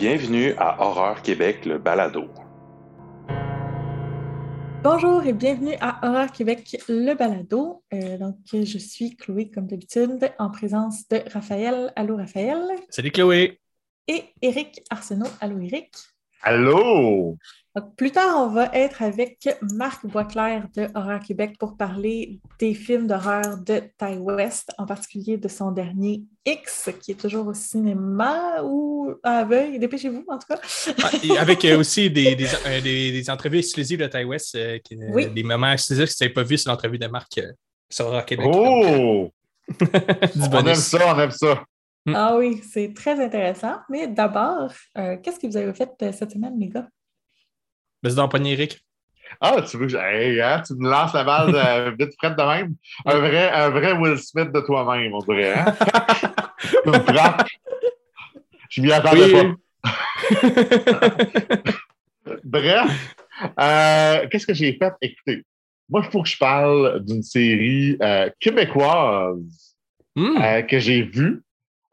Bienvenue à Horreur Québec, le balado. Bonjour et bienvenue à Horreur Québec, le balado. Euh, donc, je suis Chloé, comme d'habitude, en présence de Raphaël. Allô, Raphaël. Salut, Chloé. Et Eric Arsenault. Allô, Eric. Allô! Donc, plus tard, on va être avec Marc Boisclair de Horreur Québec pour parler des films d'horreur de Ty West, en particulier de son dernier X, qui est toujours au cinéma ou à l'aveugle. Dépêchez-vous, en tout cas. Ah, avec euh, aussi des, des, euh, des, des, entrevues exclusives de Ty West, euh, qui, Oui. des moments exclusifs que tu n'avais pas vu sur l'entrevue de Marc euh, sur Horror Québec. Oh! On aime ça, on aime ça. Mm. Ah oui, c'est très intéressant. Mais d'abord, euh, qu'est-ce que vous avez fait euh, cette semaine, les gars? Vas-y donc, pogner Eric. Ah, tu veux que je- hey, hein, tu me lances la balle euh, vite frette de même? Un vrai, un vrai Will Smith de toi-même, on dirait. Hein? Je m'y attendais Oui. pas. Bref, euh, qu'est-ce que j'ai fait? Écoutez, moi, il faut que je parle d'une série euh, québécoise Hmm. euh, que j'ai vue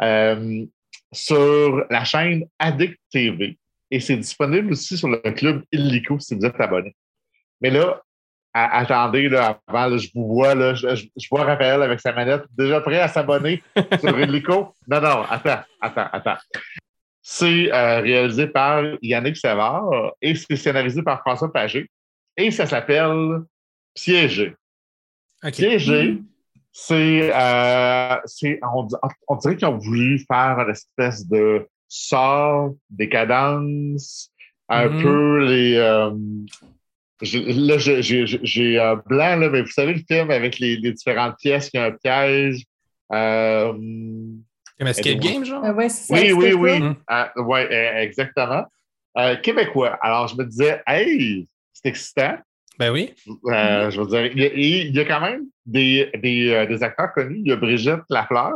euh, sur la chaîne Addict TV. Et c'est disponible aussi sur le club Illico si vous êtes abonné. Mais là, attendez, là, avant, là, je vous vois, là, je, je- je vois Raphaël avec sa manette déjà prêt à s'abonner sur Illico? Non, non, attends, attends, attends. C'est euh, réalisé par Yannick Savard et c'est scénarisé par François Pagé. Et ça s'appelle Piégé. Piégé, c'est, euh, c'est on, on dirait qu'ils ont voulu faire une espèce de sort, décadence, un Mhm. peu les. euh, j'ai- là, j'ai- j'ai j'ai un blanc, là, mais vous savez le film avec les, les différentes pièces, qui a un piège. Euh, Comme Escape. Game, genre? Euh, ouais, c'est ça, oui, oui, Escape oui. Euh, oui, exactement. Euh, québécois. Alors, je me disais, hey, c'est excitant. Ben oui. Euh, Je veux dire, il y, a, il y a quand même des, des, euh, des acteurs connus. Il y a Brigitte Lafleur.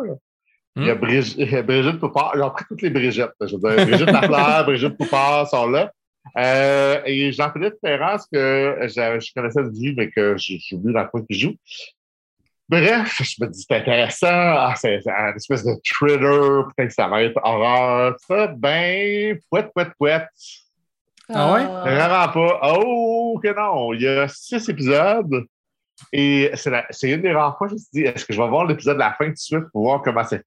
Il y a Hmm. Brigi- Brigitte Poupard. Ils ont pris toutes les Brigitte. Je veux dire, Brigitte Lafleur, Brigitte Poupard sont là. Euh, et Jean-Philippe Ferrand, que je, je connaissais de vue, mais que j'ai oublié dans quoi il joue. Bref, je me dis, c'est intéressant. Ah, c'est une espèce de thriller. Peut-être que ça va être horreur. Ça, ben, pouette, pouette, pouette. Ah ouais? Vraiment pas. Oh, que non. Il y a six épisodes. Et c'est la- c'est une des rares fois que je me suis dit, est-ce que je vais voir l'épisode de la fin tout de suite pour voir comment c'est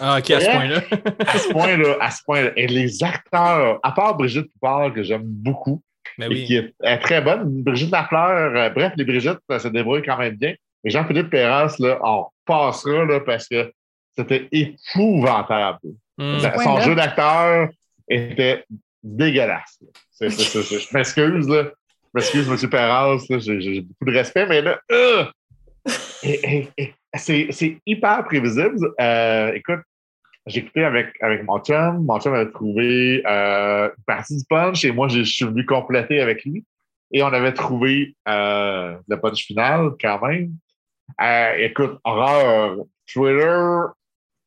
Ah, OK, à ce point-là. à ce point-là, à ce point-là. Et les acteurs, à part Brigitte Poupard, que j'aime beaucoup, Ben et qui est, est très bonne, Brigitte Lafleur, euh, bref, les Brigitte euh, se débrouillent quand même bien. Mais Jean-Philippe Perras, là, on passera là, parce que c'était épouvantable. Hmm. Son jeu d'acteur était dégueulasse. je m'excuse, là. Je m'excuse, M. Perras, j'ai beaucoup de respect, mais là, euh! C'est hyper prévisible. Euh, écoute, j'ai écouté avec, avec mon chum. Mon chum avait trouvé euh, une partie du punch et moi, je suis venu compléter avec lui. Et on avait trouvé le punch final quand même. Écoute, horreur, thriller,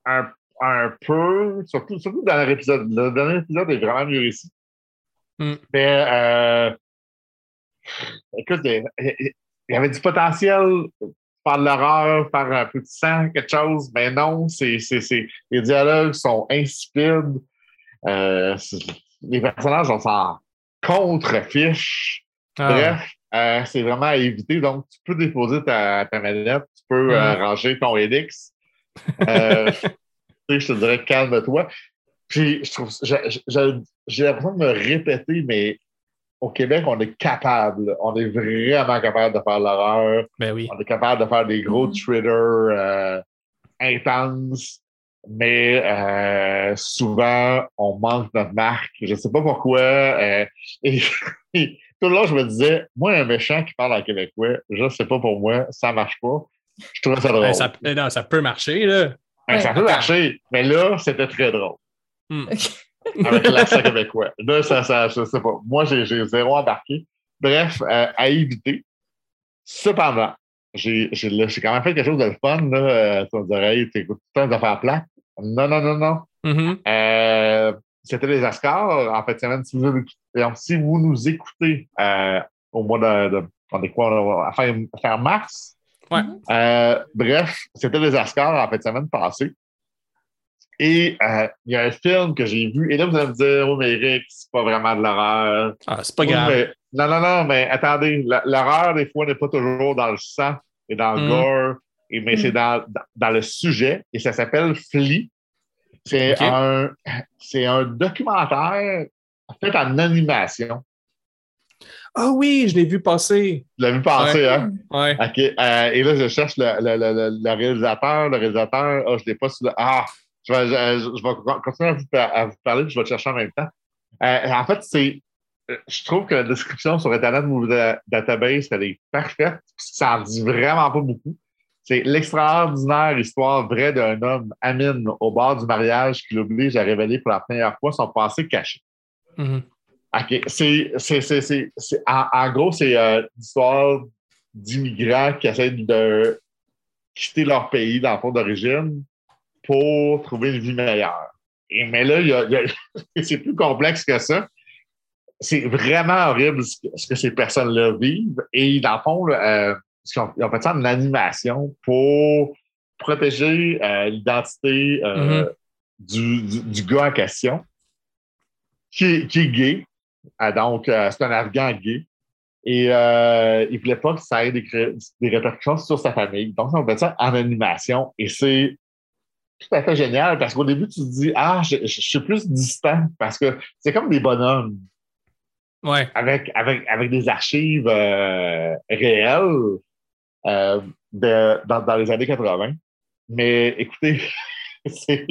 un, un peu, surtout, surtout dans dernier épisode. Le dernier épisode est vraiment mieux réussi. Mm. Mais, euh, écoute, il y avait du potentiel de l'horreur, faire un peu de sang, quelque chose, mais non, c'est, c'est, c'est, les dialogues sont insipides. Euh, les personnages, on s'en contre-fiche. Ah. Bref, euh, c'est vraiment à éviter. Donc, tu peux déposer ta, ta manette, tu peux euh, Mm. ranger ton Edix. Euh, je te dirais, calme-toi. Puis, je trouve, j'ai- l'impression de me répéter, mais au Québec, on est capable. On est vraiment capable de faire l'horreur. Ben oui. On est capable de faire des gros Mhm. thrillers euh, intenses, mais euh, souvent, on manque notre marque. Je ne sais pas pourquoi. euh, et, et tout le long, je me disais, moi, un méchant qui parle en québécois, je ne sais pas pour moi, ça ne marche pas. Je trouvais ça drôle. Ben, ça, euh, non, ça peut marcher, là. Ben, ça peut marcher, mais là, c'était très drôle Hmm. avec l'accent québécois. Là, ça, ça, je sais pas. Moi, j'ai zéro embarqué. Bref, euh, à éviter. Cependant, j'ai j'ai là, j'ai quand même fait quelque chose de le fun. Là. Euh, tu me hey, t'écoutes tout le temps des affaires plates. Non, non, non, non. Mhm. Euh, C'était les Oscars en fait. Si vous, donc, si vous nous écoutez euh, au mois de, de- on est quoi, à fin, à fin mars. Ouais. Mhm. Euh, bref, c'était les Oscars en fait de semaine passée. Et euh, il y a un film que j'ai vu, et là, vous allez me dire, oh, mais Eric, c'est pas vraiment de l'horreur. Ah, c'est pas Oui, grave. mais- non, non, non, mais attendez, l'horreur, des fois, n'est pas toujours dans le sang et dans le Mm. gore, et, mais Mm. c'est dans, dans, dans le sujet, et ça s'appelle Flea. C'est Ok. un, c'est un documentaire fait en animation. Ah oui, je l'ai vu passer. Tu l'as vu passer, Ouais. hein? Ouais. OK. euh, et là, je cherche le, le- le- le- réalisateur. Le réalisateur, ah, je ne l'ai pas sur le. Ah, je vais, je, je vais continuer à vous, par- à vous parler, puis je vais le chercher en même temps. Euh, en fait, c'est. euh, Je trouve que la description sur Internet Movie Da- Database, elle est parfaite. Ça en dit vraiment pas beaucoup. C'est l'extraordinaire histoire vraie d'un homme, Amin, au bord du mariage, qui l'oblige à révéler pour la première fois son passé caché. Mhm. OK. C'est, c'est, c'est, c'est, c'est- en, en gros, c'est euh, l'histoire d'immigrants qui essaient de quitter leur pays, dans le fond d'origine, pour trouver une vie meilleure. Et, mais là, y a- il y a- c'est plus complexe que ça. C'est vraiment horrible ce que, ce que ces personnes-là vivent. Et dans le fond, là, euh, ils ont, ils ont fait ça en animation pour protéger euh, l'identité Mhm. du, du, du gars en question, qui est, qui est gay. Ah, donc, euh, c'est un Afghan gay. Et euh, il ne voulait pas que ça ait des, répercussions sur sa famille. Donc, on fait ça en animation. Et c'est tout à fait génial parce qu'au début, tu te dis, ah, je, je- je suis plus distant parce que c'est comme des bonhommes Ouais. avec, avec, avec des archives euh, réelles de, dans, dans les années 80. Mais écoutez, c'est,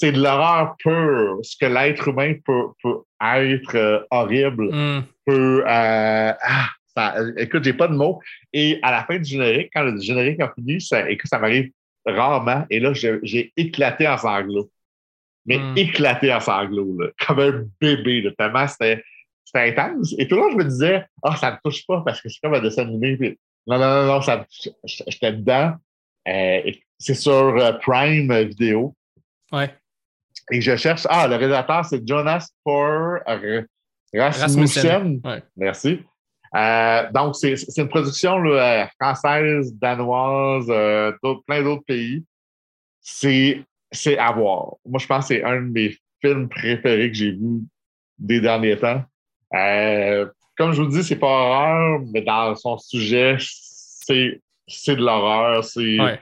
c'est de l'horreur pure. Ce que l'être humain peut, peut être euh, horrible, Mm. peut. euh, ah, ça, écoute, j'ai pas de mots. Et à la fin du générique, quand le générique a fini, ça, écoute, ça m'arrive rarement. Et là, j'ai éclaté en sanglots. Mais Hmm. éclaté en sanglots, là, comme un bébé. Là, tellement c'était, c'était intense. Et tout le long, je me disais, ah, ça me touche pas parce que c'est comme un dessin animé. Puis, non, non, non, non, ça. J'étais dedans. Euh, c'est sur Prime Vidéo. Ouais. Et je cherche. Ah, le réalisateur, c'est Jonas Por Rasmussen. Rasmussen. Ouais. Merci. Euh, donc, c'est une production là, euh, française, danoise, euh, plein d'autres pays. C'est à voir. Moi, je pense que c'est un de mes films préférés que j'ai vu des derniers temps. Euh, comme je vous dis, c'est pas horreur, mais dans son sujet, c'est de l'horreur, c'est Ouais.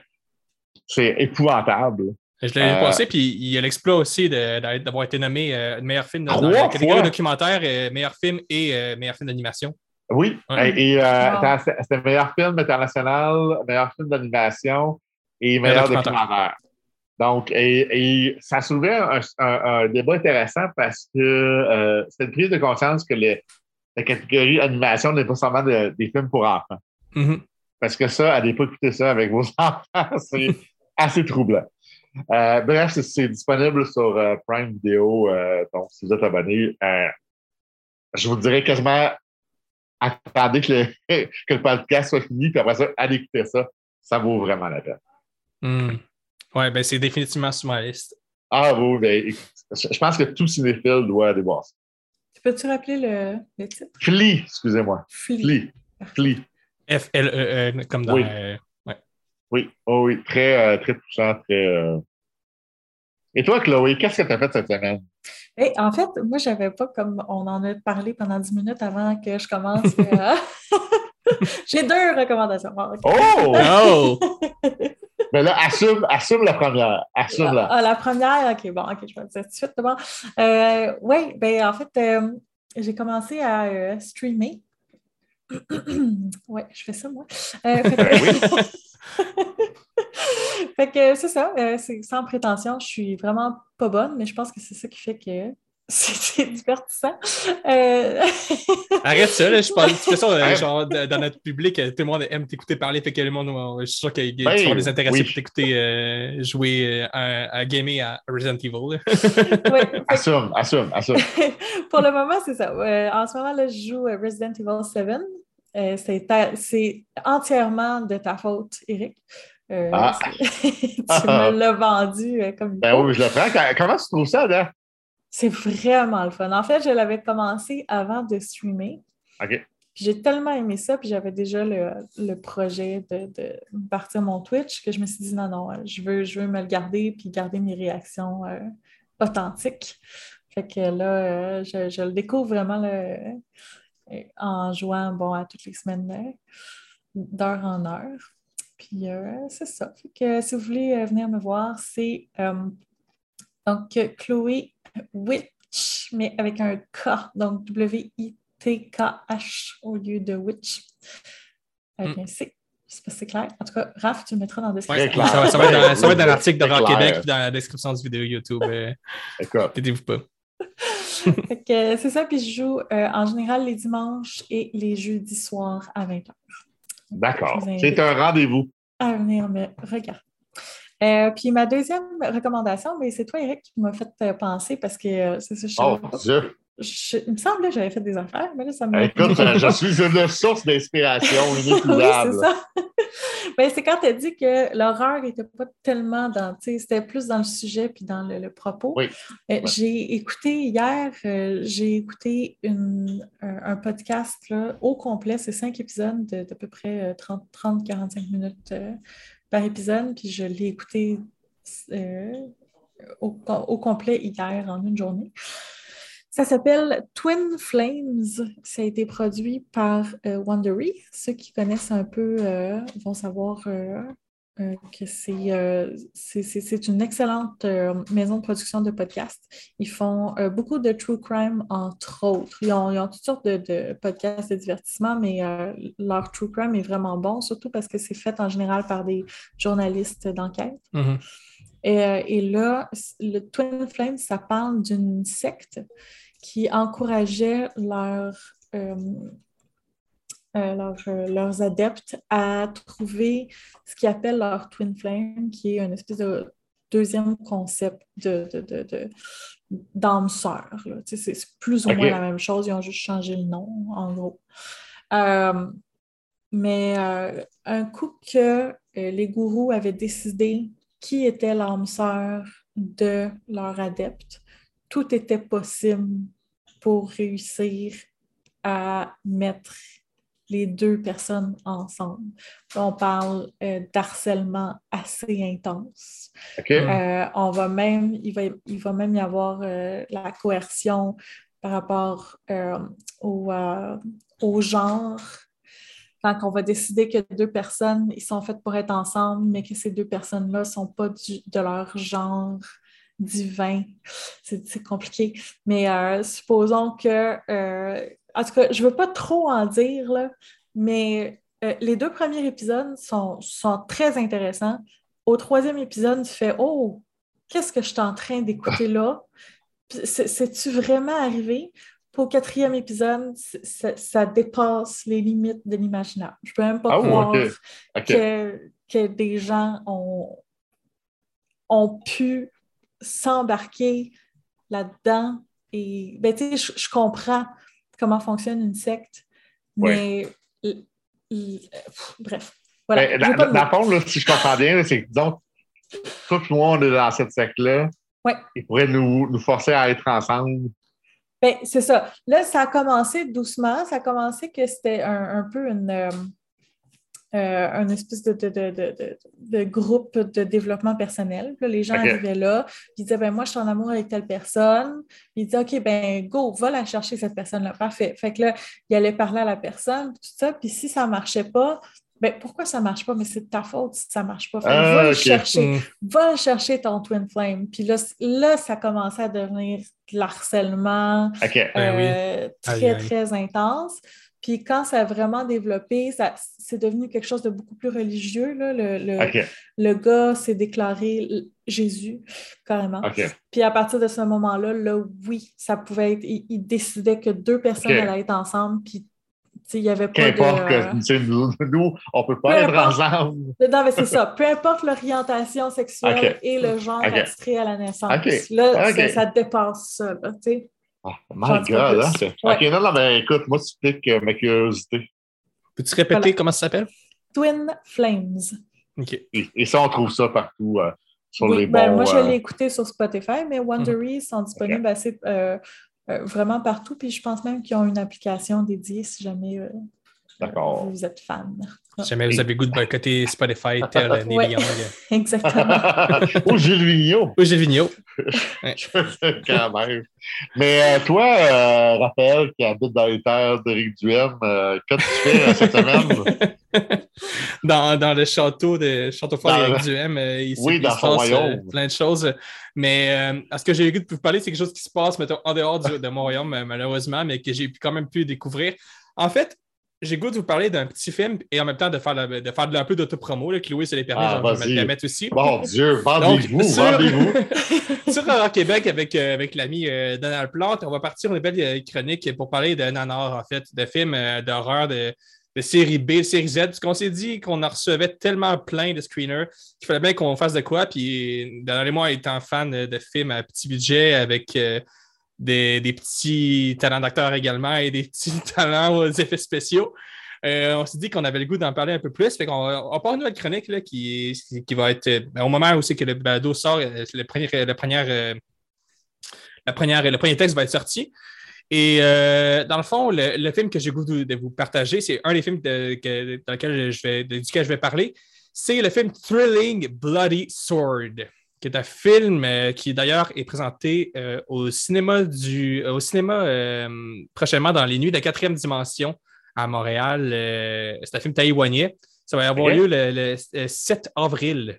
c'est épouvantable. Je l'ai vu Euh, passer, puis il y a l'exploit aussi d'avoir été nommé euh, meilleur film dans, la catégorie fois? documentaire, euh, meilleur film et euh, meilleur film d'animation. Oui, Ouais. et, et, euh, Wow. c'était meilleur film international, meilleur film d'animation et meilleur documentaire. documentaire. Donc, et, et ça soulevait un, un- un débat intéressant parce que euh, c'est une prise de conscience que les- la catégorie animation n'est pas seulement de- des films pour enfants. Mhm. Parce que ça, allez pas écouter ça avec vos enfants, c'est assez troublant. Euh, bref, c'est- c'est disponible sur euh, Prime Video, euh, donc si vous êtes abonné, euh, je vous dirais quasiment attendez que le, que le podcast soit fini, puis après ça, allez écouter ça. Ça vaut vraiment la peine. Mm. Ouais, ben c'est définitivement sur ma liste. Ah oui, ben, je je pense que tout cinéphile doit aller voir ça. Tu peux-tu rappeler le, le titre? Flea, excusez-moi. Flea. Flea. Flea. F-L-E-E, comme dans. Oui. Oui, oh oui, très, euh, très touchant, très. euh. Et toi, Chloé, qu'est-ce que tu as fait cette semaine? Hey, en fait, moi, j'avais pas comme on en a parlé pendant 10 minutes avant que je commence. euh, J'ai deux recommandations. Bon, ok. Oh! Oh! Mais là, assume, assume la première. Assume-la. Ah, la première, ok, bon, ok, je vais le dire tout de suite. Bon. Euh, oui, ben en fait, euh, j'ai commencé à euh, streamer. oui, je fais ça, moi. Euh, fait que, Fait que c'est ça, euh, c'est sans prétention, je suis vraiment pas bonne, mais je pense que c'est ça qui fait que c'est divertissant. Euh, Arrête ça, là, je parle. Tu fais ça euh, genre, de- dans notre public, euh, tout le monde aime t'écouter parler, fait que le monde, euh, je suis sûr qu'il y a Ben, vont les intéresser oui. pour t'écouter euh, jouer euh, à, à gamer à Resident Evil. ouais, Assume, assume, assume. pour le moment, c'est ça. Euh, en ce moment, là, je joue à Resident Evil 7. Euh, c'est entièrement de ta faute, Eric. Euh, Ah. tu me l'as vendu euh, comme Ben oui, je le prends. Comment tu trouves ça, là? C'est vraiment le fun. En fait, je l'avais commencé avant de streamer. OK. J'ai tellement aimé ça, puis j'avais déjà le, le projet de, de, partir mon Twitch que je me suis dit non, non, je veux, je veux me le garder puis garder mes réactions euh, authentiques. Fait que là, euh, je, je, le découvre vraiment le, en jouant bon, à toutes les semaines d'heure en heure. Puis euh, c'est ça. Fait que si vous voulez venir me voir, c'est donc Chloé Witch, mais avec un K, donc W-I-T. T-K-H au lieu de Witch. Avec mm. un C. Je sais pas si c'est clair. En tout cas, Raph, tu le mettras dans la description. ça, va, ça, va, être dans, ça va être dans l'article de Rock Québec et dans la description du vidéo YouTube. Euh, Inquiétez-vous pas. c'est ça, puis je joue euh, en général les dimanches et les jeudis soirs à 20h. D'accord. C'est un rendez-vous. À venir me regarder. Euh, puis ma deuxième recommandation, c'est toi, Eric, qui m'a fait euh, penser parce que euh, c'est ça. Je Dieu! il me semblait que j'avais fait des affaires, mais là, ça me. Écoute, je suis une source d'inspiration inépuisable. oui, c'est ça. Ben, c'est quand tu as dit que l'horreur n'était pas tellement dans. C'était plus dans le sujet puis dans le, propos. Oui. Euh, j'ai écouté hier, euh, j'ai écouté une, un, podcast là, au complet, c'est cinq épisodes d'à peu près 30-45 euh, minutes par épisode, puis je l'ai écouté au, au complet hier en une journée. Ça s'appelle Twin Flames. Ça a été produit par euh, Wondery. Ceux qui connaissent un peu euh, vont savoir euh, que c'est une excellente maison de production de podcasts. Ils font beaucoup de true crime, entre autres. Ils ont, toutes sortes de, podcasts de divertissement, mais leur true crime est vraiment bon, surtout parce que c'est fait en général par des journalistes d'enquête. Mm-hmm. et, là, le Twin Flames, ça parle d'une secte qui encourageaient euh, euh, euh, leurs adeptes à trouver ce qu'ils appellent leur twin flame, qui est une espèce de deuxième concept de, d'âme sœur. C'est plus ou moins la même chose, ils ont juste changé le nom, en gros. mais un coup que les gourous avaient décidé qui était l'âme sœur de leur adepte, tout était possible pour réussir à mettre les deux personnes ensemble. On parle euh, d'harcèlement assez intense. Euh, on va même, il, va, il va même y avoir euh, la coercion par rapport au, au, genre. Quand on va décider que deux personnes ils sont faites pour être ensemble, mais que ces deux personnes-là ne sont pas de leur genre divin. C'est compliqué. Mais euh, supposons que, euh, en tout cas, je ne veux pas trop en dire, là, mais euh, les deux premiers épisodes sont, sont, très intéressants. Au troisième épisode, tu fais Oh, qu'est-ce que je suis en train d'écouter là? C'est-tu vraiment arrivé? Le quatrième épisode, ça, dépasse les limites de l'imaginable. Je ne peux même pas ah, croire Que, que des gens ont, ont pu s'embarquer là-dedans. Et ben, tu sais, je, comprends comment fonctionne une secte, mais bref. Voilà. Ben, dans, le fond, si je comprends bien, c'est que disons, tout le monde est dans cette secte-là. Ouais. Il pourrait nous, nous, forcer à être ensemble. Ben, c'est ça. Là, ça a commencé doucement. Ça a commencé que c'était un, un, peu une. Euh, un espèce de, de, groupe de développement personnel. les gens arrivaient là, ils disaient ben, Moi, je suis en amour avec telle personne. Ils disaient OK, ben go, va la chercher, cette personne-là. Parfait. Fait que là, il allait parler à la personne, tout ça. Puis si ça ne marchait pas, ben, pourquoi ça ne marche pas? Mais c'est de ta faute si ça ne marche pas. Ah, va le chercher. Mm. Va chercher ton Twin Flame. Puis là, là ça commençait à devenir de l'harcèlement ben euh, très, très intense. Puis quand ça a vraiment développé, ça, c'est devenu quelque chose de beaucoup plus religieux. Là. Le, le, le gars s'est déclaré Jésus, carrément. Puis à partir de ce moment-là, là, oui, ça pouvait être. Il, décidait que deux personnes allaient être ensemble, puis il n'y avait pas de... que nous, nous, on ne peut pas être ensemble. Non, mais c'est ça. Peu importe l'orientation sexuelle et le genre attiré à la naissance. Là, ça, ça, dépasse ça. Là, Oh my God! Hein? OK, non, non, mais écoute, moi, tu piques euh, ma curiosité. Peux-tu répéter comment ça s'appelle? Twin Flames. OK. Et, ça, on trouve ça partout euh, sur les ben, bons... moi, je euh, l'ai écouté sur Spotify, mais Wondery sont disponibles assez vraiment partout. Puis je pense même qu'ils ont une application dédiée si jamais. Vous êtes fan. Si jamais vous avez goût de boycotter Spotify, tel Neil ouais, Exactement. Ou Gilles Vigneault. Ou Gilles Vigneault. Quand même. Mais euh, toi, euh, Raphaël, qui habite dans les terres d'Éric Duhem, euh, qu'est-ce que tu fais cette semaine? dans, dans le château de Château Fort d'Éric Duhem, il, oui, dans se passe plein de choses. Mais ce que j'ai eu goût de vous parler, c'est quelque chose qui se passe mettons, en dehors du, de mon royaume, malheureusement, mais que j'ai quand même pu découvrir. En fait, j'ai goût de vous parler d'un petit film et en même temps de faire, de faire un peu d'autopromo. Chloé se les permet, ah, je vais me le permettre aussi. Bon Dieu, vendez-vous, vendez-vous. sur Horror Québec, avec, euh, avec l'ami euh, Donald Plante, on va partir une belle euh, chronique pour parler de Nanar, en fait, de films d'horreur, de, de série B, série Z, parce qu'on s'est dit qu'on en recevait tellement plein de screeners qu'il fallait bien qu'on fasse de quoi. Puis, dans les mois, étant fan de films à petit budget avec des, petits talents d'acteurs également et des petits talents aux effets spéciaux. Euh, on s'est dit qu'on avait le goût d'en parler un peu plus. Fait on, part une nouvelle chronique là, qui, qui va être ben, au moment où que le balado sort, euh, le premier, le, euh, la première, le premier texte va être sorti. Et dans le fond, le, film que j'ai goût de, vous partager, c'est un des films de, dans lequel je vais, duquel je vais parler. C'est le film Thrilling Bloody Sword qui est un film euh, qui d'ailleurs est présenté euh, au cinéma du au cinéma euh, prochainement dans les nuits de la quatrième dimension à Montréal. c'est un film taïwanais. Ça va avoir lieu le, 7 avril.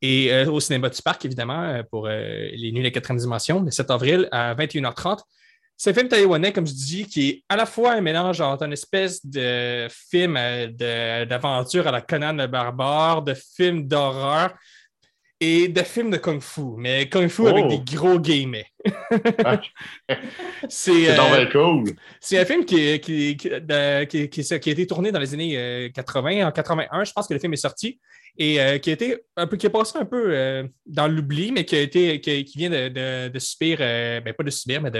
Et au cinéma du parc, évidemment, pour les nuits de la quatrième dimension, le 7 avril à 21h30. C'est un film taïwanais, comme je dis, qui est à la fois un mélange entre une espèce de film d'aventure à la Conan le barbare, de film d'horreur, et de films de Kung Fu, mais Kung Fu avec des oh. gros guillemets. c'est euh, cool. C'est un film qui, qui, qui, a été tourné dans les années 80. Euh, en 81, je pense que le film est sorti et euh, qui a été un peu, qui est passé un peu dans l'oubli, mais qui a été, qui, vient de, de, subir, ben pas de subir, mais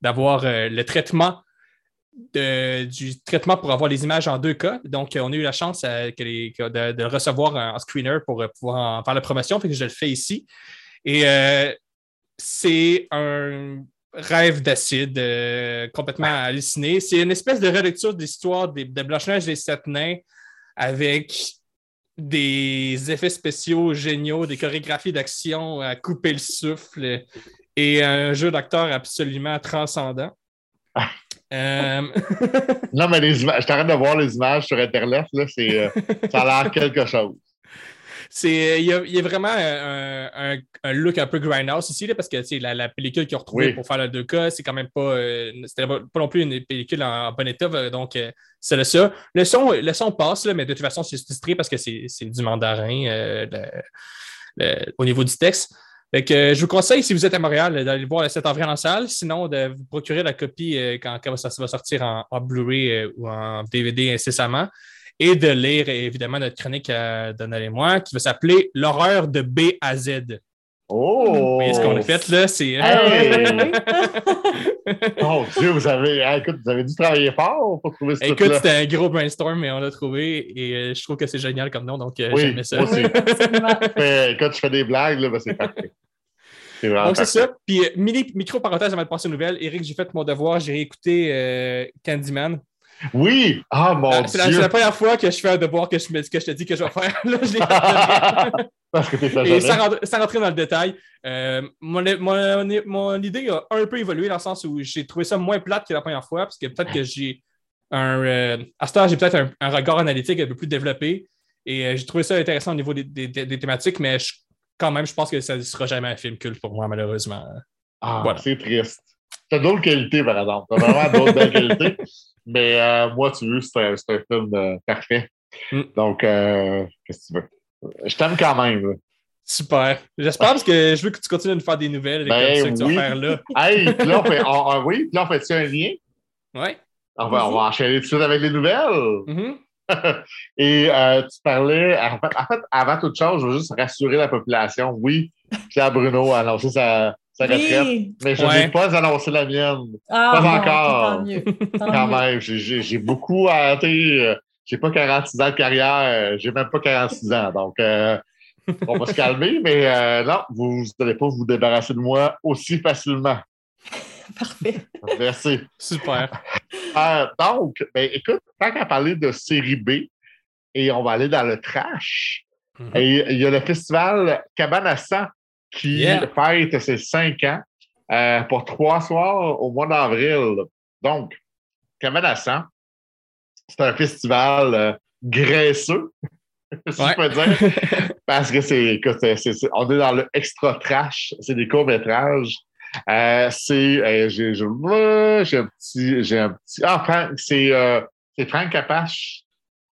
d'avoir le traitement du traitement pour avoir les images en deux cas. Donc, on a eu la chance euh, de, recevoir un, screener pour euh, pouvoir en faire la promotion, fait que je le fais ici. Et euh, c'est un rêve d'acide complètement halluciné. C'est une espèce de relecture de l'histoire de Blanche-Neige et des Sept Nains avec des effets spéciaux géniaux, des chorégraphies d'action à couper le souffle et un jeu d'acteur absolument transcendant. Euh, non, mais les images, je t'arrête de voir les images sur Internet, là, c'est, euh, ça a l'air quelque chose. C'est, il, y a, vraiment un, look un peu grindhouse ici, là, parce que la, la pellicule qu'ils ont retrouvée pour faire le 2K, c'est quand même pas, euh, c'était pas, non plus une pellicule en, bon état, donc c'est le ça. Le son, le son passe, là, mais de toute façon, c'est sous parce que c'est, du mandarin au niveau du texte. Euh, je vous conseille, si vous êtes à Montréal, d'aller voir le 7 avril en salle. Sinon, de vous procurer la copie euh, quand, ça va sortir en, Blu-ray euh, ou en DVD incessamment. Et de lire, évidemment, notre chronique à Donald et moi, qui va s'appeler L'horreur de B à Z. Oh! ce qu'on a fait là, c'est. oh Dieu, vous avez, ah, écoute, vous avez dû travailler fort pour trouver ce Écoute, c'était un gros brainstorm, mais on l'a trouvé et je trouve que c'est génial comme nom, donc oui, j'aime ça. Aussi. écoute, je fais des blagues, là, ben, c'est parfait. Donc, c'est ça. Puis, euh, micro parenthèse avant de passer aux nouvelles. Eric, j'ai fait mon devoir. J'ai réécouté euh, Candyman. Oui! Ah, mon ah, Dieu! C'est la, première fois que je fais un devoir que je, que je te dis que je vais faire. Là, je Parce que t'es Et sans, rentrer dans le détail, euh, mon, mon, mon, idée a un peu évolué dans le sens où j'ai trouvé ça moins plate que la première fois, parce que peut-être que j'ai un. à ce temps, j'ai peut-être un, regard analytique un peu plus développé. Et j'ai trouvé ça intéressant au niveau des, des, des thématiques, mais je quand même, je pense que ça ne sera jamais un film culte pour moi, malheureusement. Ah, c'est triste. T'as d'autres qualités, par exemple. T'as vraiment d'autres qualités. Mais euh, moi, tu veux, c'est un, un, film euh, parfait. Mm. Donc, euh, qu'est-ce que tu veux? Je t'aime quand même. Super. J'espère parce que je veux que tu continues de nous faire des nouvelles ben, comme ça que tu vas faire là. hey, puis là, on fait, oui, puis là, on fait un lien? Oui. On va, on va enchaîner tout de suite avec les nouvelles. Mm-hmm. Et euh, tu parlais, en fait, avant toute chose, je veux juste rassurer la population. Oui, Pierre Bruno a annoncé sa, retraite, mais je n'ai pas annoncé la mienne. Ah, pas encore. Tant mieux. Quand même, j'ai beaucoup arrêté. Euh, j'ai pas 46 ans de carrière, j'ai même pas 46 ans. Donc, euh, on va se calmer, mais non, vous n'allez pas vous débarrasser de moi aussi facilement. Parfait. Merci. Super. Euh, donc, ben, écoute, tant qu'à parler de série B, et on va aller dans le trash, Mhm. et il y a le festival Cabane à 100 qui Yeah. fête ses cinq ans euh, pour trois soirs au mois d'avril. Donc, Cabane à 100, c'est un festival euh, graisseux, si Ouais. je peux dire. Parce que c'est, on est dans le extra trash, c'est des courts-métrages. Euh, c'est, euh, j'ai, un petit, j'ai un petit, ah, Frank, c'est, c'est Frank Capache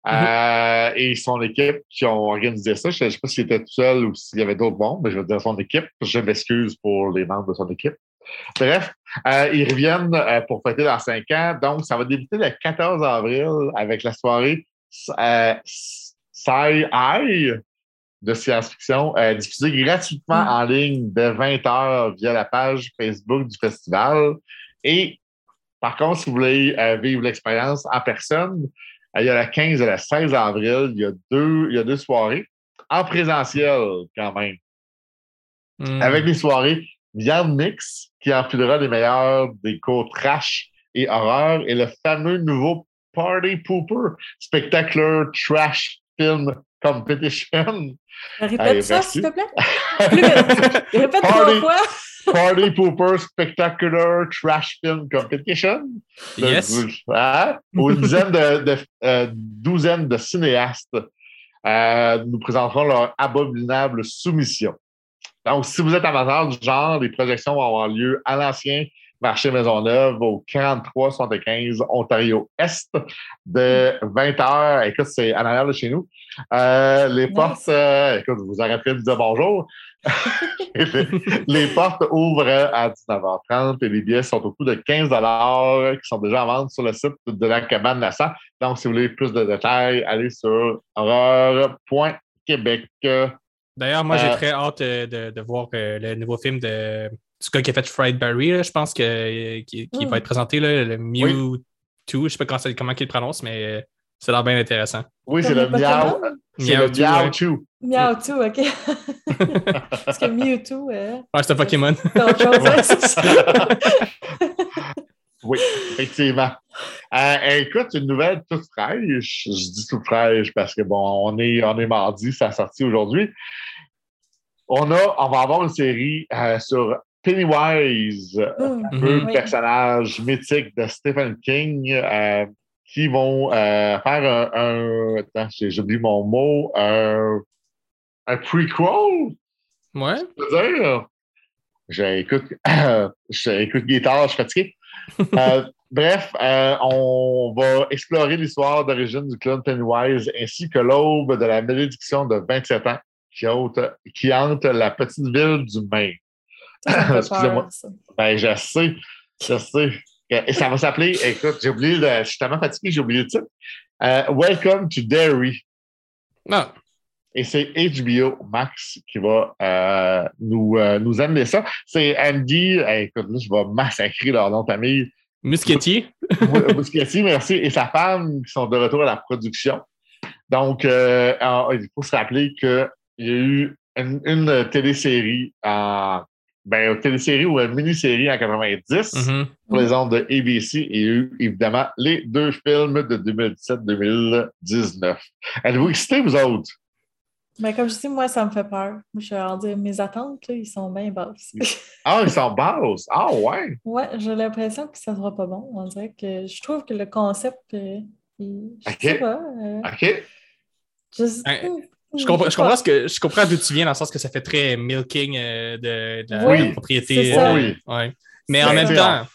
euh, et son équipe qui ont organisé ça. Je ne sais pas s'il était tout seul ou s'il y avait d'autres membres, mais je veux dire son équipe. Je m'excuse pour les membres de son équipe. Bref, euh, ils reviennent euh, pour fêter leurs cinq ans. Donc, ça va débuter le 14 avril avec la soirée euh, Sci-Hi de science-fiction, euh, diffusée gratuitement Mm. en ligne dès 20h via la page Facebook du festival. Et par contre, si vous voulez vivre l'expérience en personne, il y a le 15 et le 16 avril, il y a deux, il y a deux soirées en présentiel quand même, Hmm. avec des soirées Viande Mix qui enfilera les meilleurs des cours trash et horreur et le fameux nouveau Party Pooper Spectacular Trash Film Competition. Répète Allez, ça, s'il te plaît. Répète trois Party. fois. Party Pooper Spectacular Trash Film Competition. Yes. hein, Aux dizaines de, de euh, douzaines de cinéastes euh, nous présenteront leur abominable soumission. Donc, si vous êtes amateur du genre, les projections vont avoir lieu à l'ancien marché Maisonneuve au 4375 Ontario Est de 20h. Écoute, c'est en arrière de chez nous. Euh, les portes, euh, écoute, vous arrêtez de dire bonjour. les, les portes ouvrent à 19h30 et les billets sont au coût de 15 qui sont déjà en vente sur le site de la cabane Lassa. Donc, si vous voulez plus de détails, allez sur horreur.québec. D'ailleurs, moi, j'ai Euh, très hâte euh, de, de voir euh, le nouveau film de, du gars qui a fait Fried Barry. là. Je pense que, qui, qui Mm. va être présenté, là, le Mew 2. Je ne sais pas comment, il le prononce, mais ça a l'air bien intéressant. Oui, c'est le. Pokémon? C'est le 2, miaou ouais. Choo. Mewtwo, OK. Parce que Mewtwo, euh, Ouais, c'est un Pokémon. c'est c'est. Oui, effectivement. Euh, écoute, une nouvelle toute fraîche. Je dis toute fraîche parce que bon, on est, on est mardi, ça a sorti aujourd'hui. On a, on va avoir une série euh, sur Pennywise, Hum, un peu. Oui. personnage mythique de Stephen King, euh, qui vont euh, faire un, un attends, j'ai oublié mon mot, un, un prequel, Ouais. je veux dire? J'écoute, j'écoute guitare, je suis fatigué. Euh, bref, euh, on va explorer l'histoire d'origine du clown Pennywise ainsi que l'aube de la malédiction de 27 ans qui hante, qui hante la petite ville du Maine. Excusez-moi. Ben, je sais, je sais. Et ça va s'appeler, écoute, j'ai oublié, le, je suis tellement fatigué, j'ai oublié le titre. Euh, Welcome to Derry. Non. Et c'est HBO Max qui va euh, nous, euh, nous amener ça. C'est Andy, écoute, là, je vais massacrer leur nom de famille. Musketier. Busquetti, merci, et sa femme qui sont de retour à la production. Donc, euh, alors, il faut se rappeler qu'il y a eu une, une télésérie en. Ben, une télésérie ou une mini-série en 90 Mhm. pour les ondes de ABC et il y a eu évidemment les deux films de 2017-2019. Êtes-vous excités, vous autres? Mais comme je dis, moi, ça me fait peur. Moi, Je vais dire, mes attentes, là, ils sont bien basses. Ah, ils sont basses? Ah, ouais. ouais, j'ai l'impression que ça sera pas bon. On dirait que je trouve que le concept, euh, il- je Ok. sais pas. euh, OK. je, Je comprends, je comprends, ce que, je comprends d'où tu viens dans le sens que ça fait très milking euh, de, de la Oui, propriété. ça. euh, Oui. ouais. Mais en même temps,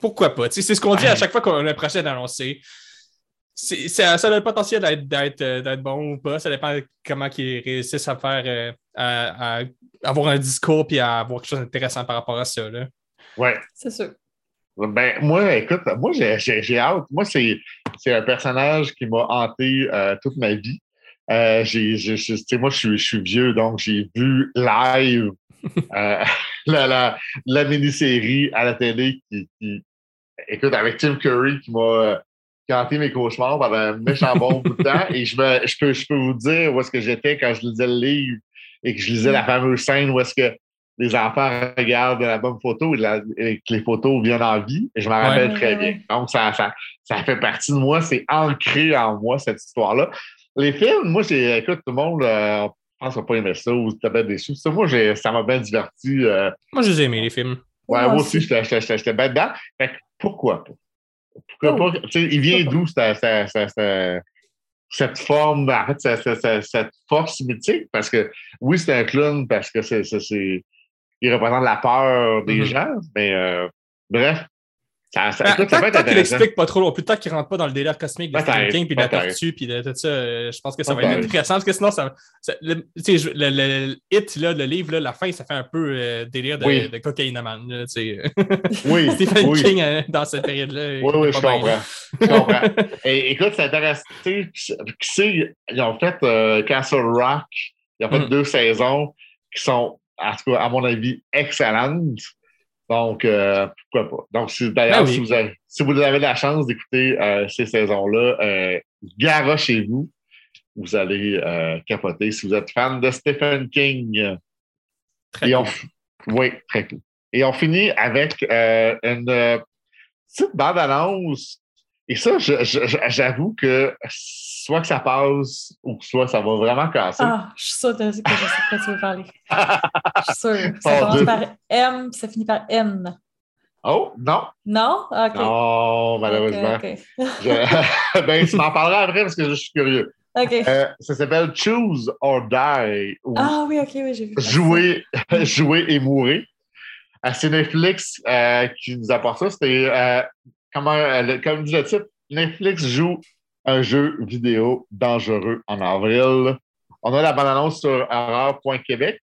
pourquoi pas? C'est ce qu'on dit à chaque fois qu'on a prochain annoncé. C'est- Ça, ça a le potentiel d'être- d'être euh, d'être bon ou pas. Ça dépend de comment ils réussissent à faire euh, à, à avoir un discours puis à avoir quelque chose d'intéressant par rapport à ça. Là. Ouais. C'est sûr. Ben, moi, écoute, moi, j'ai- j'ai j'ai hâte. Moi, c'est c'est un personnage qui m'a hanté euh, toute ma vie. Euh, j'ai- moi, je suis, vieux, donc j'ai vu live euh, la, la, la mini-série à la télé qui, qui- écoute, avec Tim Curry qui m'a euh, a hanté mes cauchemars pendant un méchant bon bout de temps. Et je, me, je, peux, je peux vous dire où est-ce que j'étais quand je lisais le livre et que je lisais la fameuse scène où est-ce que les enfants regardent la bonne photo et, la- et que les photos viennent en vie. Et je m'en rappelle très bien. Donc, ça, ça, ça fait partie de moi. C'est ancré en moi, cette histoire-là. Les films, moi, j'ai, écoute, tout le monde, euh, je pense qu'on n'a pas aimé ça ou t'es bien déçu. Ça, moi, j'ai, ça m'a bien diverti. euh, Moi, je les ai aimés, les films. Ouais, Moi moi aussi, aussi. j'étais- j'étais j'étais- j'étais bien dedans. Fait que pourquoi pas? Pourquoi Oh. pas? Tu sais, il vient d'où cette, forme, en fait, cette, cette- force mythique? Parce que oui, c'est un clown parce que c'est, c'est- c'est- il représente la peur des Mhm. gens, mais euh, bref, ça, ça, Ben, écoute, ça tant peut être tant qu'il intéressant. explique pas trop, plus tard qu'il rentre pas dans le délire cosmique de Stephen King, puis de la tortue, puis de tout ça, euh, je pense que ça va être intéressant, parce que sinon, ça, ça- le, hit, là, le livre, là, la fin, ça fait un peu euh, délire de, Oui. de là, sais. Oui, Stephen oui. King, euh, dans cette période-là. Oui, oui, je comprends. Je comprends. Et, écoute, c'est intéressant. Tu sais, ils ont fait euh, Castle Rock, ils ont fait Mhm. deux saisons qui sont, cas, à mon avis, excellentes. Donc, euh, pourquoi pas. Donc, si- d'ailleurs, Ben oui. si, vous avez, si vous avez la chance d'écouter euh, ces saisons-là, euh, garochez-vous. Vous allez euh, capoter si vous êtes fan de Stephen King. Très Et cool. oui, très cool. Et on finit avec une petite bande-annonce. Et ça, j'avoue que soit que ça passe ou soit ça va vraiment casser. Ah, je suis sûre de- que je sais de quoi tu veux parler. Je suis sûre. Ça commence par M, ça finit par N. Oh, non. Non? OK. Non, malheureusement. OK, OK. Je- ben, tu m'en parleras après parce que je suis curieux. OK. Euh, ça s'appelle Choose or Die. Ah oui, OK, oui, j'ai vu. jouer, jouer et mourir. C'est Netflix euh, qui nous apporte ça. C'était, euh, comment, euh, comme dit le titre, Netflix joue un jeu vidéo dangereux en avril. On a la bande-annonce sur horreur.québec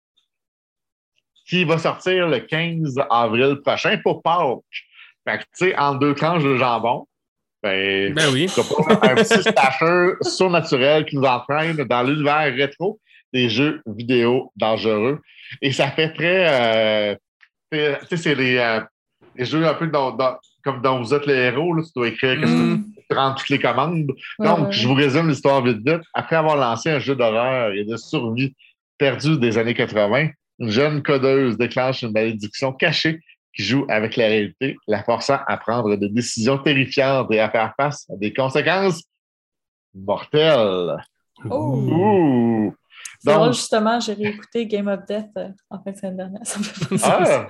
qui va sortir le 15 avril prochain pour Pâques. Fait que, tu sais, en deux tranches de jambon, ben, Ben oui. un petit slasher surnaturel qui nous entraîne dans l'univers rétro des jeux vidéo dangereux. Et ça fait très. euh, tu sais, c'est les, euh, les jeux un peu dans- dans- comme dont vous êtes les héros. Là, tu dois écrire que Mm. tu rentres toutes les commandes. Donc, ouais. je vous résume l'histoire vite vite. Après avoir lancé un jeu d'horreur et de survie perdu des années 80, une jeune codeuse déclenche une malédiction cachée qui joue avec la réalité, la forçant à prendre des décisions terrifiantes et à faire face à des conséquences mortelles. Oh. Ouh! C'est drôle, Donc, justement, j'ai réécouté Game of Death euh, en fin de semaine dernière. Ça me fait ah!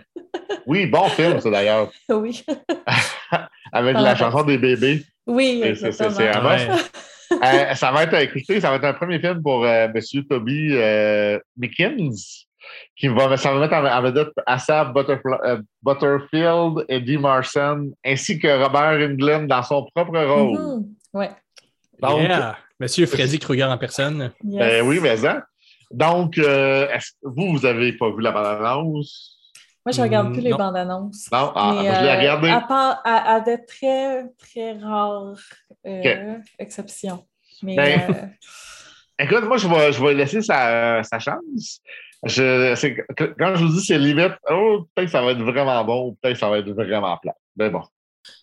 Oui, bon film, ça d'ailleurs. Oui. Avec Ah, la chanson des bébés. Oui, C'est- exactement. un Ouais. Euh, ça va être, écoutez, ça va être un premier film pour euh, M. Toby euh, Mickens, qui va, ça va mettre en, en vedette Butterfield, Eddie Marson, ainsi que Robert Englund dans son propre rôle. Mhm. Ouais. Donc, Yeah. Monsieur Freddy Krueger en personne. Yes. Ben oui, mais ça. Donc, euh, vous, vous avez pas vu la bande-annonce? Moi, je regarde plus les Non. bandes annonces. Non? Ah, Mais, je l'ai euh, regardé. À, part, à, à de très, très rares euh, exceptions. Mais Ben, euh, Écoute, moi, je vais, je vais laisser sa, sa chance. Je, quand je vous dis c'est limite, oh, peut-être que ça va être vraiment bon ou peut-être que ça va être vraiment plat. Mais bon.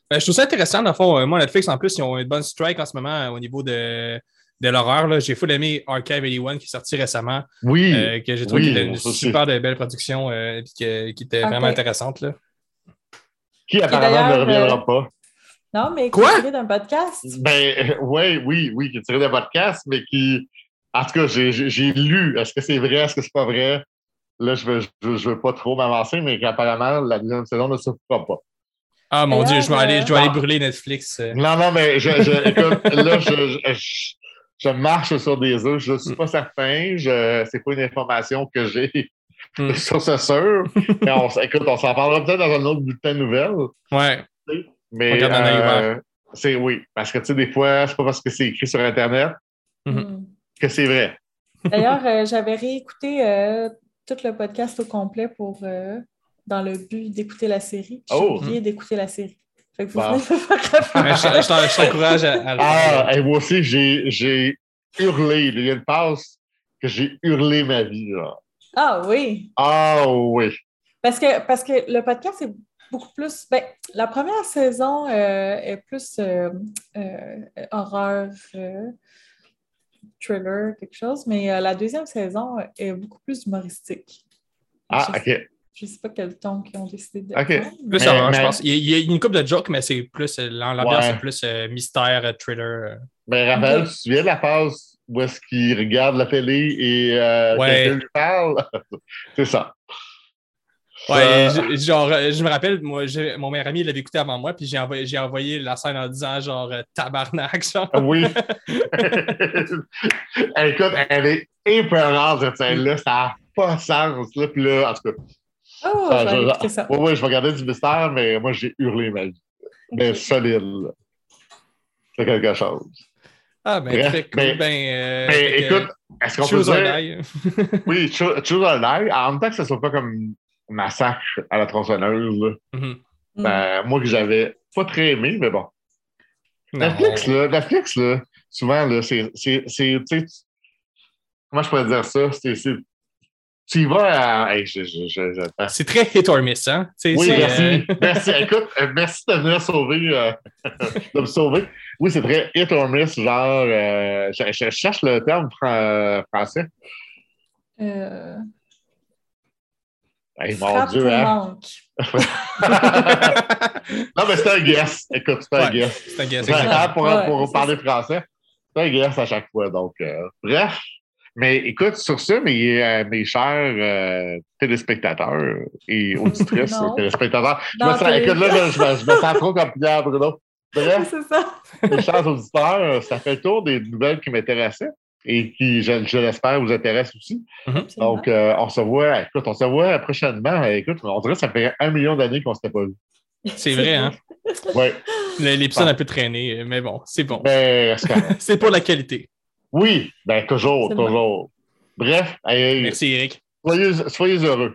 Ben, je trouve ça intéressant, dans le fond. Moi, Netflix, en plus, ils ont une bonne strike en ce moment euh, au niveau de, de l'horreur. là. J'ai full aimé Archive 81 qui est sorti récemment, Oui. euh, que j'ai trouvé Oui, qu'il était une super de belle production euh, qui était vraiment intéressante. Là. qui apparemment ne reviendra euh, pas. non, mais Quoi? qui est tiré d'un podcast? Ben, oui, oui, oui, qui est tiré d'un podcast, mais qui. En tout cas, j'ai- lu. Est-ce que c'est vrai? Est-ce que c'est pas vrai? Là, je veux, je, veux- je veux pas trop m'avancer, mais qu'apparemment, la deuxième saison ne se fera pas. Ah mon Dieu, je vais aller, je vais aller euh, brûler Netflix. euh. Non, non, mais je, je- écoute, là, je, je, marche sur des œufs. Je ne suis pas certain. Je, c'est pas une information que j'ai Hmm. sur ce sûr. Mais on, écoute, on s'en parlera peut-être dans un autre bulletin de nouvelles. Ouais. Mais euh, c'est oui. Parce que tu sais, des fois, c'est pas parce que c'est écrit sur Internet Mhm. Mhm. que c'est vrai. D'ailleurs, euh, j'avais réécouté euh, tout le podcast au complet pour euh, dans le but d'écouter la série. J'ai Oh! oublié d'écouter la série. Fait que vous Bon. venez de me faire référence. Ouais, je je t'en- je t'encourage à, à le Ah, faire. et moi aussi, j'ai, j'ai hurlé. Il y a une passe que j'ai hurlé ma vie. là. Ah oui. Ah oui. Parce que, parce que le podcast est beaucoup plus. Ben, la première saison euh, est plus euh, euh, horreur, euh, thriller, quelque chose, mais euh, la deuxième saison est beaucoup plus humoristique. Ah, OK. Je sais pas quel ton qu'ils ont décidé de Ok. Plus Mais- je pense. Il y, a, une couple de jokes, mais c'est plus. euh, L'ambiance, Ouais. c'est plus euh, mystère, euh, thriller. Mais Raphaël, Ok. tu te souviens de la phase où est-ce qu'il regarde la télé et euh, Ouais. quelqu'un lui parle? c'est ça. Ouais, genre, je me rappelle, moi, j'ai- mon meilleur ami l'avait écouté avant moi, puis j'ai envoyé, j'ai envoyé la scène en disant, genre, tabarnak, genre. Ah Oui. Écoute, elle est épeurante, cette scène-là. Ça n'a pas de sens. Là. Puis là, en tout cas, Oh, Ah, je vais je- ça. oui, oui, je vais regarder du mystère, mais moi, j'ai hurlé ma vie. Mais solide. là. C'est quelque chose. Ah, ben, Bref, très cool. mais- ben, euh, Mais écoute, est-ce qu'on peut dire... Oui, Cho- Choose or Die, en même temps que ce soit pas comme massacre à la tronçonneuse, là. Mhm. Mm. Ben, moi que j'avais pas très aimé, mais bon. Non. Netflix, là, Netflix, là, souvent, là, c'est. Comment je pourrais dire ça? C'est. C'est- Tu y vas à. Hey, je, je, je- je- C'est très hit or miss, hein? Oui, c'est, merci. euh, Merci. Écoute, euh, merci de venir sauver, euh, de me sauver. Oui, c'est très hit or miss, genre. euh, je, je cherche le terme fran- français. Euh, Hey, mon frappe Dieu, hein? non, mais c'est un guess. Écoute, c'est un Ouais. guess. c'est un guess, pour Ouais, pour c'est parler français, c'est un guess à chaque fois. Donc, euh, bref. Mais écoute, sur ça, mes, euh, mes chers euh, téléspectateurs et auditrices, téléspectateurs, je me sens, écoute, là, je, je me, je me sens trop comme Pierre Bruno. Bref, ça. mes chers auditeurs, ça fait le tour des nouvelles qui m'intéressaient et qui, je, je l'espère, vous intéressent aussi. Donc, euh, on se voit, écoute, on se voit prochainement. Écoute, on dirait que ça fait un million d'années qu'on ne s'était pas vu. C'est vrai, hein? Ouais. Le- L'épisode Ah. a un peu traîné, mais bon, c'est bon. Ben. C'est pour la qualité. Oui, ben, toujours, toujours. Bref, hey, Merci, Eric. soyez, soyez heureux.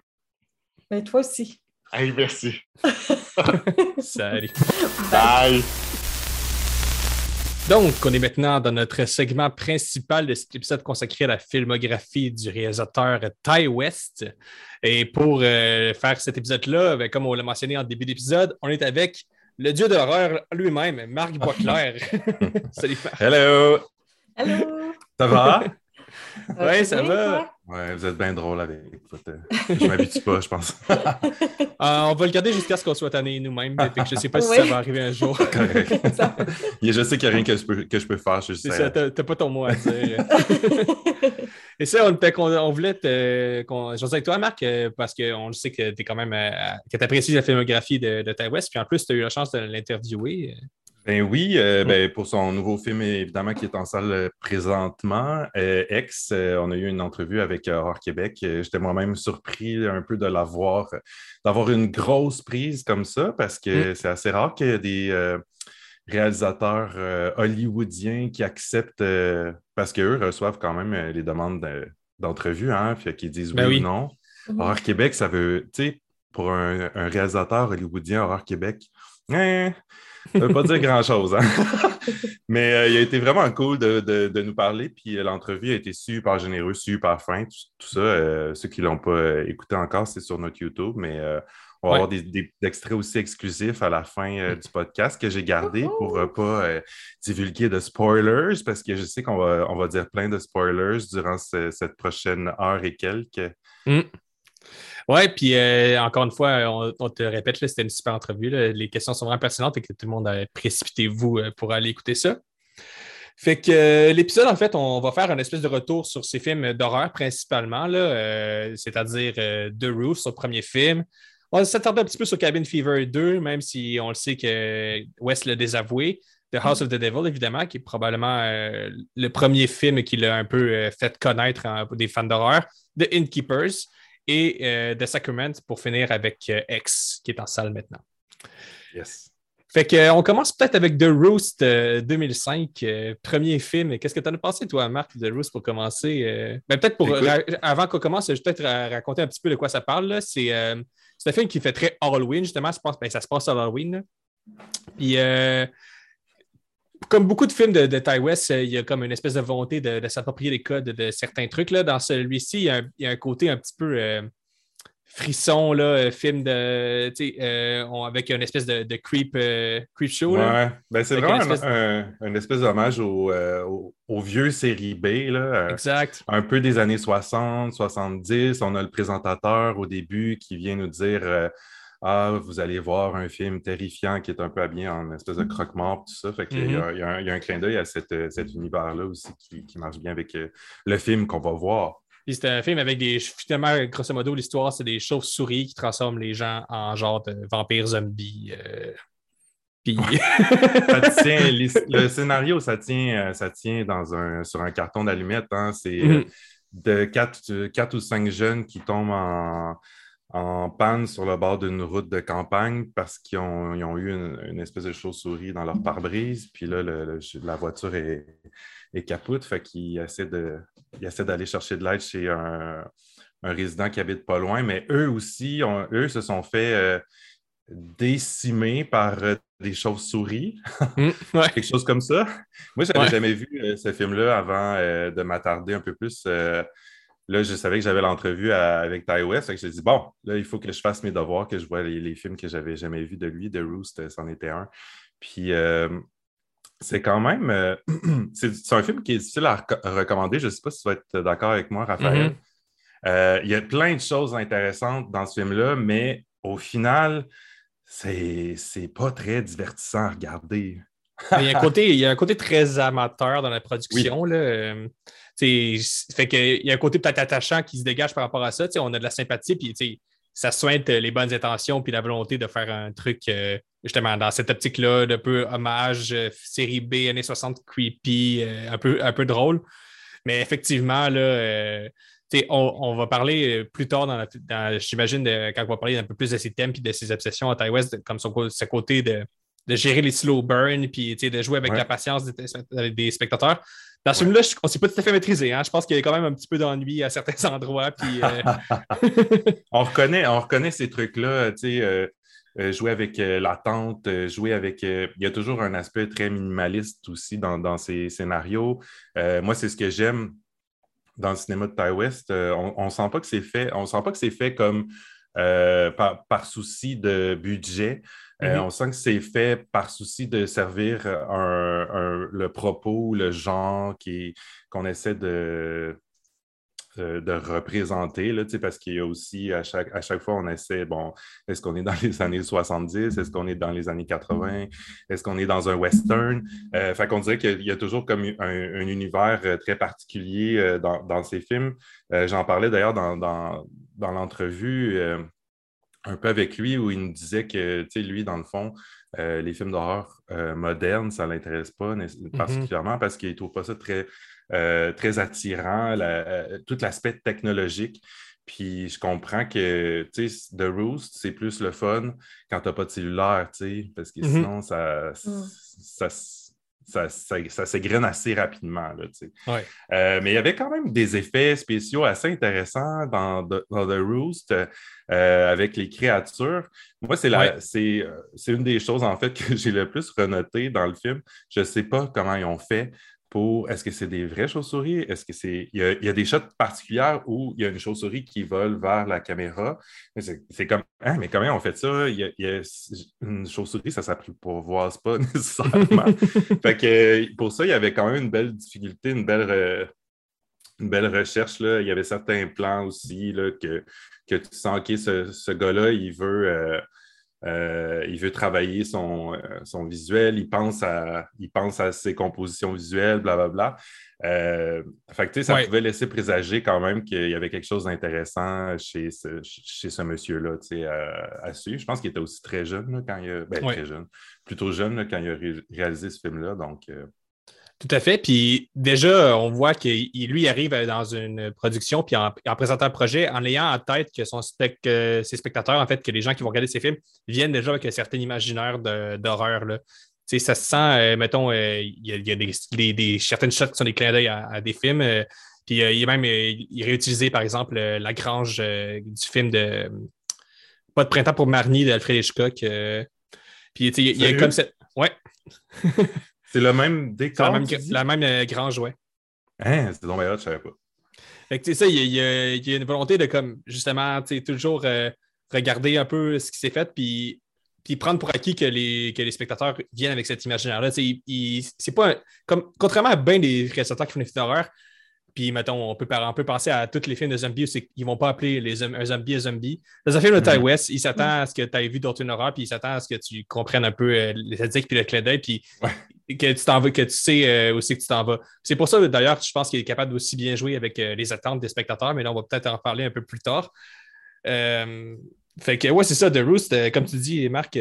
Mais toi aussi. Hey, merci. Salut. Bye. Donc, on est maintenant dans notre segment principal de cet épisode consacré à la filmographie du réalisateur Ty West. Et pour euh, faire cet épisode-là, ben, comme on l'a mentionné en début d'épisode, on est avec le dieu de l'horreur lui-même, Marc Boisclair. Salut, Marc. Hello! Allô? Ça va? Euh, Ouais, c'est ça va. Ouais, vous êtes bien drôle avec. votre- Je m'habitue pas, je pense. Euh, on va le garder jusqu'à ce qu'on soit tanné nous-mêmes. Je ne sais pas si Oui. ça va arriver un jour. Correct. Ça. Je sais qu'il n'y a rien que je peux, que je peux faire. Je ça, t'as t'as pas ton mot à dire. Et ça, on, voulait te, qu'on, avec toi, Marc, euh, parce qu'on le sait que tu quand même, euh, que tu apprécies la filmographie de, de Ty West, puis en plus, tu as eu la chance de l'interviewer. Ben oui, euh, ben, pour son nouveau film, évidemment, qui est en salle euh, présentement, euh, Ex, euh, on a eu une entrevue avec Horror Québec. J'étais moi-même surpris un peu de l'avoir, d'avoir une grosse prise comme ça, parce que c'est assez rare qu'il y ait des euh, réalisateurs euh, hollywoodiens qui acceptent, euh, parce qu'eux reçoivent quand même euh, les demandes de- d'entrevue, hein, puis qu'ils disent Ben oui, oui. ou non. Mhm. Horror Québec, ça veut, tu sais, pour un, un réalisateur hollywoodien, Horror Québec, hein, ça veut pas dire grand-chose. hein. Mais euh, il a été vraiment cool de, de- de nous parler, puis euh, l'entrevue a été super généreuse, super fin, tout, tout ça. euh, ceux qui ne l'ont pas écouté encore, c'est sur notre YouTube, mais on va Ouais. avoir des, des extraits aussi exclusifs à la fin euh, du podcast que j'ai gardé pour ne pas euh, divulguer de spoilers, parce que je sais qu'on va, on va dire plein de spoilers durant ce- cette prochaine heure et quelques. Ouais, puis euh, encore une fois, on, te répète, c'était une super entrevue. Les questions sont vraiment pertinentes et que tout le monde euh, pour aller écouter ça. Fait que euh, l'épisode, en fait, on va faire un espèce de retour sur ces films d'horreur principalement, euh, c'est-à-dire The Roof, son premier film. On va s'attarder un petit peu sur Cabin Fever 2, même si on le sait que West l'a désavoué. The House of the Devil, évidemment, qui est probablement le premier film qui l'a un peu fait connaître des fans d'horreur. The Innkeepers et euh, The Sacrament pour finir avec euh, X, qui est en salle maintenant. Yes. Fait que, euh, on commence peut-être avec The Roost euh, 2005, euh, premier film. Qu'est-ce que tu en as pensé, toi, Marc, de The Roost, pour commencer? euh? Ben, peut-être pour avant qu'on commence, je vais peut-être ra- raconter un petit peu de quoi ça parle. C'est euh, c'est un film qui fait très Halloween, justement. Je pense, ben, ça se passe à Halloween. là. Puis, euh, comme beaucoup de films de, de Ty West, euh, il y a comme une espèce de volonté de, de s'approprier les codes de certains trucs. Là. Dans celui-ci, il y, a un, il y a un côté un petit peu euh, frisson, là, euh, film de, euh, on- avec une espèce de, de creep, euh, creep show. Ouais, ben, c'est vraiment une espèce- un, un- espèce d'hommage au, au, au vieux série B, là, Exact. un peu des années 60, 70. On a le présentateur au début qui vient nous dire Ah, vous allez voir un film terrifiant qui est un peu habillé en espèce de croque-mort, tout ça. Fait qu'il y, y a un- il y a un clin d'œil à cette, euh, cet univers-là aussi qui, qui marche bien avec euh, le film qu'on va voir. C'est un film avec des. Finalement, grosso modo, l'histoire, c'est des chauves-souris qui transforment les gens en genre de vampires zombies. euh. Puis. Ça tient- le scénario, ça tient, ça tient dans un, sur un carton d'allumettes. hein. C'est Mhm. de quatre, quatre ou cinq jeunes qui tombent en, en panne sur le bord d'une route de campagne parce qu'ils ont, eu une, une espèce de chauve-souris dans leur pare-brise. Puis là, le- le- la voiture est, est capote. Fait qu'ils essaient de, ils essaient d'aller chercher de l'aide chez un, un résident qui habite pas loin. Mais eux aussi, ont- eux se sont fait euh, décimer par euh, des chauves-souris Mm, ouais. quelque chose comme ça. Moi, je n'avais Ouais. jamais vu euh, ce film-là avant de m'attarder un peu plus. Là, je savais que j'avais l'entrevue avec Ty West. Je me dit, bon, là, il faut que je fasse mes devoirs, que je vois les, les films que j'avais jamais vus de lui. The Roost, euh, c'en était un. Puis, euh, c'est quand même. euh, c'est c'est un film qui est difficile à reco- à recommander. Je ne sais pas si tu vas être d'accord avec moi, Raphaël. Mhm. Euh, il y a plein de choses intéressantes dans ce film-là, mais au final, c'est c'est pas très divertissant à regarder. Il, y a un côté, il y a un côté très amateur dans la production. Là. Euh, fait que, il y a un côté peut-être attachant qui se dégage par rapport à ça. On a de la sympathie, puis ça soigne les bonnes intentions, puis la volonté de faire un truc euh, justement dans cette optique-là, de peu hommage, euh, série B, années 60, creepy, euh, un, peu, un peu drôle. Mais effectivement, là, on, on va parler plus tard, dans, dans- j'imagine, quand on va parler un peu plus de ses thèmes et de ses obsessions à West, comme son, ce côté de, de gérer les slow burns puis de jouer avec Ouais. la patience des, des- des spectateurs. Dans ce film-là, on ne s'est pas tout à fait maîtrisé. hein. Je pense qu'il y a quand même un petit peu d'ennui à certains endroits. Puis, euh, on, reconnaît, on reconnaît ces trucs-là, euh, euh, jouer avec l'attente, jouer avec. il y a toujours un aspect très minimaliste aussi dans, dans ces scénarios. Moi, c'est ce que j'aime dans le cinéma de Ty West. On ne sent pas que c'est fait, on sent pas que c'est fait comme euh, par, par souci de budget. Euh. On sent que c'est fait par souci de servir un- un- le propos, le genre qu'on essaie de, euh, de représenter, là, parce qu'il y a aussi, à chaque, à chaque fois, on essaie, bon, est-ce qu'on est dans les années 70, est-ce qu'on est dans les années 80, est-ce qu'on est dans un western? Euh, fait qu'on dirait qu'il y a toujours comme un, un univers euh, très particulier euh, dans, dans ces films. Euh, J'en parlais d'ailleurs dans, dans, dans l'entrevue euh, un peu avec lui où il nous disait que, tu sais, lui, dans le fond, euh, les films d'horreur euh, modernes, ça ne l'intéresse pas né- particulièrement parce qu'il ne trouve pas ça très, euh, très attirant, la- euh, tout l'aspect technologique. Puis je comprends que, tu sais, The Roost, c'est plus le fun quand tu n'as pas de cellulaire, tu sais, parce que Mhm. sinon, ça, Mm. ça, ça, ça, ça s'égrène assez rapidement, là. Ouais. Euh, mais il y avait quand même des effets spéciaux assez intéressants dans, The- dans The Roost euh, avec les créatures. Moi, c'est Ouais. euh, c'est une des choses, en fait, que j'ai le plus renoté dans le film. Je ne sais pas comment ils ont fait pour. Est-ce que c'est des vraies chauves-souris? Est-ce que c'est. Il y, a, il y a des shots particulières où il y a une chauve-souris qui vole vers la caméra. C'est comme. Hein, mais comment on fait ça? Il y a, il y a- une chauve-souris, ça s'apprivoise pas nécessairement. fait que pour ça, il y avait quand même une belle difficulté, une belle. une belle recherche. Là. Il y avait certains plans aussi là, que, que tu sens, OK, ce, ce gars-là, il veut, euh, euh, il veut travailler son, euh, son visuel, il pense, à, il pense à ses compositions visuelles, blablabla. Euh, fait que, tu sais, ça Ouais. pouvait laisser présager quand même qu'il y avait quelque chose d'intéressant chez ce, chez ce monsieur-là tu sais, à, à suivre. Je pense qu'il était aussi très jeune là, quand il a, ben, Ouais. très jeune, plutôt jeune là, quand il a ré- réalisé ce film-là. Donc, euh, Tout à fait. Puis déjà, on voit qu'il lui arrive dans une production, puis en, en présentant le projet, en ayant en tête que son spec- que ses spectateurs, en fait, que les gens qui vont regarder ses films viennent déjà avec un certain imaginaire d'horreur. ça se sent, euh, mettons, euh, il y a, y a des, des- des- certaines shots qui sont des clins d'œil à, à des films. euh, puis euh, il est même euh, il réutilisé, par exemple, euh, la grange euh, du film de Pas de printemps pour Marnie d'Alfred Hitchcock. euh. puis tu sais, il y a- a comme cette. Ouais, c'est le même c'est la décor. dis? la même euh, grange, ouais. Hein, c'est donc bien je savais pas. Fait que, tu sais, ça, il y, a- il y a- une volonté de, comme, justement, toujours euh, regarder un peu ce qui s'est fait, puis, puis prendre pour acquis que les, que les spectateurs viennent avec cet imaginaire-là. C'est pas un- comme, contrairement à bien des réalisateurs qui font des films d'horreur, puis, mettons, on peut, on peut penser à tous les films de zombies où c'est qu'ils vont pas appeler les, un zombie un zombie. Dans un film de Ty Mhm. West, il s'attend à ce que tu aies vu d'autres horreur, puis il s'attend à ce que tu comprennes un peu euh, les puis le clin d'œil, puis que tu t'en que tu sais euh, c'est que tu t'en vas. C'est pour ça, d'ailleurs, je pense qu'il est capable d'aussi bien jouer avec euh, les attentes des spectateurs, mais là, on va peut-être en parler un peu plus tard. Euh, fait que, ouais, c'est ça, The Roost, comme tu dis, Marc,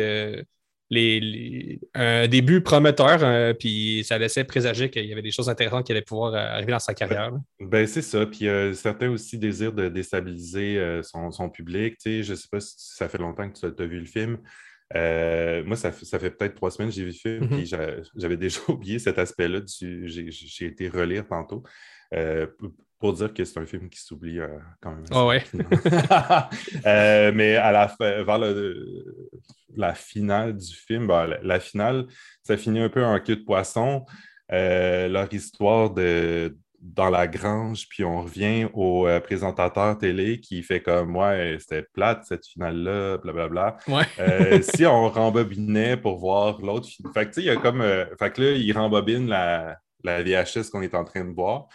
les, un début prometteur, puis ça laissait présager qu'il y avait des choses intéressantes qui allaient pouvoir arriver dans sa carrière. Ben, c'est ça. Puis certains aussi désirent de déstabiliser son, son public. Je ne sais pas si ça fait longtemps que tu as, vu le film. Euh, moi, ça, fait- ça fait peut-être trois semaines que j'ai vu le film, puis j'a- j'avais déjà oublié cet aspect-là. J'ai été relire tantôt euh, pour dire que c'est un film qui s'oublie euh, quand même. Ah ouais. mais à la fin, vers le- la finale du film, ben, la, la finale, ça finit un peu en queue de poisson. Leur histoire de dans la grange, puis on revient au euh, présentateur télé qui fait comme Ouais, c'était plate cette finale-là, blablabla. Ouais. Euh, si on rembobinait pour voir l'autre. Fait que tu sais, il y a comme. euh, fait que là, il rembobine la, la VHS qu'on est en train de voir.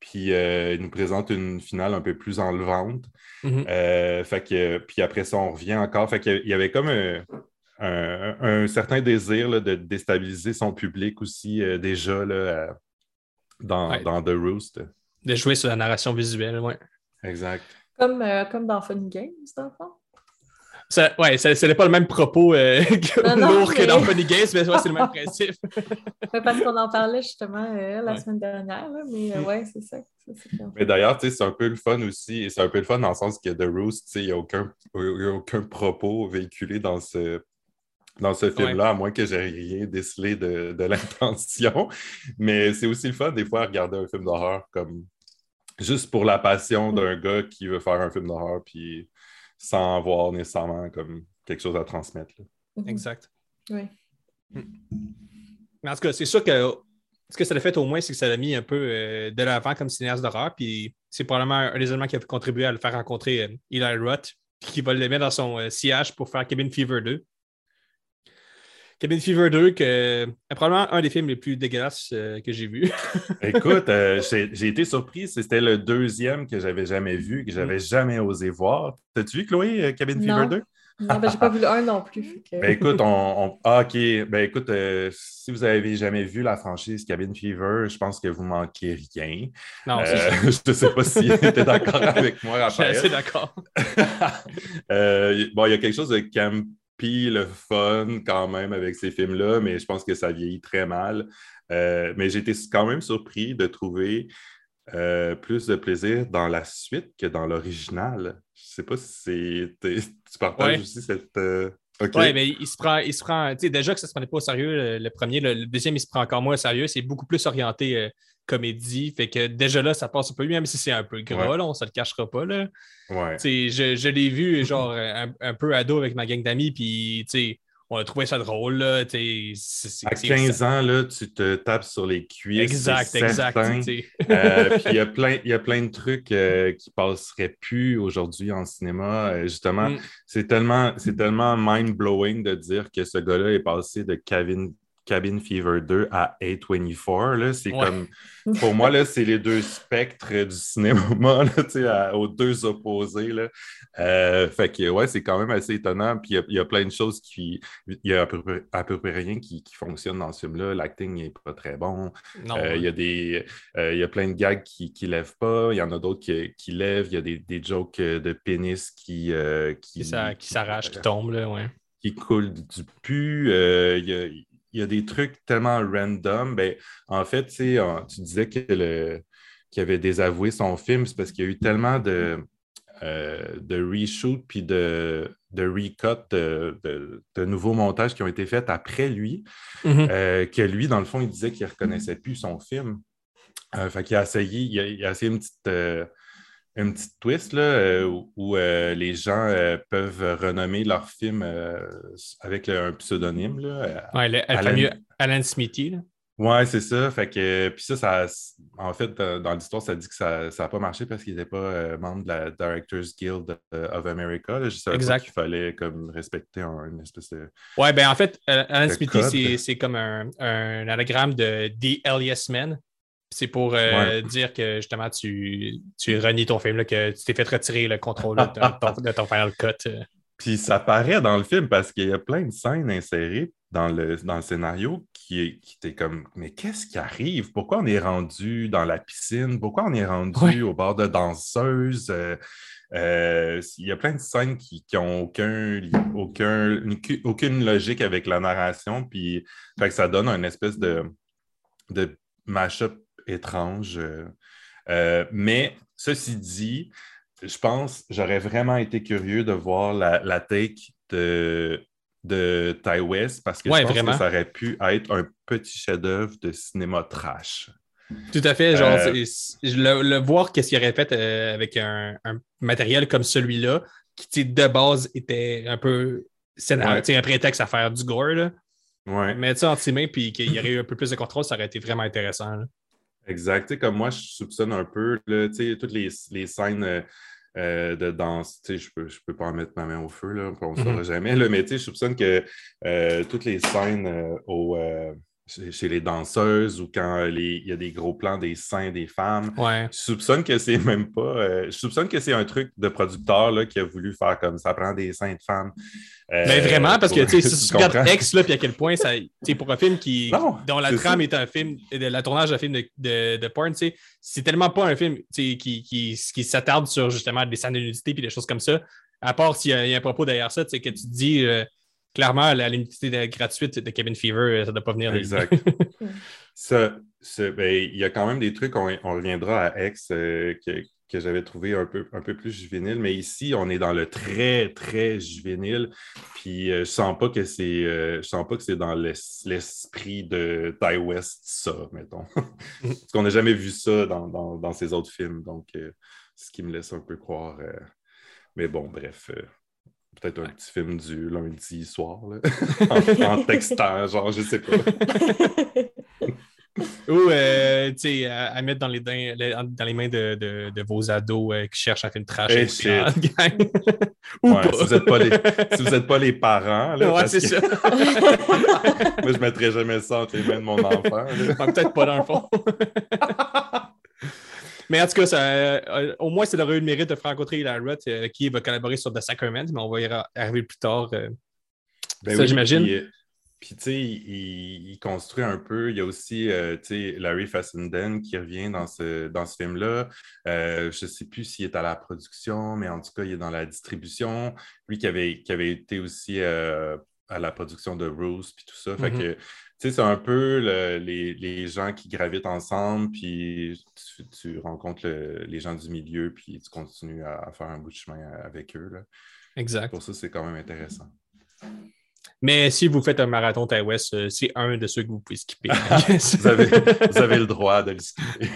Puis il nous présente une finale un peu plus enlevante. Mhm. Euh, fait que, puis après ça, on revient encore. Fait qu'il y avait comme un, un- certain désir là, de déstabiliser son public aussi déjà là, dans, Ouais. dans The Roost. De jouer sur la narration visuelle, ouais. Exact. Comme, euh, comme dans Funny Games, dans le fond. Ça, ouais, ça- ce n'est pas le même propos euh, que- Non, non, lourd que dans Funny Games, mais ouais, c'est le même principe. Parce qu'on en parlait justement euh, la Ouais. semaine dernière, là, mais euh, Mm. ouais, c'est ça. Mais d'ailleurs, c'est un peu le fun aussi. et C'est un peu le fun dans le sens que The Roost, il n'y a aucun, il y a aucun propos véhiculé dans ce, dans ce film-là, à moins que j'ai rien décelé de, de l'intention. Mais c'est aussi le fun, des fois, à regarder un film d'horreur comme juste pour la passion d'un gars qui veut faire un film d'horreur, puis sans avoir nécessairement comme quelque chose à transmettre. là. Mhm. Exact. Oui. Mais en tout cas, c'est sûr que ce que ça a fait au moins, c'est que ça l'a mis un peu euh, de l'avant comme cinéaste d'horreur. Puis c'est probablement un des éléments qui a contribué à le faire rencontrer euh, Eli Roth, qui va le mettre dans son euh, sillage pour faire Cabin Fever 2. Cabin Fever 2, que, est probablement un des films les plus dégueulasses euh, que j'ai vu. Écoute, euh, j'ai été surpris. C'était le deuxième que j'avais jamais vu, que j'avais jamais osé voir. T'as-tu vu, Chloé, euh, Cabin Non. Fever 2? Non, ben, j'ai pas vu le 1 non plus. que- Ben écoute, on, on- ah, OK. Ben écoute, euh, si vous avez jamais vu la franchise Cabin Fever, je pense que vous manquez rien. Non, Euh, c'est- je ne sais pas si tu es d'accord avec moi, je suis assez Raphaël. d'accord. Euh, bon, il y a quelque chose de le fun quand même avec ces films-là, mais je pense que ça vieillit très mal. Euh, mais été quand même surpris de trouver euh, plus de plaisir dans la suite que dans l'original. Je sais pas si tu partages Ouais. aussi cette. euh, OK. Oui, mais il se prend, il se prend, déjà que ça se prenait pas au sérieux, le, le premier, le, le deuxième, il se prend encore moins au sérieux, c'est beaucoup plus orienté euh, comédie, fait que déjà là, ça passe un peu mieux, même si c'est un peu gras, Ouais. là, on se le cachera pas, là. Ouais. Je, je l'ai vu, genre, un, un peu ado avec ma gang d'amis, puis, on a trouvé ça drôle, là, À c'est- 15 ans, là, tu te tapes sur les cuisses. Exact, exact. Euh, puis il y a plein, il y a plein de trucs euh, qui passeraient plus aujourd'hui en cinéma. Euh, justement, Mm. c'est tellement, tellement mind-blowing de dire que ce gars-là est passé de Cabin, Cabin Fever 2 à A24. Là. C'est Ouais. comme, pour moi, c'est les deux spectres du cinéma, là, tu sais, à- aux deux opposés. Là. Euh, fait que, ouais, c'est quand même assez étonnant. Puis il y a- il y, a plein de choses qui. Il y a à peu près, à peu près rien qui, qui fonctionne dans ce film-là. L'acting n'est pas très bon. Euh, Il y a des, euh, il y a plein de gags qui ne lèvent pas. Il y en a d'autres qui, qui lèvent. Il y a des, des jokes de pénis qui, qui, qui, s'a- qui s'arrache, qui tombe, là, ouais. qui coulent du pu. Euh, y a, il y a des trucs tellement random. Ben, en fait, tu sais, tu disais qu'il avait désavoué son film, c'est parce qu'il y a eu tellement de, euh, de reshoot puis de, de recut, de, de- de nouveaux montages qui ont été faits après lui, Mhm. euh, que lui, dans le fond, il disait qu'il ne reconnaissait plus son film. Euh, fait qu'il a essayé, il a, il a essayé une petite, euh, une petite twist là, euh, où, où, euh, les gens euh, peuvent renommer leur film euh, avec un pseudonyme. Là, Ouais, le- elle Alan- Alan Smithy, là. Ouais, c'est ça. Fait que, puis ça, ça, en fait, dans l'histoire, ça dit que ça n'a pas marché parce qu'il n'était pas membre de la Directors Guild of America. Là. Exact. qu'il fallait comme respecter un, une espèce de. Ouais, ben en fait, Alan Smithy, c'est- c'est comme un, un anagramme de The Elias Men. C'est pour euh, dire que justement, tu, tu renies ton film, là, que tu t'es fait retirer le contrôle de ton, de ton Final Cut. euh. Puis ça paraît dans le film parce qu'il y a plein de scènes insérées dans le, dans le scénario qui, qui étaient comme Mais qu'est-ce qui arrive? Pourquoi on est rendu dans la piscine? Pourquoi on est rendu Ouais. au bord de danseuses? Euh, euh, il y a plein de scènes qui n'ont aucun, aucun, aucune logique avec la narration. Puis fait que ça donne une espèce de, de mash-up étrange. euh. Euh, mais ceci dit, je pense, j'aurais vraiment été curieux de voir la, la take de, de Ty West parce que Ouais, je pense vraiment. que ça aurait pu être un petit chef-d'œuvre de cinéma trash. Tout à fait. Genre, Euh, le, le voir qu'est-ce qu'il aurait fait euh, avec un, un matériel comme celui-là, qui tu sais, de base était un peu scénario, Ouais. tu sais, un prétexte à faire du gore. Là. Ouais, Mettre ça entre ses mains puis qu'il y aurait eu un peu plus de contrôle, ça aurait été vraiment intéressant. là. Exact. Tu sais, comme moi, je soupçonne un peu, là, tu sais, toutes les, les scènes euh, euh, de danse, tu sais, je peux, je peux pas en mettre ma main au feu, là, on ne saura Mhm. jamais, là, mais tu sais, je soupçonne que euh, toutes les scènes au, chez, les danseuses ou quand les- il y a des gros plans des seins des femmes, Ouais. Je soupçonne que c'est même pas. euh, je soupçonne que c'est un truc de producteur là, qui a voulu faire comme ça prend des seins de femmes. Euh, Mais vraiment, parce que tu si tu regardes? X, là, puis à quel point ça. pour un film qui. Non, dont la trame ça. est un film, de la tournage d'un film de, de, de porn, c'est tellement pas un film qui, qui, qui s'attarde sur justement des scènes de nudité puis des choses comme ça. À part s'il y, y a un propos derrière ça, tu sais, que tu te dis euh, clairement la de- gratuite de Kevin Fever, euh, ça ne doit pas venir Exact. Ça, ça, ben, il y a quand même des trucs, on, on reviendra à X euh, que, que j'avais trouvé un peu, un peu plus juvénile, mais ici, on est dans le très, très juvénile. Puis euh, je sens pas que c'est euh, je sens pas que c'est dans l'es- l'esprit de Ty West, ça, mettons. Parce qu'on n'a jamais vu ça dans, dans, dans ses autres films. Donc, ce qui me laisse un peu croire. Mais bon, bref. Peut-être un petit film du lundi soir, là. en, en textant, genre, je sais pas. Ou euh, tu sais, à, à mettre dans les, dans les mains de, de- de vos ados euh, qui cherchent un film trash. Eh, inspirant, gang. Ou Ouais, pas. si vous n'êtes pas, les- si vous êtes pas les parents, là, Ouais, c'est que ça. moi, je ne mettrais jamais ça entre les mains de mon enfant. Ouais, Peut-être pas dans le fond. Mais en tout cas, ça, euh, au moins, ça aurait eu le mérite de faire rencontrer Roth, euh, qui va collaborer sur The Sacrament, mais on va y arriver plus tard. euh. Ben Ça, oui, j'imagine. Puis, tu sais, il, il construit un peu. Il y a aussi, euh, tu sais, Larry Fassenden qui revient dans ce, dans ce film-là. Euh, je ne sais plus s'il est à la production, mais en tout cas, il est dans la distribution. Lui qui avait, qui avait été aussi euh, à la production de Rose, puis tout ça. Fait Mhm. que, sais, c'est un peu le- les, les gens qui gravitent ensemble, puis tu, tu rencontres le- les gens du milieu, puis tu continues à, à faire un bout de chemin avec eux. Là. Exact. Pour ça, c'est quand même intéressant. Mais si vous faites un marathon Ty West, euh, c'est un de ceux que vous pouvez skipper. vous, avez, vous avez le droit de le skipper.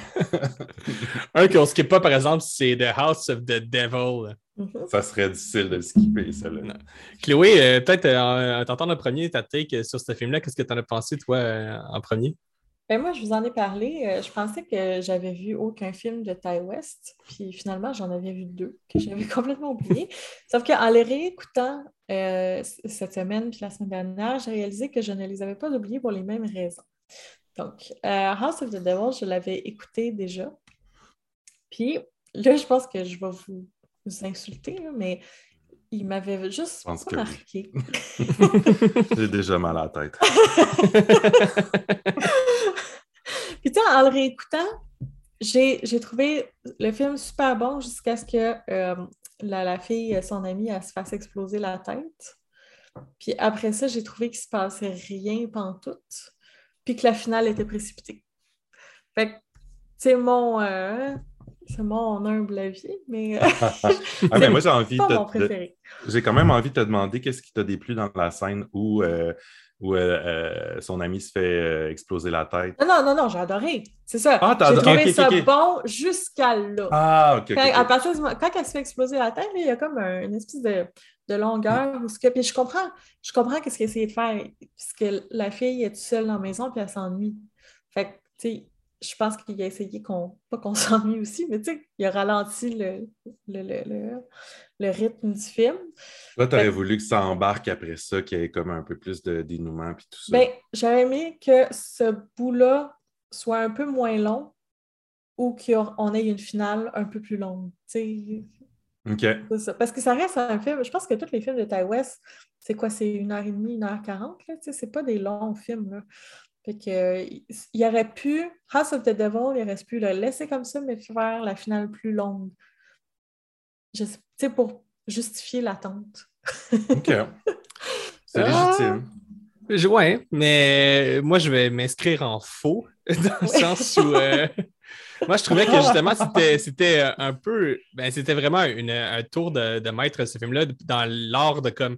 un qu'on ne skip pas, par exemple, c'est The House of the Devil. Mhm. Ça serait difficile de le skipper, celle-là. Chloé, euh, peut-être euh, en t'entendant le premier, ta take sur ce film-là, qu'est-ce que tu en as pensé, toi, euh, en premier? Ben moi, je vous en ai parlé. euh, je pensais que j'avais vu aucun film de Ty West, puis finalement, j'en avais vu deux que j'avais complètement oubliés. Sauf qu'en les réécoutant euh, cette semaine puis la semaine dernière, j'ai réalisé que je ne les avais pas oubliés pour les mêmes raisons. Donc, euh, House of the Devil, je l'avais écouté déjà. Puis là, je pense que je vais vous, vous insulter, là, mais il m'avait juste pas oui. marqué. J'ai déjà mal à la tête. Puis tu sais, en le réécoutant, j'ai j'ai trouvé le film super bon jusqu'à ce que euh, la, la fille, son amie, elle se fasse exploser la tête. Puis après ça, j'ai trouvé qu'il se passait rien pantoute. Puis que la finale était précipitée. Fait que c'est mon, euh, c'est mon humble avis, mais Ah, mais moi, j'ai envie pas mon de, de- préféré. J'ai quand même envie de te demander qu'est-ce qui t'a déplu dans la scène où, euh, où euh, euh, son ami se fait euh, exploser la tête. Non, non, non, non, j'ai adoré. C'est ça. Ah, j'ai trouvé Ok, ça bon jusqu'à là. Ah, ok. Quand, à partir du moment- quand elle se fait exploser la tête, il y a comme un- une espèce de, de longueur. Où ce que, puis je comprends, je comprends qu'est-ce qu'elle essayait de faire. Puisque la fille est toute seule dans la maison puis elle s'ennuie. Fait que, tu sais, je pense qu'il a essayé qu'on, pas qu'on s'ennuie aussi, mais tu sais, il a ralenti le, le, le, le, le rythme du film. Toi, tu aurais Fait- voulu que ça embarque après ça, qu'il y ait comme un peu plus de dénouement puis tout ça? Ben, j'aurais aimé que ce bout-là soit un peu moins long ou qu'on ait une finale un peu plus longue. Tu sais, OK. ça. Parce que ça reste un film. Je pense que tous les films de Ty West, c'est quoi? C'est une heure et demie, une heure quarante. là, tu sais, C'est pas des longs films. Là. Fait que, il aurait pu, House of the Devil, il aurait pu le laisser comme ça, mais faire la finale plus longue. Je sais- Tu sais, pour justifier l'attente. OK. C'est Ah! légitime. Je- Ouais, mais moi, je vais m'inscrire en faux, dans le sens où. euh, moi, je trouvais que justement, c'était, c'était euh, un peu. Ben, c'était vraiment une- un tour de, de maître, ce film-là, dans l'art de comme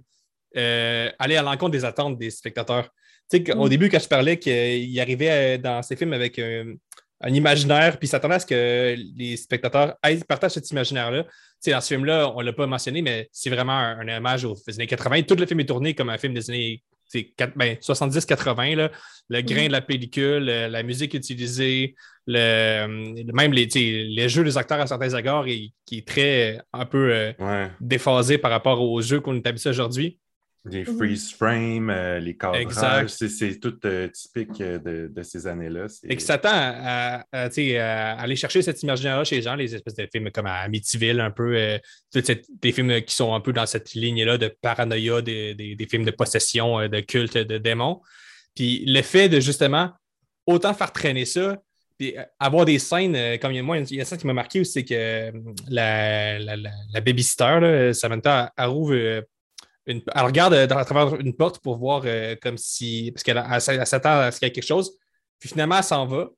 euh, aller à l'encontre des attentes des spectateurs. Tu sais, qu'au Mm. début, quand je parlais qu'il arrivait euh, dans ces films avec un, un imaginaire, puis s'attendait à ce que les spectateurs aillent- partagent cet imaginaire-là. Tu sais, dans ce film-là, on ne l'a pas mentionné, mais c'est vraiment un, un hommage aux années 80. Tout le film est tourné comme un film des années c'est quatre- ben, 70-80, là, le grain de la pellicule, euh, la musique utilisée, le, même les, jeux des acteurs à certains égards et- qui est très euh, un peu euh, Ouais. déphasé par rapport aux jeux qu'on est habitué aujourd'hui. Les freeze frames, euh, les cadrages, c'est, tout euh, typique euh, de, de ces années-là. Et qui s'attend à, à- aller chercher cet imaginaire-là chez les gens, les espèces de films comme Amityville, un peu, euh, des films qui sont un peu dans cette ligne-là de paranoïa, des, des- des films de possession, de culte, de démons. Puis le fait de justement autant faire traîner ça, puis avoir des scènes, comme il y a, moi, il y a ça qui m'a marqué aussi, c'est que la, la, la, la babysitter, Samantha, euh, une- elle regarde euh, à travers une porte pour voir euh, comme si. Parce qu'elle s'attend à ce qu'il y ait quelque chose. Puis finalement, elle s'en va.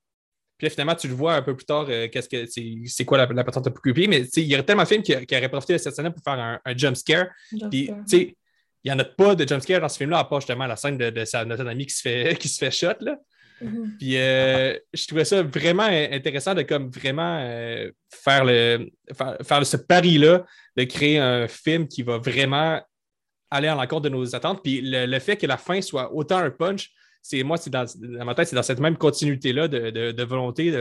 Puis là, finalement, tu le vois un peu plus tard, euh, qu'est-ce que c'est, quoi la, la patente creepy. Mais il y aurait tellement de films qui, qui auraient profité de cette scène pour faire un, un jump scare. Puis, tu sais, il n'y en a pas de jump scare dans ce film-là, à part justement la scène de, de sa, notre ami qui se fait, qui se fait shot. Là. Mhm. Puis euh, je trouvais ça vraiment intéressant de comme vraiment euh, faire, le, faire, faire ce pari-là, de créer un film qui va vraiment aller à l'encontre de nos attentes. Puis le, le fait que la fin soit autant un punch, c'est moi, c'est dans, ma tête, c'est dans cette même continuité-là de, de- volonté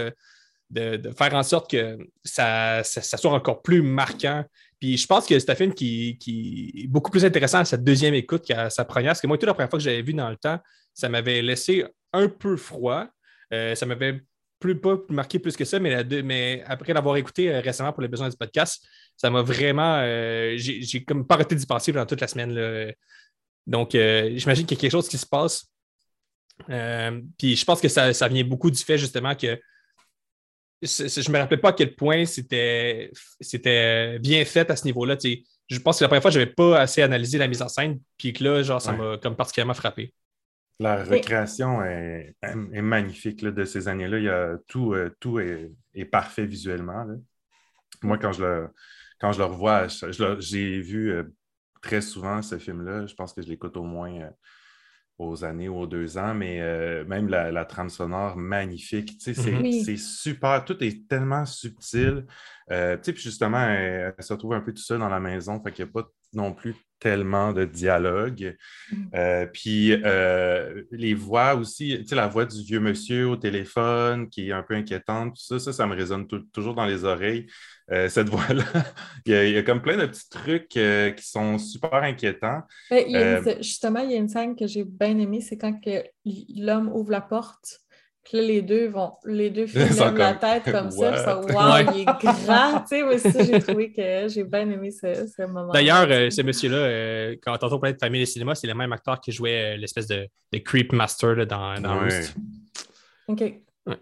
de, de- faire en sorte que ça, ça- soit encore plus marquant. Puis je pense que c'est un film qui, qui est beaucoup plus intéressant à cette deuxième écoute qu'à sa première. Parce que moi, toute la première fois que j'avais vu dans le temps, ça m'avait laissé un peu froid. Euh, ça m'avait plus pas marqué plus que ça, mais, la deux- mais après l'avoir écouté euh, récemment pour les besoins du podcast, ça m'a vraiment. euh, j'ai comme pas arrêté d'y penser pendant toute la semaine. là. Donc, euh, j'imagine qu'il y a quelque chose qui se passe. Euh, puis je pense que ça, ça vient beaucoup du fait justement que je ne me rappelle pas à quel point c'était c'était bien fait à ce niveau-là. tu sais. Je pense que la première fois, je n'avais pas assez analysé la mise en scène, puis que là, genre, ça Ouais. m'a comme particulièrement frappé. La recréation est, est magnifique là, de ces années-là. Il y a tout, euh, tout est, est parfait visuellement. là. Moi, quand je le, quand je le revois, je- je le- j'ai vu euh, très souvent ce film-là. Je pense que je l'écoute au moins euh, aux années ou aux deux ans, mais euh, même la, la trame sonore magnifique. Tu sais, c'est, Mhm. Oui. c'est super. Tout est tellement subtil. Tu sais, puis justement, elle, elle se retrouve un peu tout seul dans la maison, fait qu'il n'y a pas non plus tellement de dialogue. Mhm. Euh, puis euh, les voix aussi, tu sais, la voix du vieux monsieur au téléphone qui est un peu inquiétante, tout ça, ça, ça me résonne tou- toujours dans les oreilles. Euh, cette voix-là, il, y a, il y a comme plein de petits trucs qui sont super inquiétants. Ben, il une- justement, il y a une scène que j'ai bien aimée, c'est quand l'homme ouvre la porte, puis là, les deux vont, les deux filles lèvent la tête comme ça, puis ça, wow, Ouais. il est grand, tu sais, moi aussi, j'ai trouvé que j'ai bien aimé ce, ce moment. D'ailleurs, euh, ce monsieur-là, euh, quand tantôt on parlait de famille et cinéma, c'est le même acteur qui jouait euh, l'espèce de, de Creep Master là, dans, dans Ouais. Roost. OK.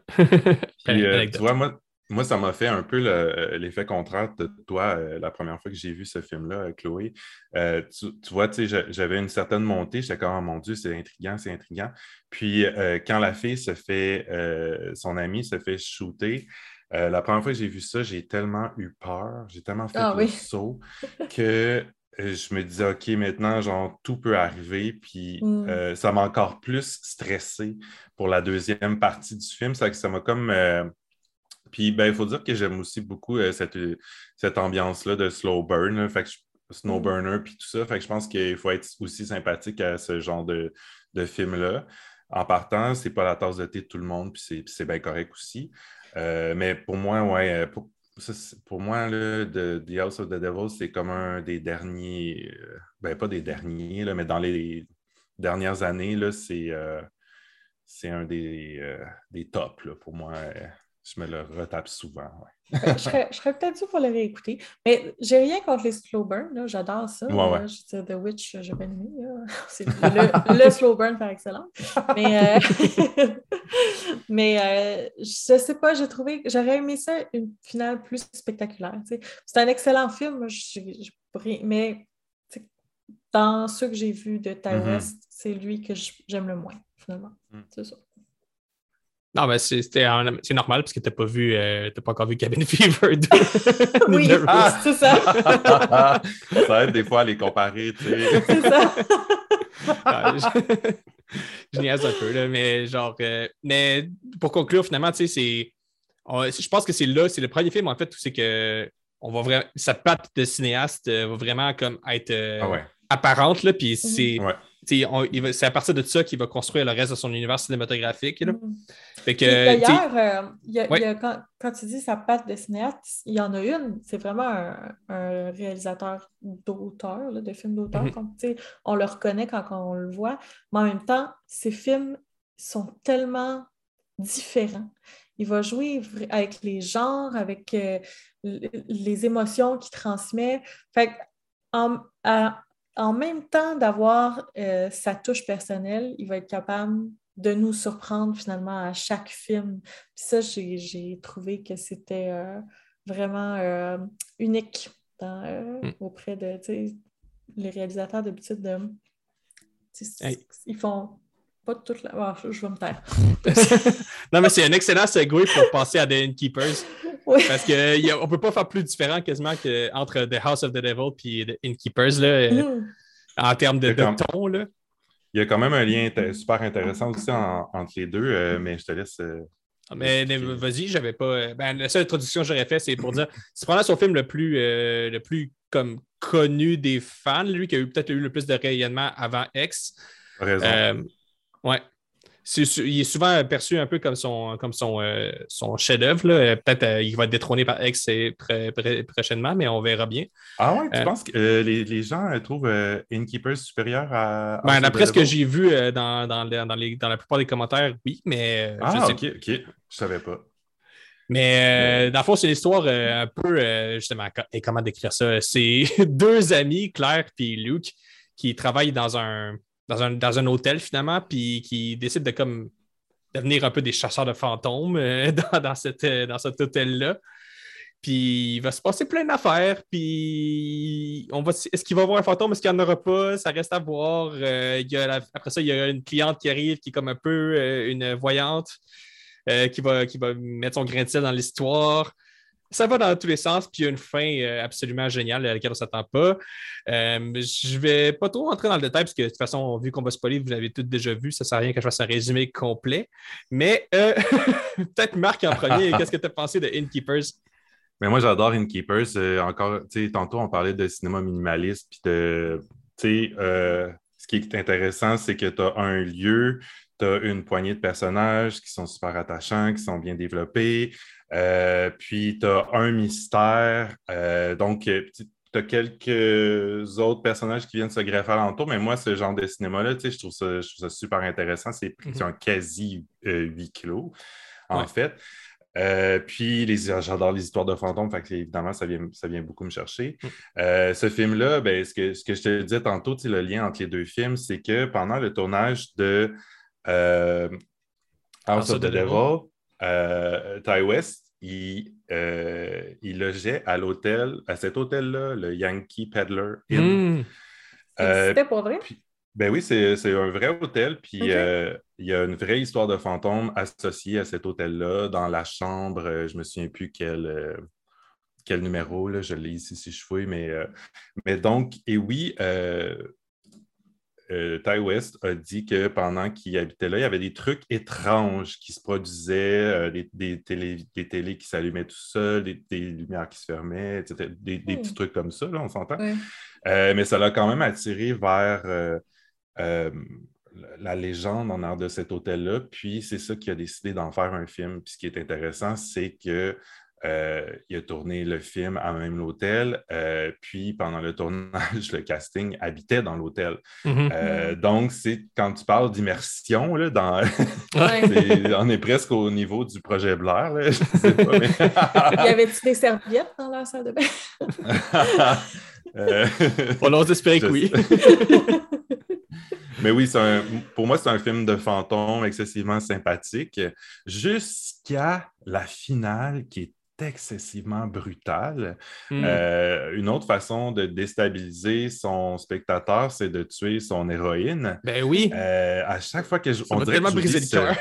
Puis, euh, tu vois, moi, moi, ça m'a fait un peu le- l'effet contraire de toi euh, la première fois que j'ai vu ce film-là, euh, Chloé. Euh, tu, tu vois, tu sais, j'a- j'avais une certaine montée. J'étais comme, oh mon Dieu, c'est intriguant, c'est intriguant. Puis, euh, quand la fille se fait, euh, son ami se fait shooter, euh, la première fois que j'ai vu ça, j'ai tellement eu peur, j'ai tellement fait Ah le oui. saut que euh, je me disais, OK, maintenant, genre, tout peut arriver. Puis, Mm. euh, ça m'a encore plus stressé pour la deuxième partie du film. Ça, ça m'a comme. euh, Puis, ben, il faut dire que j'aime aussi beaucoup euh, cette, cette ambiance-là de slow burn. là. Fait que je- Snow Mm. burner, puis tout ça. Fait que je pense qu'il faut être aussi sympathique à ce genre de, de film-là. en partant, c'est pas la tasse de thé de tout le monde, puis c'est- bien correct aussi. Euh, mais pour moi, ouais, euh, pour, ça, pour moi, là, de- The House of the Devil, c'est comme un des derniers, euh, ben pas des derniers, là, mais dans les dernières années, c'est euh, un des, des tops là, pour moi. Euh, Je me le retape souvent. ouais. Euh, je serais, peut-être dû pour le réécouter. Mais j'ai rien contre les slow burn. là. J'adore ça. Ouais, là. ouais. Je veux dire, The Witch, j'ai bien aimé. C'est le, le slow burn par excellence. Mais, euh, mais euh, je sais pas, j'ai trouvé j'aurais aimé ça une finale plus spectaculaire. C'est un excellent film, mais dans ceux que j'ai vus de Ty Mhm. West, c'est lui que j'aime le moins, finalement. Mhm. C'est ça. Non, mais c'est c'était un- c'est normal parce que t'as pas vu, euh, t'as pas encore vu Cabin Fever 2. ni Oui, c'est ça. ça aide des fois à les comparer, tu sais. C'est ça. Je... je niaise un peu, là, mais genre. euh, mais pour conclure, finalement, tu sais, c'est. Je pense que c'est là, c'est le premier film, en fait, où c'est que on va vraiment. Sa patte de cinéaste euh, va vraiment comme être euh, Ah ouais. apparente, là, puis c'est. Ouais. Tu sais, on- il va- C'est à partir de ça qu'il va construire le reste de son univers cinématographique. Là. Fait que, Puis tu sais, D'ailleurs, euh, il y a- il y a- Ouais. quand, quand tu dis sa patte de cinéaste, il y en a une. C'est vraiment un, un réalisateur d'auteur, là, de films d'auteur. Mhm. On le reconnaît quand on le voit. Mais en même temps, ses films sont tellement différents. Il va jouer avec les genres, avec euh, les émotions qu'il transmet. Fait en, à- en même temps d'avoir euh, sa touche personnelle, il va être capable de nous surprendre finalement à chaque film. Puis ça, j'ai trouvé que c'était euh, vraiment euh, unique dans, Mm. auprès de tu sais, les réalisateurs d'habitude. De, Hey. Ils font pas toute la. Ah, je je vais me taire. non, mais c'est un excellent segue pour passer à The Innkeepers. Oui. Parce qu'on ne peut pas faire plus différent quasiment que entre The House of the Devil et The Innkeepers là, euh, Mm. en termes de, ton. Là. Il y a quand même un lien super intéressant aussi en- entre les deux, euh, mais je te laisse. euh, Mais mais vas-y, j'avais pas. Ben, la seule introduction que j'aurais fait, c'est pour dire c'est probablement son film le plus, euh, le plus comme connu des fans, lui qui a eu peut-être eu le plus de rayonnement avant X. raison. Euh, ouais. Il est souvent perçu un peu comme son, comme son, euh, son chef-d'œuvre. Euh, Peut-être euh, il va être détrôné par X pré- pré- prochainement, mais on verra bien. ah ouais, tu euh, penses que les, les gens trouvent Innkeepers supérieur à. Ben, D'après ce que j'ai vu dans, dans, les- dans, les- dans la plupart des commentaires, oui, mais euh, je Ah, sais ok, ok. Je savais pas. Mais euh, dans le fond, c'est une histoire euh, un peu, euh, justement, et comment décrire ça? C'est deux amis, Claire et Luke, qui travaillent dans un, dans un, dans un hôtel finalement, puis qui décident de comme devenir un peu des chasseurs de fantômes euh, dans, cette, euh, dans cet hôtel-là. Puis il va se passer plein d'affaires, puis est-ce qu'il va y avoir un fantôme, est-ce qu'il n'y en aura pas? Ça reste à voir. Euh, après ça, il y a une cliente qui arrive qui est comme un peu une voyante qui, va, qui va mettre son grain de sel dans l'histoire. Ça va dans tous les sens, puis il y a une fin euh, absolument géniale à laquelle on ne s'attend pas. Euh, je ne vais pas trop rentrer dans le détail, parce que de toute façon, vu qu'on va spoiler, vous l'avez tous déjà vu, ça ne sert à rien que je fasse un résumé complet. Mais euh, peut-être Marc en premier, qu'est-ce que tu as pensé de Innkeepers? Mais moi, j'adore Innkeepers. Euh, encore, tu sais, tantôt, on parlait de cinéma minimaliste, puis de, tu sais, ce qui est intéressant, c'est que tu as un lieu, tu as une poignée de personnages qui sont super attachants, qui sont bien développés, euh, puis tu as un mystère. euh, donc, tu as quelques autres personnages qui viennent se greffer alentour, mais moi, ce genre de cinéma-là, tu sais, je trouve ça, je trouve ça super intéressant. C'est un quasi euh, huis clos, en Ouais. fait. Euh, puis les, j'adore les histoires de fantômes, fait que, évidemment, ça vient, ça vient beaucoup me chercher. Mm. Euh, ce film-là, ben, ce, que, ce que je te disais tantôt, le lien entre les deux films, c'est que pendant le tournage de euh, House of the Devil, euh, Ty West, il, euh, il logeait à l'hôtel, à cet hôtel-là, le Yankee Peddler Inn. Hmm. Euh, C'était pour vrai? ben oui, c'est un vrai hôtel, puis euh, il y a une vraie histoire de fantôme associée à cet hôtel-là. Dans la chambre, euh, je me souviens plus quel, euh, quel numéro, là, je l'ai ici si je fouille, mais, euh, mais donc, et oui, euh, Ty West a dit que pendant qu'il habitait là, il y avait des trucs étranges qui se produisaient, euh, des, des télé, des télés qui s'allumaient tout seuls, des, des lumières qui se fermaient, etc., des, des Hmm. petits trucs comme ça, là, on s'entend. Oui. Euh, mais ça l'a quand même attiré vers euh, la légende en arrière de cet hôtel-là. Puis c'est ça qui a décidé d'en faire un film. Puis ce qui est intéressant, c'est que euh, il a tourné le film à même l'hôtel, euh, puis pendant le tournage, le casting habitait dans l'hôtel. Mhm. Euh, donc, c'est quand tu parles d'immersion, là, dans... Ouais. c'est- on est presque au niveau du projet Blair. Là, je sais pas, mais- Y avait-tu des serviettes dans la salle de bain? Euh, On ose espérer que oui. Mais oui, c'est un- pour moi, c'est un film de fantôme excessivement sympathique, jusqu'à la finale qui est excessivement brutale. Hmm. Euh, une autre façon de déstabiliser son spectateur, c'est de tuer son héroïne. Ben oui. Euh, à chaque fois que je. Ça dirait que tellement brisé le cœur.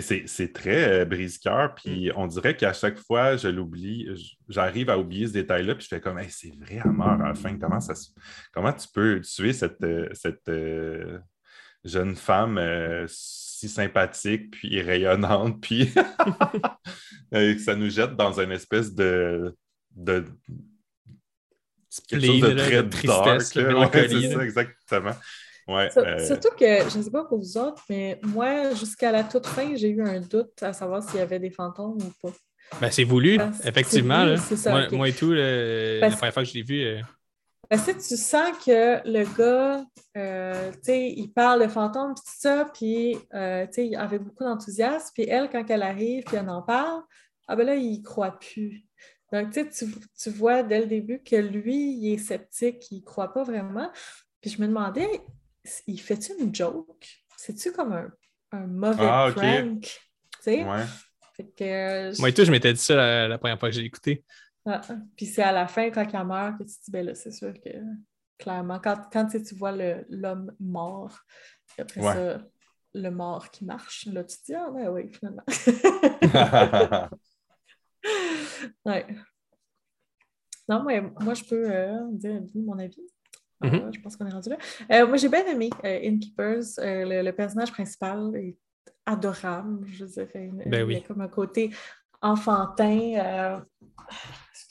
c'est très euh, brise-cœur, puis on dirait qu'à chaque fois, je l'oublie, j'arrive à oublier ce détail-là, puis je fais comme, Hey, c'est vrai, elle meurt à la fin. Comment, ça, se- comment tu peux tuer cette, euh, cette euh, jeune femme euh, si sympathique, puis rayonnante, puis euh, que ça nous jette dans une espèce de. de quelque chose de là, très de tristesse, dark. Ouais, c'est ça, exactement. Ouais, euh, Surtout que, je ne sais pas pour vous autres, mais moi, jusqu'à la toute fin, j'ai eu un doute à savoir s'il y avait des fantômes ou pas. Ben, c'est voulu, Ah, effectivement. voulu, là. c'est ça, moi, et tout, Parce- la première fois que je l'ai vu, Parce que tu sens que le gars, euh, tu sais, il parle de fantômes, puis tout ça, puis, euh, tu sais, il avait beaucoup d'enthousiasme, puis elle, quand elle arrive, puis elle en parle, ah ben là, il croit plus. Donc, tu sais, tu, vois dès le début que lui, il est sceptique, il croit pas vraiment. Puis je me demandais, il fait-tu une joke? C'est-tu comme un, un mauvais Ah, ok. prank? Tu sais? ouais. Fait que, euh, moi et tout, je m'étais dit ça la, la première fois que j'ai écouté. Ah, ah. Puis c'est à la fin, quand elle meurt, que tu te dis, ben là, c'est sûr que, clairement, quand, quand tu vois l'homme mort, après Ouais. ça, le mort qui marche, là, tu te dis, ah, ben oui, finalement. ouais. Non, mais moi, je peux euh, dire mon avis. Ah, Mhm. Je pense qu'on est rendu là. Euh, moi, j'ai bien aimé euh, Innkeepers. Euh, le, le personnage principal est adorable. Je il, Ben il oui. a comme un côté enfantin.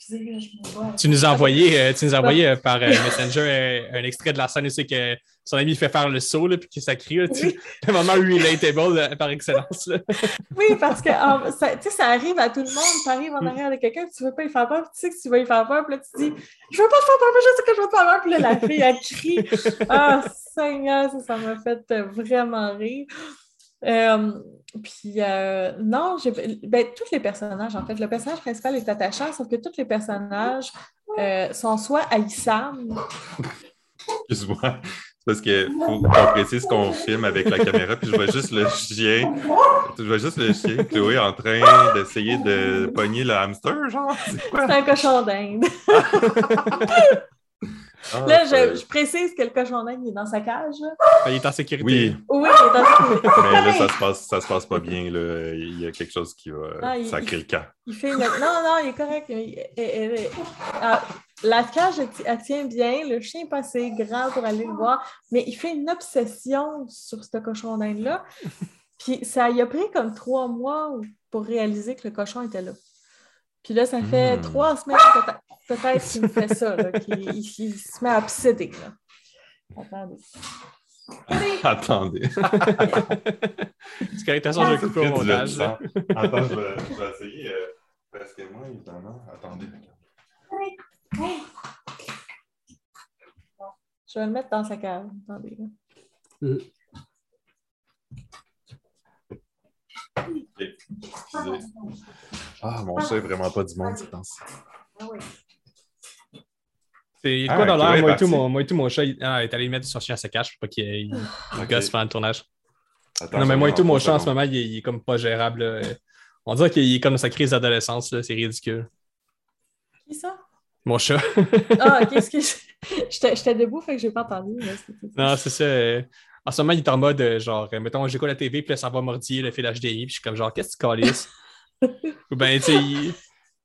Excusez, je me vois. Tu nous as envoyé, euh, tu nous as envoyé euh, par euh, Messenger un extrait de la scène où c'est que son ami fait faire le saut, là, puis que ça crie. là, sais. Le moment relatable par excellence. là. Oui, parce que ça, ça arrive à tout le monde. Tu arrives en arrière de quelqu'un, tu ne veux pas lui faire peur, puis tu sais que tu vas lui faire peur, puis là, tu dis Je veux pas te faire peur, mais je sais que je veux te faire peur. Puis là, la fille, elle crie. Ah, Seigneur, ça, m'a fait vraiment rire. Euh, puis, euh, non, ben, tous les personnages, en fait, le personnage principal est attachant, sauf que tous les personnages euh, sont soit haïssables, Excuse-moi. Parce que faut qu'on précise qu'on filme avec la caméra, puis je vois juste le chien. Je vois juste le chien, Chloé, en train d'essayer de pogner le hamster, genre. C'est un cochon d'Inde. Ah, Là, c'est- je, je précise que le cochon d'Inde est dans sa cage. là. Ben, Il est en sécurité. Oui, Oui, il est dans sa mais là, ça se passe, ça se passe pas bien. Là. Il y a quelque chose qui va Ah, il- sacrer le camp. Il fait. Non, non, il est correct. Il- ah, la cage, elle, ti- elle tient bien. Le chien n'est pas assez grand pour aller le voir. Mais il fait une obsession sur ce cochon d'Inde-là. Puis ça il a pris comme trois mois pour réaliser que le cochon était là. Puis là, ça fait Hmm. trois semaines peut-être peut-être qu'il me fait ça, qu'il il- il se met à obséder. Là. Attendez. Attendez. C'est correct, façon, je vais couper au montage. Attends, je vais, je vais essayer. euh, parce que moi, évidemment, attendez. Je vais le mettre dans sa cage. Attendez. là. Ah, mon chat est vraiment pas du monde, c'est temps-ci. C'est il y a de Ah, quoi dans l'air, moi et tout, mon, moi et tout, mon chat, il, ah, il est allé mettre son chien à sa cage pour pas qu'il il, il Ok. gosse pendant le tournage. Attends, non, mais je moi et tout, mon chat, en ce moment, il est, il est comme pas gérable. là. On dirait qu'il est comme dans sa crise d'adolescence, là, c'est ridicule. Qui ça? Mon chat. Ah, ok, excuse. J'étais j'étais debout, fait que j'ai pas entendu. là, non, c'est ça. En ce moment, il est en mode, euh, genre, euh, mettons, j'écoute la TV, puis là, ça va mordiller le fil HDI, puis je suis comme, genre, qu'est-ce que tu calisses? Ou ben, tu sais, il-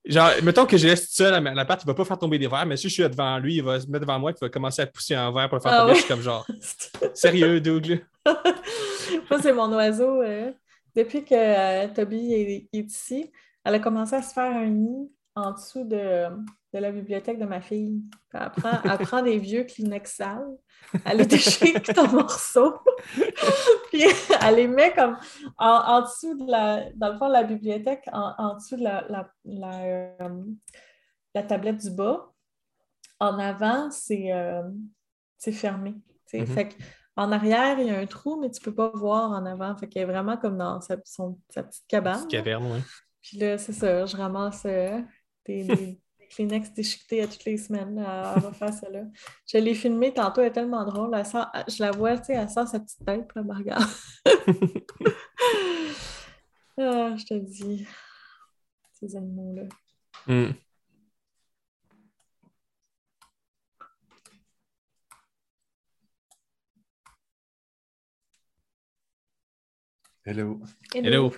genre, mettons que je laisse tout seul, la, la patte, il va pas faire tomber des verres, mais si je suis là devant lui, il va se mettre devant moi, puis il va commencer à pousser un verre pour le faire Ah tomber. ouais. Je suis comme, genre, sérieux, Doug? Moi, c'est mon oiseau. euh, depuis que euh, Toby est, est ici, elle a commencé à se faire un nid en dessous de, de la bibliothèque de ma fille. Elle prend, elle prend des vieux Kleenex sales, elle les déchique en morceaux, puis elle les met comme en, en dessous de la, dans le fond de la bibliothèque, en, en dessous de la, la, la, euh, la tablette du bas. En avant, c'est euh, fermé. Mhm. Fait que en arrière, il y a un trou, mais tu ne peux pas voir en avant. Fait qu'elle est vraiment comme dans sa, son- sa petite cabane. Petite caverne, oui. Puis là, c'est ça, je ramasse euh, des, des- des Kleenex déchiquetés à toutes les semaines. là. Elle va faire ça là. Je l'ai filmé tantôt, elle est tellement drôle. Elle sort- je la vois, tu sais, elle sort sa petite tête, puis elle me regarde. ah, je te dis, ces animaux-là. Mm. Hello. Hello.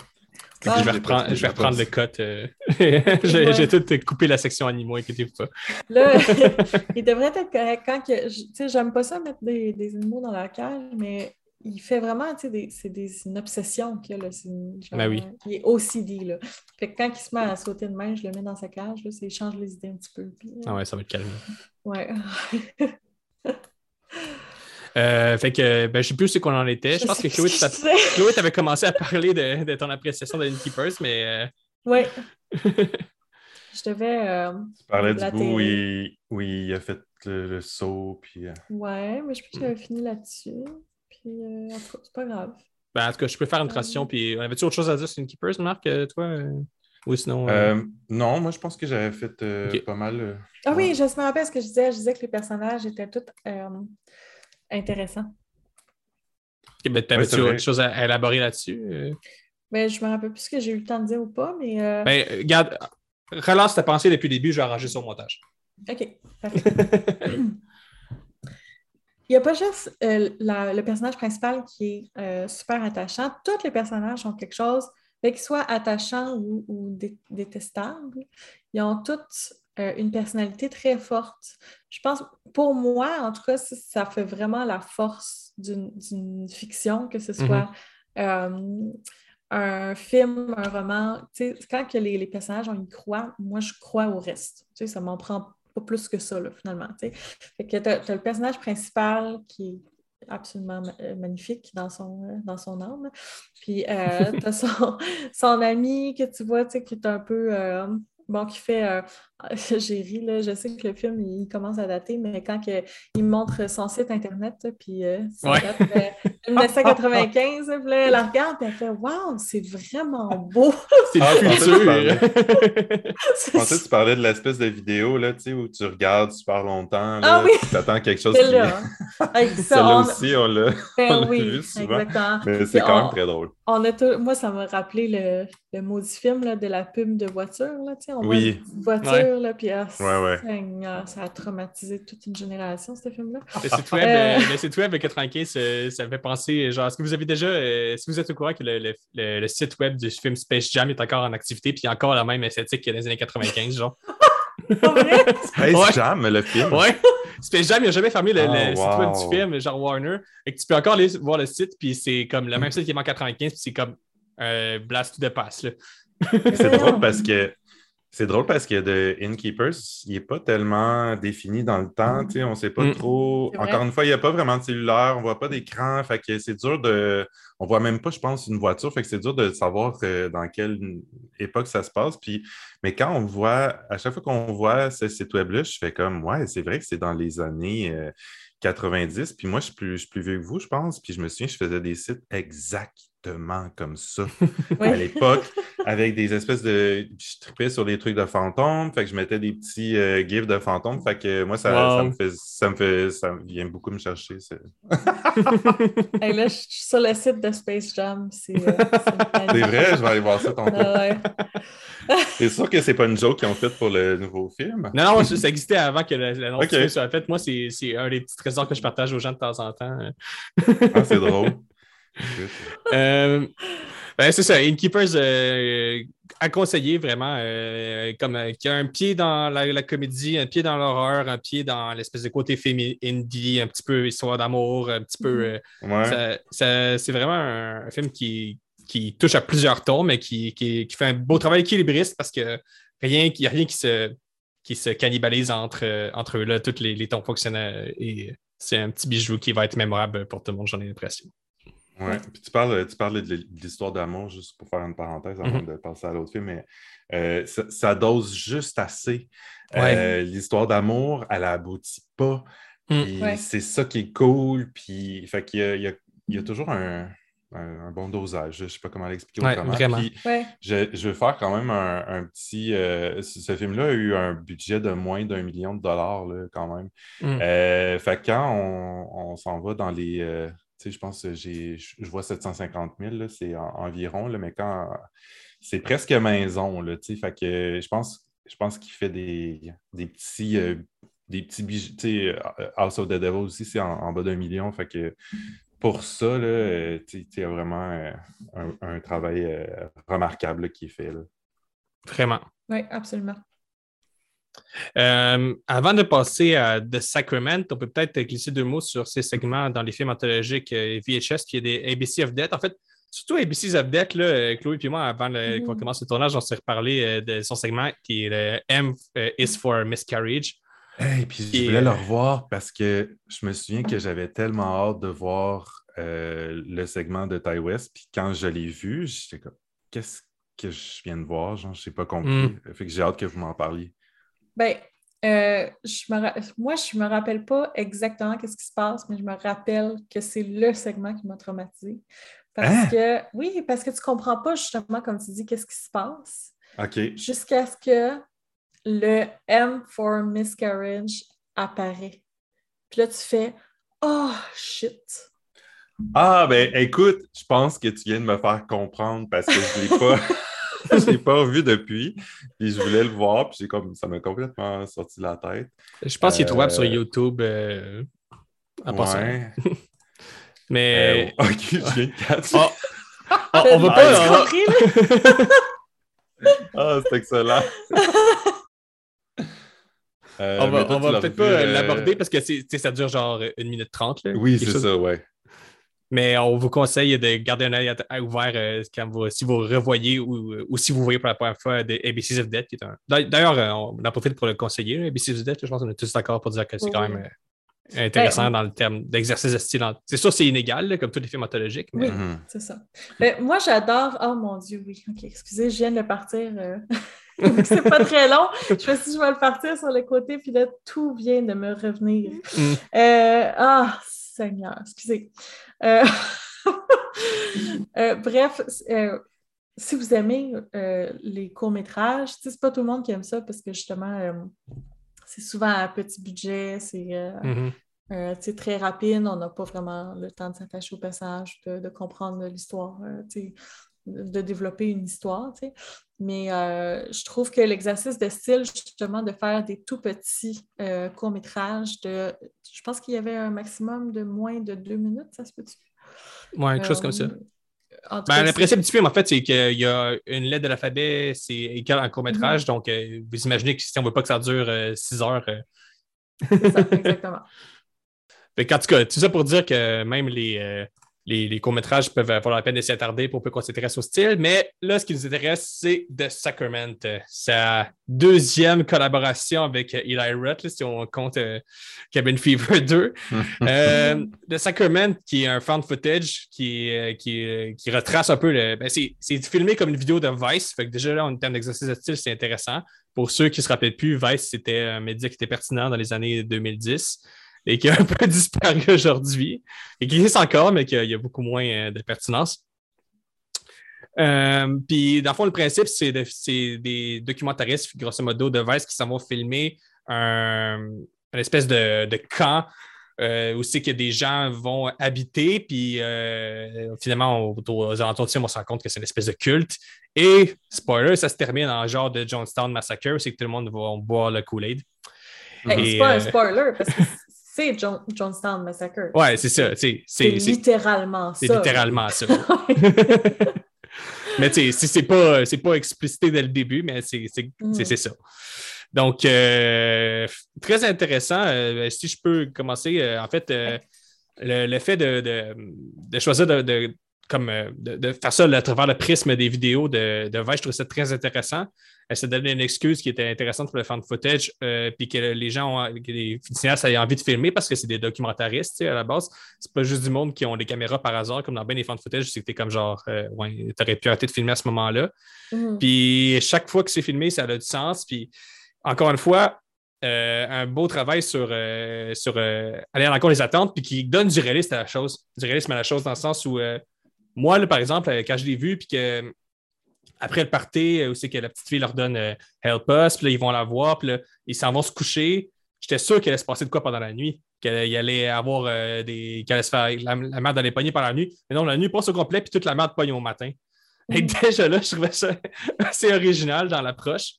Ah, je vais l'ai reprendre, je vais reprendre le cut. euh, J'ai Ouais. tout coupé la section animaux, inquiétez-vous pas. Là, il devrait être correct quand que, tu sais, j'aime pas ça mettre des, des animaux dans la cage, mais il fait vraiment, tu sais, c'est des- une obsession qu'il a, là. C'est une- genre, Ben oui. Il est OCD, là. Fait que quand il se met à sauter de main, je le mets dans sa cage, là, il change les idées un petit peu. puis, euh, Ah ouais, ça va être calme. ouais. Euh, fait que, ben, je sais plus où c'est qu'on en était. Je pense que Chloé, tu t'avais commencé à parler de, de ton appréciation de Innkeepers, mais euh, Ouais. Je devais. euh, Tu parlais du bout où il, où il a fait le, le saut, puis... euh, Ouais, mais je pense que j'avais fini là-dessus. Puis, euh, en tout cas, c'est pas grave. ben, en tout cas, je peux faire une Euh. transition. Puis, avais-tu autre chose à dire sur Innkeepers, Marc, toi? Ou sinon. euh, Euh, non, moi, je pense que j'avais fait euh, pas mal... euh, Ah oui, je me rappelle ce que je disais. Je disais que les personnages étaient tous intéressants. ok, ben, T'avais-tu autre chose à, à élaborer là-dessus? euh? Mais je me rappelle plus ce que j'ai eu le temps de dire ou pas, mais. euh, Ben, euh, regarde, relance ta pensée depuis le début, je vais arranger son montage. OK, parfait. Il n'y a pas juste euh, la- le personnage principal qui est euh, super attachant. Tous les personnages ont quelque chose, fait qu'ils soient attachants ou, ou dé- détestables. Ils ont toutes euh, une personnalité très forte. Je pense, pour moi, en tout cas, ça, ça fait vraiment la force d'une fiction, que ce soit euh, un film, un roman. Quand que les, les personnages, on y croit, moi, je crois au reste. Tu sais, ça m'en prend pas plus que ça, là, finalement. tu sais. Fait que tu as, le personnage principal qui est absolument euh, magnifique dans son, dans son âme. Puis euh, tu as son, son ami que tu vois, tu sais, qui est un peu. euh, Bon, qui fait. euh, J'ai ri, là. Je sais que le film, il commence à dater, mais quand que, il me montre son site Internet, puis euh, ça Ouais. date de 1995, puis là, elle la regarde, puis elle fait Waouh, c'est vraiment beau! C'est Ah, le je pensais que tu futur. parlais- C'est Je pensais que tu parlais de l'espèce de vidéo là, tu sais, où tu regardes super longtemps. Ah oui! Tu attends quelque chose. Qui- ça, Celle-là on- aussi, on l'a. ben oui, vu souvent. exactement. Mais c'est quand on- même très drôle. On a tout- Moi, ça m'a rappelé le, le maudit film là, de la pub de voiture. Là, tu sais, on voit Oui. une petite voiture, là, puis ah, Ouais, ouais. Seigneur, ça a traumatisé toute une génération, ce film-là. Le site web, Euh. euh, le site web de 95, euh, ça me fait penser, genre, est-ce que vous avez déjà, euh, est-ce que vous êtes au courant que le, le- le- le site web du film Space Jam est encore en activité, puis il y a encore la même esthétique que dans les années 95, genre? Space Ouais. Jam, le film. Ouais! Space Jam, il n'a jamais fermé le, Oh, le site web du film, genre Warner. Et que tu peux encore aller voir le site, puis c'est comme le même site qui est en 95, puis c'est comme un blast to the pass, là. C'est drôle parce que c'est drôle parce que de Innkeepers, il n'est pas tellement défini dans le temps. tu sais, On ne sait pas Mm. trop. Encore une fois, il n'y a pas vraiment de cellulaire, on ne voit pas d'écran. Fait que c'est dur de. On ne voit même pas, je pense, une voiture. Fait que c'est dur de savoir euh, dans quelle époque ça se passe. Puis, mais quand on voit, à chaque fois qu'on voit ce site web-là, je fais comme Ouais, c'est vrai que c'est dans les années. euh, 90, puis moi, je suis, plus, je suis plus vieux que vous, je pense, puis je me souviens, je faisais des sites exactement comme ça Oui. à l'époque, avec des espèces de. Je tripais sur des trucs de fantômes, fait que je mettais des petits euh, gifs de fantômes, fait que moi, ça, Wow. ça me fait. Ça me fait. Ça vient beaucoup me chercher. Hey, là, je suis sur le site de Space Jam. C'est euh, C'est vrai, je vais aller voir ça tantôt. Ah ouais. C'est sûr que c'est pas une joke qu'ils ont faite pour le nouveau film. Non, non, ça, existait avant que la- l'annonce Ok. du film soit faite. Moi, c'est c'est un des petits trésors que je partage aux gens de temps en temps. Ah, c'est drôle. Euh, ben, c'est ça, Innkeepers euh, à conseiller vraiment, euh, comme euh, qui a un pied dans la, la comédie, un pied dans l'horreur, un pied dans l'espèce de côté film indie, un petit peu histoire d'amour, un petit peu. euh, Ouais. ça- ça- c'est vraiment un, un film qui, qui touche à plusieurs tons, mais qui, qui- qui fait un beau travail équilibriste parce que rien, qui- rien qui se, qui se cannibalise entre, entre eux, là, tous les, les tons fonctionnels. Et c'est un petit bijou qui va être mémorable pour tout le monde, j'en ai l'impression. Ouais. Puis tu parles, tu parles de l'histoire d'amour, juste pour faire une parenthèse avant Mhm. de passer à l'autre film, mais euh, ça, ça dose juste assez. Ouais. Euh, l'histoire d'amour, elle aboutit pas. Mm. Ouais. c'est ça qui est cool. Puis fait qu'il y a, y y toujours un, un- un bon dosage. Je sais pas comment l'expliquer Ouais, autrement. vraiment. Puis Ouais. je, je veux faire quand même un, un petit. euh, ce ce film-là a eu un budget de moins d'un million de dollars, là, quand même. Mm. Euh, fait que quand on, on s'en va dans les. Euh, je pense que j'ai, je vois 750 000, là, c'est en- environ, là, mais quand. C'est presque maison, là, tu sais. Fait que je pense, je pense qu'il fait des, des petits. euh, des petits bijoux. Tu sais, House of the Devil aussi, c'est en, en bas d'un million. Fait que pour ça, là, euh, tu sais, il y a vraiment euh, un, un travail euh, remarquable là, qui est fait. Là. Vraiment. Oui, absolument. Euh, avant de passer à The Sacrament, on peut peut-être glisser deux mots sur ces segments dans les films anthologiques VHS, puis il y a des ABC of Death. En fait, surtout ABC's of Death, là, euh, Chloé et moi, avant Mhm. qu'on commence le tournage, on s'est reparlé euh, de son segment qui est le M is for Miscarriage. Et puis je voulais le revoir parce que je me souviens que j'avais tellement hâte de voir euh, le segment de Ty West. Puis quand je l'ai vu, j'étais comme qu'est-ce que je viens de voir? Genre, je n'ai pas compris. Mm. Fait que j'ai hâte que vous m'en parliez. Ben, euh, je me moi, je me rappelle pas exactement qu'est-ce qui se passe, mais je me rappelle que c'est le segment qui m'a traumatisé. Parce Hein? que, oui, parce que tu comprends pas justement, comme tu dis, qu'est-ce qui se passe, OK. jusqu'à ce que le M for miscarriage apparaît. Puis là, tu fais Oh shit! Ah, ben écoute, je pense que tu viens de me faire comprendre parce que je ne l'ai pas. je l'ai pas revu depuis. Puis je voulais le voir, puis j'ai comme ça m'a complètement sorti de la tête. Je pense qu'il est trouvable Euh, sur YouTube euh, en passant. Ouais. Mais Euh, ok, je viens de catcher. Ah, on, on va pas. là? Ah, c'est excellent. Euh, On va, va peut-être pas euh, l'aborder parce que ça dure genre une minute trente. là, Oui, c'est chose. ça, ouais. Mais on vous conseille de garder un œil ouvert euh, quand vous, si vous revoyez ou, ou si vous voyez pour la première fois de ABCs of Death. un- D'ailleurs, euh, on en profite pour le conseiller, ABCs of Death. Je pense qu'on est tous d'accord pour dire que c'est quand même euh, intéressant Ben, dans le terme d'exercice de style. en- C'est sûr, c'est inégal, là, comme tous les films anthologiques. Mais... Oui. Mhm. C'est ça. Ben, moi, j'adore. Oh mon Dieu, oui. OK, excusez, je viens de partir. euh, c'est pas très long. Je me suis dit, je vais le partir sur le côté, puis là, tout vient de me revenir. Mm. Euh, Ah, Seigneur, excusez. Euh, euh, bref, euh, si vous aimez les courts-métrages, c'est pas tout le monde qui aime ça parce que justement, c'est souvent à petit budget, c'est. sais, très rapide, on n'a pas vraiment le temps de s'attacher au personnage, de, de comprendre l'histoire, de, développer une histoire. tu sais. Mais euh, je trouve que l'exercice de style, justement, de faire des tout petits euh, courts-métrages, de, je pense qu'il y avait un maximum de moins de deux minutes, ça se peut-tu? Ouais, quelque chose comme ça. Euh, en Ben, cas, le principe du film, en fait, c'est qu'il y a une lettre de l'alphabet, c'est égal en court-métrage. Donc, euh, vous imaginez que si on ne veut pas que ça dure six heures, c'est ça, exactement. Qu'en tout cas, tout ça pour dire que même les, les, les courts-métrages peuvent valoir la peine de s'y attarder pour peu qu'on s'intéresse au style. Mais là, ce qui nous intéresse, c'est The Sacrament. Euh, Sa deuxième collaboration avec euh, Eli Roth, si on compte euh, Cabin Fever 2. Euh, The Sacrament, qui est un found footage qui, euh, qui, qui retrace un peu le. ben, c'est, c'est filmé comme une vidéo de Vice. Fait que déjà là, en termes d'exercice de style, c'est intéressant. Pour ceux qui ne se rappellent plus, Vice, c'était un média qui était pertinent dans les années 2010 et qui a un peu disparu aujourd'hui et qui existe encore, mais qu'il y a beaucoup moins euh, de pertinence. Euh, puis, dans le fond, le principe, c'est, de- c'est des documentaristes, grosso modo, de Vice qui s'en vont filmer un, une espèce de, de camp euh, où c'est que des gens vont habiter, puis euh, finalement, au- aux alentours de ça, on se rend compte que c'est une espèce de culte. Et, spoiler, ça se termine en genre de Jonestown Massacre, c'est que tout le monde va boire le Kool-Aid. Hey, c'est pas un spoiler, parce que c'est John- Jonestown Massacre. Ouais, c'est ça. C'est, C'est c'est, c'est- littéralement ça. c'est littéralement ça. mais tu sais, c'est- c'est pas, c'est pas explicité dès le début, mais c'est, c'est, Mm. ça. Donc, euh, très intéressant. Euh, si je peux commencer, euh, en fait, le, le fait de, de- de choisir de, de comme euh, de, faire ça à travers le prisme des vidéos de, de Vice, je trouve ça très intéressant. Elle s'est donné une excuse qui était intéressante pour le fan footage, euh, puis que les gens, ont, que les cinéastes aient envie de filmer parce que c'est des documentaristes à la base. C'est pas juste du monde qui ont des caméras par hasard, comme dans bien les fan footage, c'était comme genre, euh, ouais, t'aurais pu arrêter de filmer à ce moment-là. Mhm. Puis chaque fois que c'est filmé, ça a du sens. Puis encore une fois, euh, un beau travail sur, euh, sur euh, aller à l'encontre des attentes, puis qui donne du réalisme à la chose. Du réalisme à la chose dans le sens où, moi, là, par exemple, euh, quand je l'ai vu, puis que après le party, où c'est que la petite fille leur donne euh, Help Us, puis là, ils vont la voir, puis là, ils s'en vont se coucher. J'étais sûr qu'elle allait se passer de quoi pendant la nuit, qu'elle allait avoir euh, des. qu'elle allait se faire. La, la merde allait pogner par la nuit. Mais non, la nuit passe au complet, puis toute la merde pogne au matin. Et Mhm. déjà là, je trouvais ça assez original dans l'approche.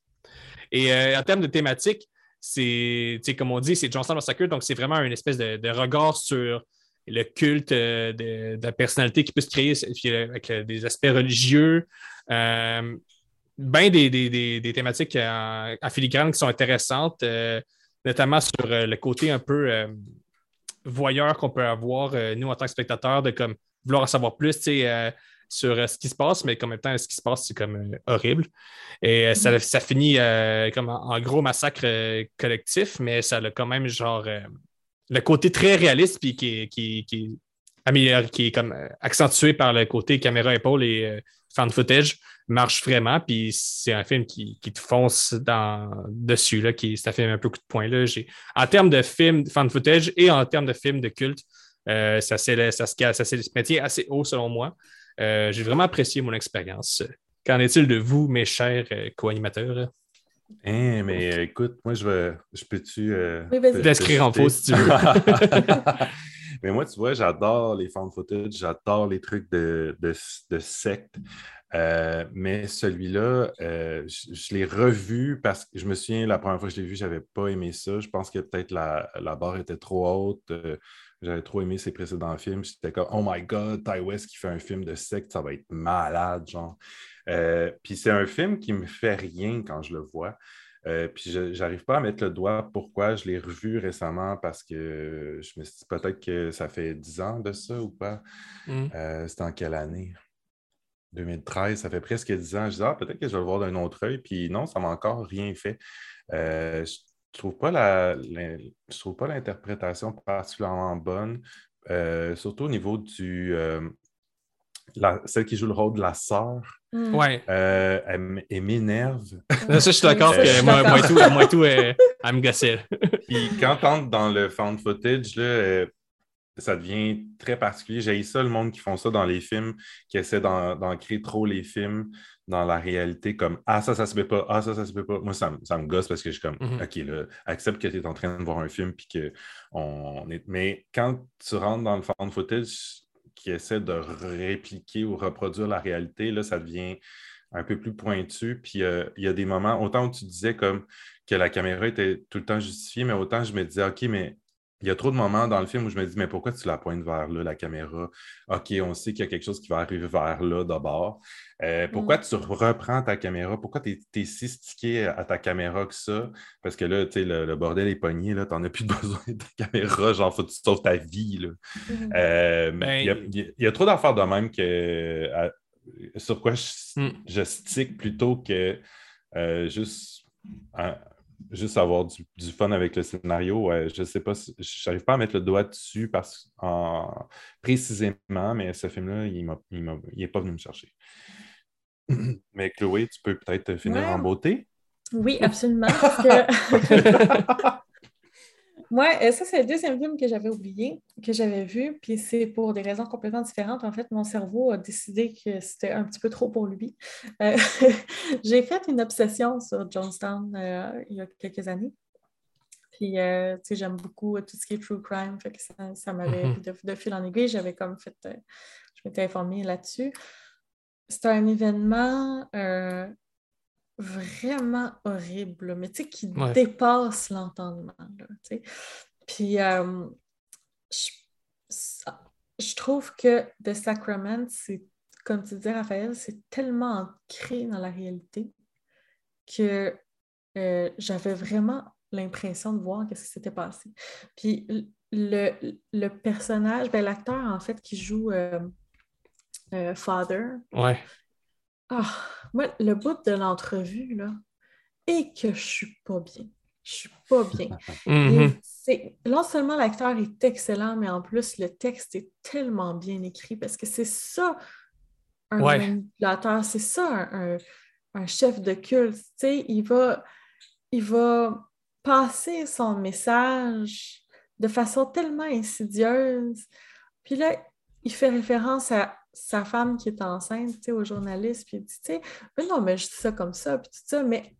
Et euh, en termes de thématique, c'est, tu sais, comme on dit, c'est Johnson Massacre, donc c'est vraiment une espèce de, de regard sur le culte euh, de, de la personnalité qui peut se créer puis, euh, avec euh, des aspects religieux. Ben des, des- des- des thématiques en, en filigrane qui sont intéressantes, notamment sur le côté un peu voyeur qu'on peut avoir, nous, en tant que spectateurs, de comme vouloir en savoir plus, tu sais, sur euh, ce qui se passe, mais en même temps, ce qui se passe, c'est comme euh, horrible. Et euh, ça, ça finit comme en, en gros massacre collectif, mais ça a quand même genre le côté très réaliste puis qui, qui, qui, est amélioré- qui est comme euh, accentué par le côté caméra épaule et euh, fan footage marche vraiment. Puis c'est un film qui, qui te fonce dans, dessus, là, qui, un film un peu coup de poing. Là. En termes de film fan footage et en termes de film de culte, euh, ça, s'est- ça, ça maintient assez haut selon moi. Euh, j'ai vraiment apprécié mon expérience. Qu'en est-il de vous, mes chers co-animateurs? Hein, mais euh, écoute, moi, je vais. Je peux-tu. euh, Oui, vas-y. en faux si tu veux. mais moi, tu vois, j'adore les fan footage, j'adore les trucs de, de, de secte. Euh, mais celui-là, euh, je, je l'ai revu parce que je me souviens, la première fois que je l'ai vu, je n'avais pas aimé ça. Je pense que peut-être la, la barre était trop haute. Euh, j'avais trop aimé ses précédents films. J'étais comme, oh my God, Ty West qui fait un film de secte, ça va être malade, genre. Euh, puis c'est un film qui me fait rien quand je le vois. Euh, puis je n'arrive pas à mettre le doigt pourquoi je l'ai revu récemment parce que je me suis dit peut-être que ça fait 10 ans de ça ou pas. Mm. Euh, C'était en quelle année? 2013, ça fait presque 10 ans. Je disais, ah, peut-être que je vais le voir d'un autre œil. Puis non, ça m'a encore rien fait. Euh, je trouve pas la, la- je trouve pas l'interprétation particulièrement bonne, surtout au niveau du. Euh, la- celle qui joue le rôle de la sœur, Mhm. Ouais. euh, elle, elle m'énerve. Ça, je suis d'accord je que moi, moi et tout, moi et tout euh, elle me gossait. Puis quand on entre dans le found footage, là, euh, ça devient très particulier. J'ai ça, le monde qui font ça dans les films, qui essaie d'en- d'ancrer trop les films dans la réalité, comme Ah, ça, ça se fait pas, ah, ça, ça se fait pas. Moi, ça, me- ça me gosse parce que je suis comme Mhm. OK, là, accepte que tu es en train de voir un film, puis que on est. Mais quand tu rentres dans le found footage qui essaie de répliquer ou reproduire la réalité, là, ça devient un peu plus pointu. Puis euh, il y a des moments, autant où tu disais comme que la caméra était tout le temps justifiée, mais autant je me disais, OK, mais il y a trop de moments dans le film où je me dis, mais pourquoi tu la pointes vers là, la caméra? OK, on sait qu'il y a quelque chose qui va arriver vers là d'abord. Euh, pourquoi tu reprends ta caméra? Pourquoi tu es, si stické à ta caméra que ça? Parce que là, tu sais, le, le bordel est pogné, là, tu n'en as plus besoin de ta caméra, genre, faut que tu sauves ta vie. Là. Mhm. Euh, Ben- il, y a, il y a- il y a trop d'affaires de même que, à- sur quoi je, Hmm. je stick plutôt que euh, juste, juste avoir du, du fun avec le scénario. Je sais pas, si- je n'arrive pas à mettre le doigt dessus parce, en, précisément, mais ce film-là, il n'est pas venu me chercher. Mais Chloé, tu peux peut-être finir Ouais. en beauté? Oui, absolument. parce que- Moi, euh, ça, c'est le deuxième film que j'avais oublié, que j'avais vu, puis c'est pour des raisons complètement différentes. En fait, mon cerveau a décidé que c'était un petit peu trop pour lui. Euh, J'ai fait une obsession sur Jonestown euh, il y a quelques années. Puis, euh, tu sais, j'aime beaucoup tout ce qui est true crime, fait que ça, ça m'avait, Mhm. de, de fil en aiguille, j'avais comme fait, je m'étais informée là-dessus. C'était un événement vraiment horrible, mais tu sais, qui Ouais. dépasse l'entendement. Puis, euh, je, trouve que The Sacrament, c'est, comme tu disais, Raphaël, c'est tellement ancré dans la réalité que euh, j'avais vraiment l'impression de voir ce qui s'était passé. Puis le, le personnage, ben, l'acteur en fait qui joue, euh, euh, Father. Ouais. Ah, moi, le bout de l'entrevue, là, et que je suis pas bien. Je suis pas bien. Mhm. C'est- non seulement l'acteur est excellent, mais en plus, le texte est tellement bien écrit parce que c'est ça un Ouais. manipulateur, c'est ça un, un- un chef de culte. Tu sais, il va, il va passer son message de façon tellement insidieuse. Puis là, il fait référence à sa femme qui est enceinte, tu sais, au journaliste, puis il dit, tu sais, mais non, mais je dis ça comme ça, puis tout ça, mais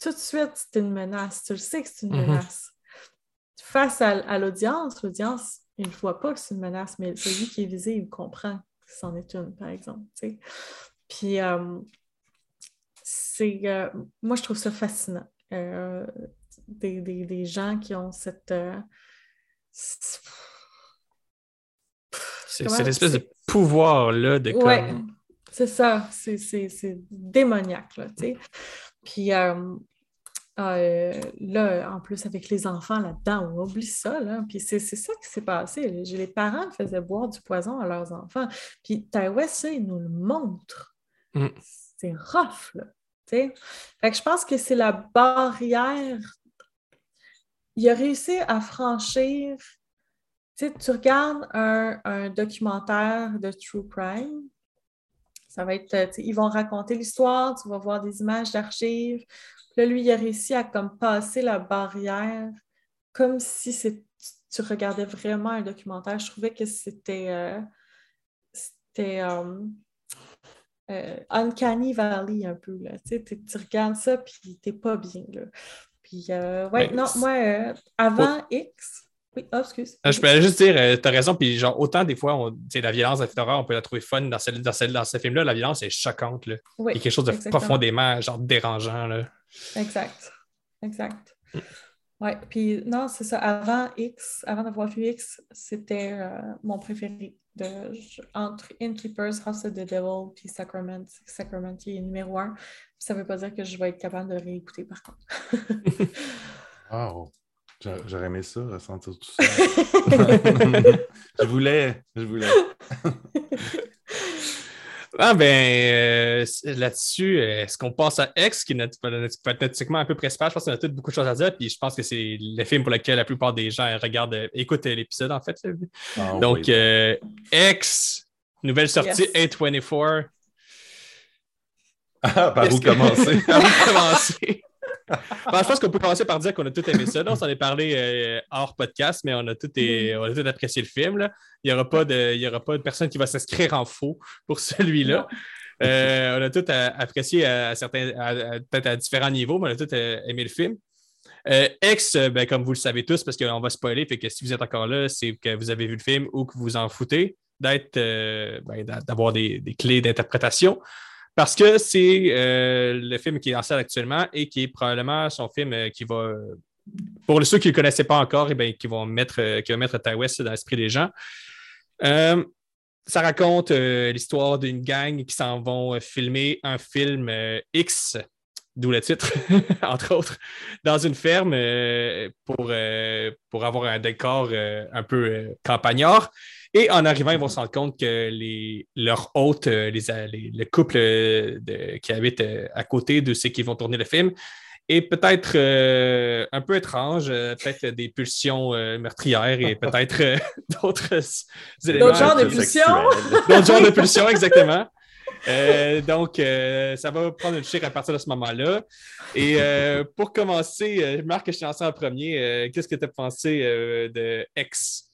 tout de suite, c'est une menace. Tu le sais que c'est une Mhm. menace. Face à, à l'audience, l'audience, il ne voit pas que c'est une menace, mais celui qui est visé, il comprend que c'en est une, par exemple. tu sais. Puis, euh, c'est, euh, moi, je trouve ça fascinant. Euh, des, des- des gens qui ont cette. C'est l'espèce de pouvoir-là de Ouais, comme. c'est ça. C'est- C'est c'est démoniaque, là, tu sais. Puis euh, euh, là, en plus, avec les enfants là-dedans, on oublie ça, là. Puis c'est c'est ça qui s'est passé. Les parents faisaient boire du poison à leurs enfants. Puis Ty West, ça, il nous le montre. Mm. C'est rough, là. tu sais. Fait que je pense que c'est la barrière. Il a réussi à franchir sais, tu regardes un, un documentaire de true crime, ça va être, euh, ils vont raconter l'histoire, tu vas voir des images d'archives. Là, lui, il a réussi à comme passer la barrière comme si c'est, tu regardais vraiment un documentaire. Je trouvais que c'était, euh, c'était euh, euh, Uncanny Valley un peu. Là. Tu, regardes ça, puis t'es pas bien. Là. Puis, euh, ouais, Ben, non, moi, avant X, oui, oh, excuse. Ah, Je peux juste dire, euh, t'as raison, puis genre, autant des fois, on, la violence de film d'horreur, on peut la trouver fun dans, ce- dans, ce- dans ce film-là, la violence est choquante. Là. Oui, Il y a quelque chose de exactement. profondément genre dérangeant. Là. Exact. Exact. Ouais, puis non, c'est ça. Avant X, avant d'avoir vu X, c'était euh, mon préféré. De, je- entre Innkeepers, House of the Devil, puis Sacrament. Sacrament qui est numéro un. Ça veut pas dire que je vais être capable de réécouter, par contre. Wow. J'a- J'aurais aimé ça, ressentir tout ça. je voulais, je voulais. Ah ben euh, là-dessus, est-ce qu'on passe à X, qui est segment un peu principal? Je pense qu'on a toutes beaucoup de choses à dire, puis je pense que c'est le film pour lequel la plupart des gens regardent, euh, écoutent euh, l'épisode, en fait. Ah, Donc, oui. euh, X, nouvelle sortie, Yes. A24. Ah, par où que- commencer? Par où commencer? Ben, je pense qu'on peut commencer par dire qu'on a tout aimé ça. Là, on s'en est parlé euh, hors podcast, mais on a tout, é- on a tout apprécié le film. là. Il n'y aura, pas de- il y aura pas de personne qui va s'inscrire en faux pour celui-là. Euh, on a tout euh, apprécié à, certains, à- peut-être à différents niveaux, mais on a tout euh, aimé le film. Euh, X, euh, ben, comme vous le savez tous, parce qu'on va spoiler, fait que si vous êtes encore là, c'est que vous avez vu le film ou que vous en foutez d'être, euh, ben, d'a- d'avoir des, des clés d'interprétation. Parce que c'est euh, le film qui est en salle actuellement et qui est probablement son film euh, qui va, pour ceux qui ne le connaissaient pas encore, eh bien, qui vont mettre, euh, qui va mettre Ty dans l'esprit des gens. Ça raconte l'histoire d'une gang qui s'en vont filmer un film X, d'où le titre, entre autres, dans une ferme pour, pour avoir un décor un peu campagnard. Et en arrivant, ils vont se rendre compte que les, leurs hôtes, euh, les, les- le couple euh, de- qui habite euh, à côté de ceux qui vont tourner le film, est peut-être euh, un peu étrange, euh, peut-être des pulsions euh, meurtrières et peut-être euh, d'autres éléments. D'autres genres de pulsions? D'autres genres de pulsions, exactement. Euh, donc, euh, ça va prendre une chire à partir de ce moment-là. Et euh, pour commencer, euh, Marc, je t'ai lancé en premier. Euh, Qu'est-ce que tu as pensé euh, de X?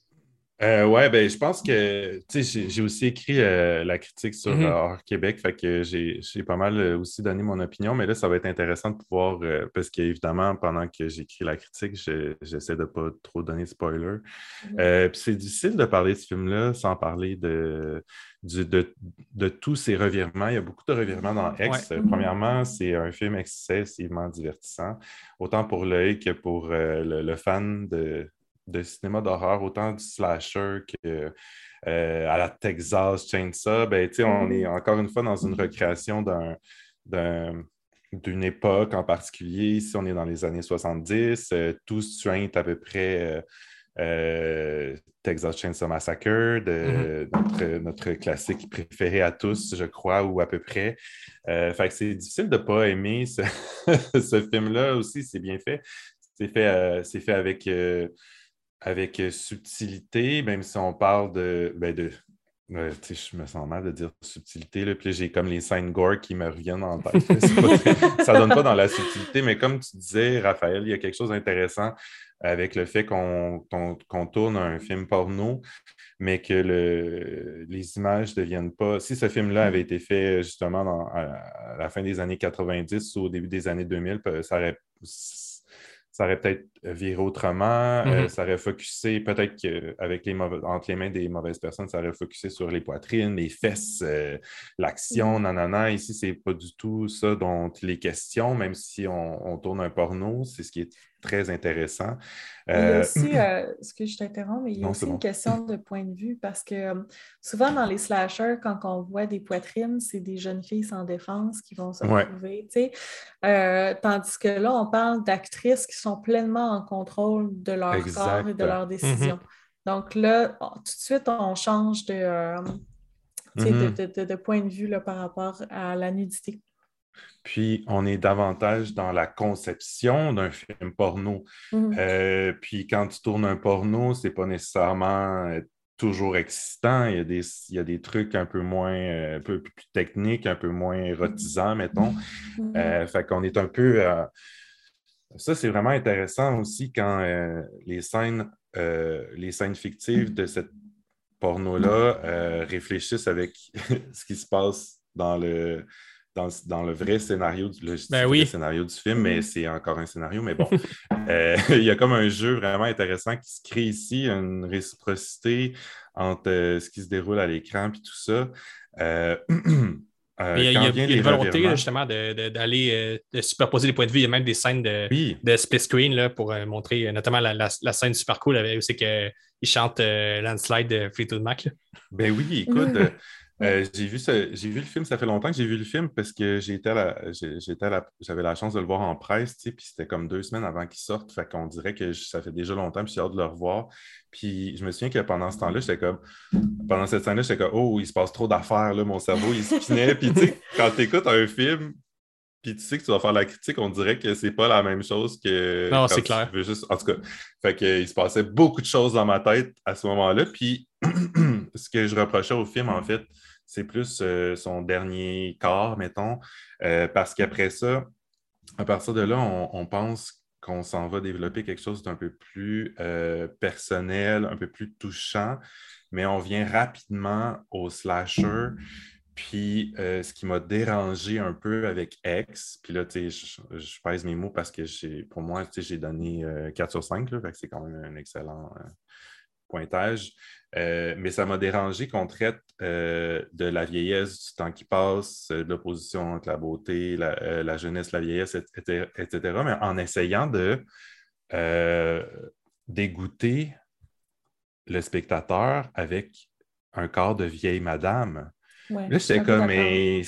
Euh, ouais, ben, je pense que j'ai aussi écrit euh, la critique sur Mhm. euh, Hors Québec, fait que j'ai pas mal euh, aussi donné mon opinion, mais là, ça va être intéressant de pouvoir, parce qu'évidemment, pendant que j'écris la critique, je- j'essaie de ne pas trop donner de spoiler. Euh, puis c'est difficile de parler de ce film-là sans parler de, de, de tous ces revirements. Il y a beaucoup de revirements dans X. Ouais. Premièrement, c'est un film excessivement divertissant, autant pour l'œil que pour le, le fan de, de cinéma d'horreur, autant du slasher que euh, à la Texas Chainsaw. Ben, on est encore une fois dans une recréation d'un d'un- d'une époque en particulier. Ici, on est dans les années 70. Euh, tout Strain à peu près euh, euh, Texas Chainsaw Massacre, de notre, notre classique préféré à tous, je crois, ou à peu près. Fait que c'est difficile de ne pas aimer ce, ce film-là aussi, c'est bien fait. C'est fait, c'est fait avec, avec subtilité, même si on parle de, ben de je me sens mal de dire subtilité, là, puis j'ai comme les scènes gore qui me reviennent en tête. ça donne pas dans la subtilité, mais comme tu disais, Raphaël, il y a quelque chose d'intéressant avec le fait qu'on tourne un film porno, mais que le, les images ne deviennent pas. Si ce film-là avait été fait justement à, la fin des années 90 ou au début des années 2000, ça aurait ça aurait peut-être viré autrement, euh, mm-hmm. ça aurait focusé, peut-être qu'avec les entre les mains des mauvaises personnes, ça aurait focusé sur les poitrines, les fesses, euh, l'action, mm-hmm. nanana. Ici, c'est pas du tout ça dont les questions, même si on tourne un porno, c'est ce qui est très intéressant. Il y a euh, aussi, euh, ce que je t'interromps, mais il y a aussi une question de point de vue parce que euh, souvent dans les slashers, quand on voit des poitrines, c'est des jeunes filles sans défense qui vont se retrouver. tandis que là, on parle d'actrices qui sont pleinement en contrôle de leur corps et de leurs décisions. Mm-hmm. Donc là, tout de suite, on change de, mm-hmm. de, point de vue là, par rapport à la nudité. Puis, on est davantage dans la conception d'un film porno. Mm-hmm. Euh, puis, quand tu tournes un porno, c'est pas nécessairement euh, toujours excitant. Il y, a des, il y a des trucs un peu moins, euh, un peu plus techniques, un peu moins érotisants, mettons. Fait qu'on est un peu. Ça, c'est vraiment intéressant aussi quand les scènes, les scènes fictives de cette porno-là réfléchissent avec ce qui se passe dans le dans, le vrai scénario, le, ben scénario du film, mais c'est encore un scénario. Mais bon, euh, il y a comme un jeu vraiment intéressant qui se crée ici, une réciprocité entre euh, ce qui se déroule à l'écran et tout ça. Euh, il y a, une volonté justement d'aller de, superposer les points de vue. Il y a même des scènes de, de split screen là, pour montrer notamment la, scène super cool où c'est qu'il chante Landslide de Fleetwood Mac. Ben oui, écoute, euh, j'ai vu, j'ai vu le film, ça fait longtemps que j'ai vu le film parce que j'étais j'avais la chance de le voir en presse, puis c'était comme deux semaines avant qu'il sorte. Fait qu'on dirait que ça fait déjà longtemps, puis j'ai hâte de le revoir. Puis je me souviens que pendant ce temps-là, j'étais comme, pendant cette scène-là, j'étais comme, oh, il se passe trop d'affaires, là, mon cerveau, il spinait. puis tu sais, quand tu écoutes un film, puis tu sais que tu vas faire la critique, on dirait que c'est pas la même chose que. Non, c'est clair. Juste... En tout cas, fait qu'il se passait beaucoup de choses dans ma tête à ce moment-là. Puis ce que je reprochais au film, en fait, c'est plus euh, son dernier quart, mettons, euh, parce qu'après ça, à partir de là, on, pense qu'on s'en va développer quelque chose d'un peu plus euh, personnel, un peu plus touchant, mais on vient rapidement au slasher. Puis, ce qui m'a dérangé un peu avec X, puis là, tu sais, je, pèse mes mots parce que pour moi, tu sais, j'ai donné 4 sur 5, là, c'est quand même un excellent pointage. Euh, mais ça m'a dérangé qu'on traite euh, de la vieillesse, du temps qui passe, euh, de l'opposition entre la beauté, la, jeunesse, la vieillesse, etc., mais en essayant de dégoûter le spectateur avec un corps de vieille madame. là, j'étais comme, mais,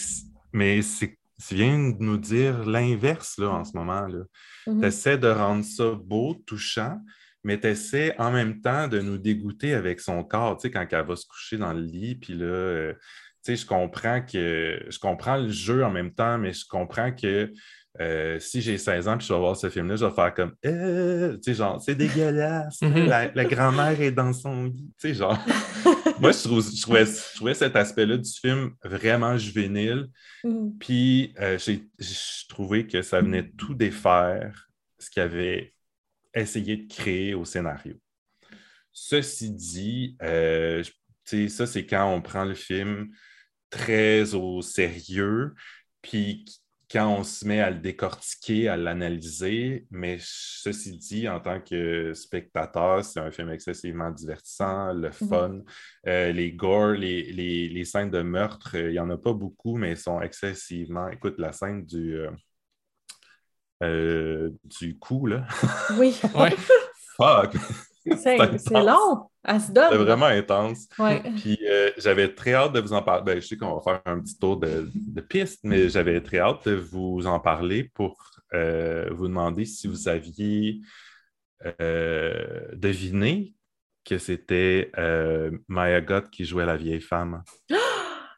mais tu viens de nous dire l'inverse là, en ce moment. là mm-hmm. Tu essaies de rendre ça beau, touchant, mais tu essaies en même temps de nous dégoûter avec son corps, tu sais, quand elle va se coucher dans le lit, puis là, euh, tu sais, je comprends que je comprends le jeu en même temps, mais je comprends que euh, si j'ai 16 ans puis je vais voir ce film-là, je vais faire comme euh, tu sais, genre, c'est dégueulasse, mhm. la, grand-mère est dans son lit, tu sais, genre. Moi, je, trouvais, cet aspect-là du film vraiment juvénile. Mhm. Puis, j'ai trouvé que ça venait tout défaire ce qu'il y avait essayer de créer au scénario. Ceci dit, euh, ça, c'est quand on prend le film très au sérieux, puis quand on se met à le décortiquer, à l'analyser, mais ceci dit, en tant que spectateur, c'est un film excessivement divertissant, le mhm. fun, euh, les gore, les, scènes de meurtre, il n'y en a pas beaucoup, mais ils sont excessivement... Écoute, la scène du... Euh, euh, du coup, là. Oui. ouais. Fuck! C'est long, à se donne. C'est vraiment intense. Puis euh, j'avais très hâte de vous en parler. Ben, je sais qu'on va faire un petit tour de, de piste, mais j'avais très hâte de vous en parler pour euh, vous demander si vous aviez deviné que c'était euh, Maya Gott qui jouait la vieille femme.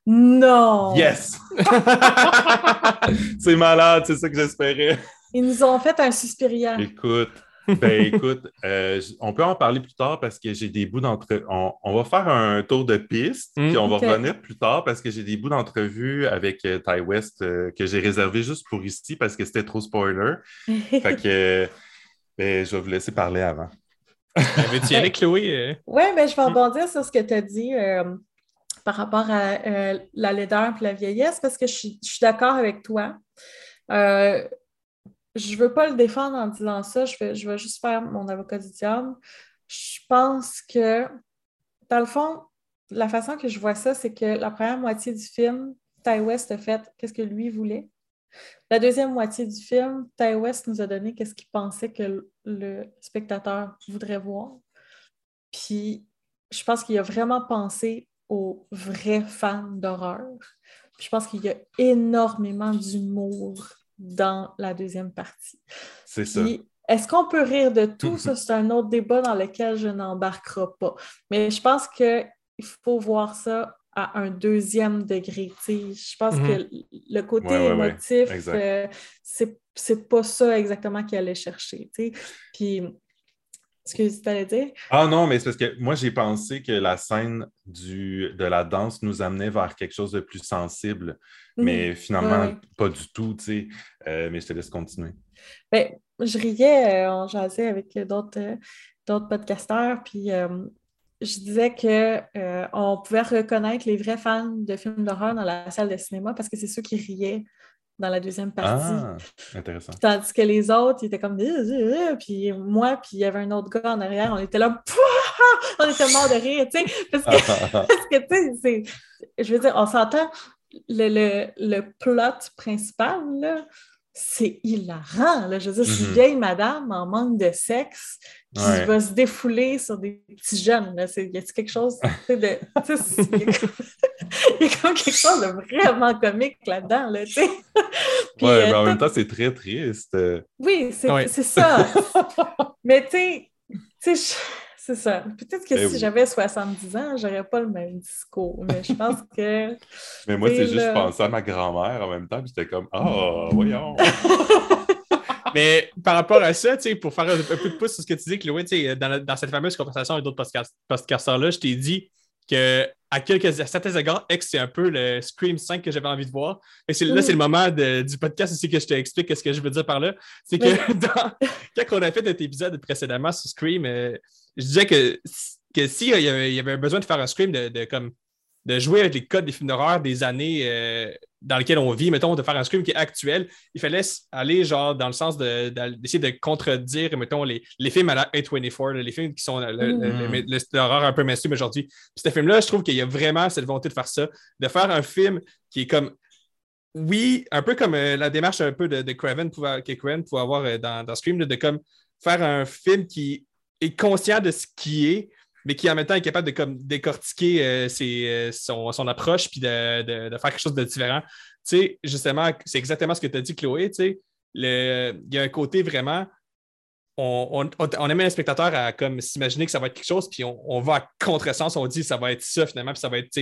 Non! Yes! c'est malade, c'est ça que j'espérais. Ils nous ont fait un Suspiria. Écoute, ben écoute, euh, on peut en parler plus tard parce que j'ai des bouts d'entre... On, on va faire un tour de piste, Mm. puis on va revenir plus tard parce que j'ai des bouts d'entrevue avec euh, Ty West euh, que j'ai réservé juste pour ici parce que c'était trop spoiler. Fait que euh, ben, je vais vous laisser parler avant. Veux-tu y aller, Chloé? Oui, mais je vais rebondir sur ce que tu as dit euh, par rapport à euh, la laideur et la vieillesse, parce que je suis, je suis d'accord avec toi. Euh, je veux pas le défendre en disant ça, je vais, je vais juste faire mon avocat du diable. Je pense que, dans le fond, la façon que je vois ça, c'est que la première moitié du film, Ty West a fait qu'est-ce que lui voulait. La deuxième moitié du film, Ty West nous a donné qu'est-ce qu'il pensait que le- spectateur voudrait voir. Puis, je pense qu'il a vraiment pensé aux vrais fans d'horreur. Je pense qu'il y a énormément d'humour dans la deuxième partie. C'est ça. Est-ce qu'on peut rire de tout? Ça, c'est un autre débat dans lequel je n'embarquerai pas. Mais je pense qu'il faut voir ça à un deuxième degré. Je pense Mhm. que le côté Ouais, ouais, ouais. émotif, Exact. euh, c'est pas ça exactement qu'il allait chercher. Puis, excuse, dire? Ah non, mais c'est parce que moi, j'ai pensé que la scène du, de la danse nous amenait vers quelque chose de plus sensible, mais finalement, Mhm. Ouais, ouais. pas du tout, tu sais. Euh, mais je te laisse continuer. Ben, je riais, euh, on jasait avec d'autres euh, d'autres podcasteurs, puis je disais que on pouvait reconnaître les vrais fans de films d'horreur dans la salle de cinéma parce que c'est ceux qui riaient dans la deuxième partie. Ah, intéressant. Tandis que les autres, ils étaient comme Euh, euh, euh puis moi, puis il y avait un autre gars en arrière, on était là, on était morts de rire, tu sais, parce que parce que, tu sais, c'est- je veux dire, on s'entend, le, le, le plot principal, là, c'est hilarant. Là. Je veux dire, c'est une Mhm. vieille madame en manque de sexe qui Ouais. va se défouler sur des petits jeunes. Là. C'est- Y a-t-il quelque chose de. Il y, a comme- il quelque chose de vraiment comique là-dedans, là, tu sais. Puis, ouais, euh, mais en même temps, c'est très triste. Oui, c'est Ouais. c'est ça. Mais tu sais, tu sais, je- c'est ça. Peut-être que Ben si oui. j'avais 70 ans, j'aurais pas le même discours. Mais je pense que. Mais moi, c'est juste, je pensais à ma grand-mère en même temps, puis j'étais comme, ah, voyons. Mais par rapport à ça, tu sais, pour faire un, un peu de pouce sur ce que tu dis, Chloé, tu sais, dans, la- dans cette fameuse conversation avec d'autres podcast- podcasteurs-là, je t'ai dit que à quelques à certains égards, X, c'est un peu le Scream 5 que j'avais envie de voir. Et c'est, là, Mm. c'est le moment de- du podcast aussi que je t'explique ce que je veux dire par là. C'est que dans- quand on a fait notre épisode précédemment sur Scream, euh, je disais que, que s'il y avait, il y avait besoin de faire un Scream de, de comme de jouer avec les codes des films d'horreur des années euh, dans lesquelles on vit, mettons, de faire un scream qui est actuel, il fallait aller genre dans le sens de- de- d'essayer de, contredire, mettons, les, les films à la A24, là, les films qui sont le- Mm. l'horreur un peu mainstream aujourd'hui. Puis ce film-là, je trouve qu'il y a vraiment cette volonté de faire ça, de faire un film qui est comme oui, un peu comme euh, la démarche un peu de, de Craven pouvait, que Craven pouvait avoir euh, dans, dans Scream, là, de comme faire un film qui est conscient de ce qui est, mais qui en même temps est capable de comme, décortiquer euh, euh, son, approche puis de, de- faire quelque chose de différent. Tu sais, justement, c'est exactement ce que tu as dit, Chloé. Tu sais, le- il y a un côté vraiment. On, on, amène un spectateur à comme s'imaginer que ça va être quelque chose, puis on, on va à contresens, on dit ça va être ça finalement, puis ça va être,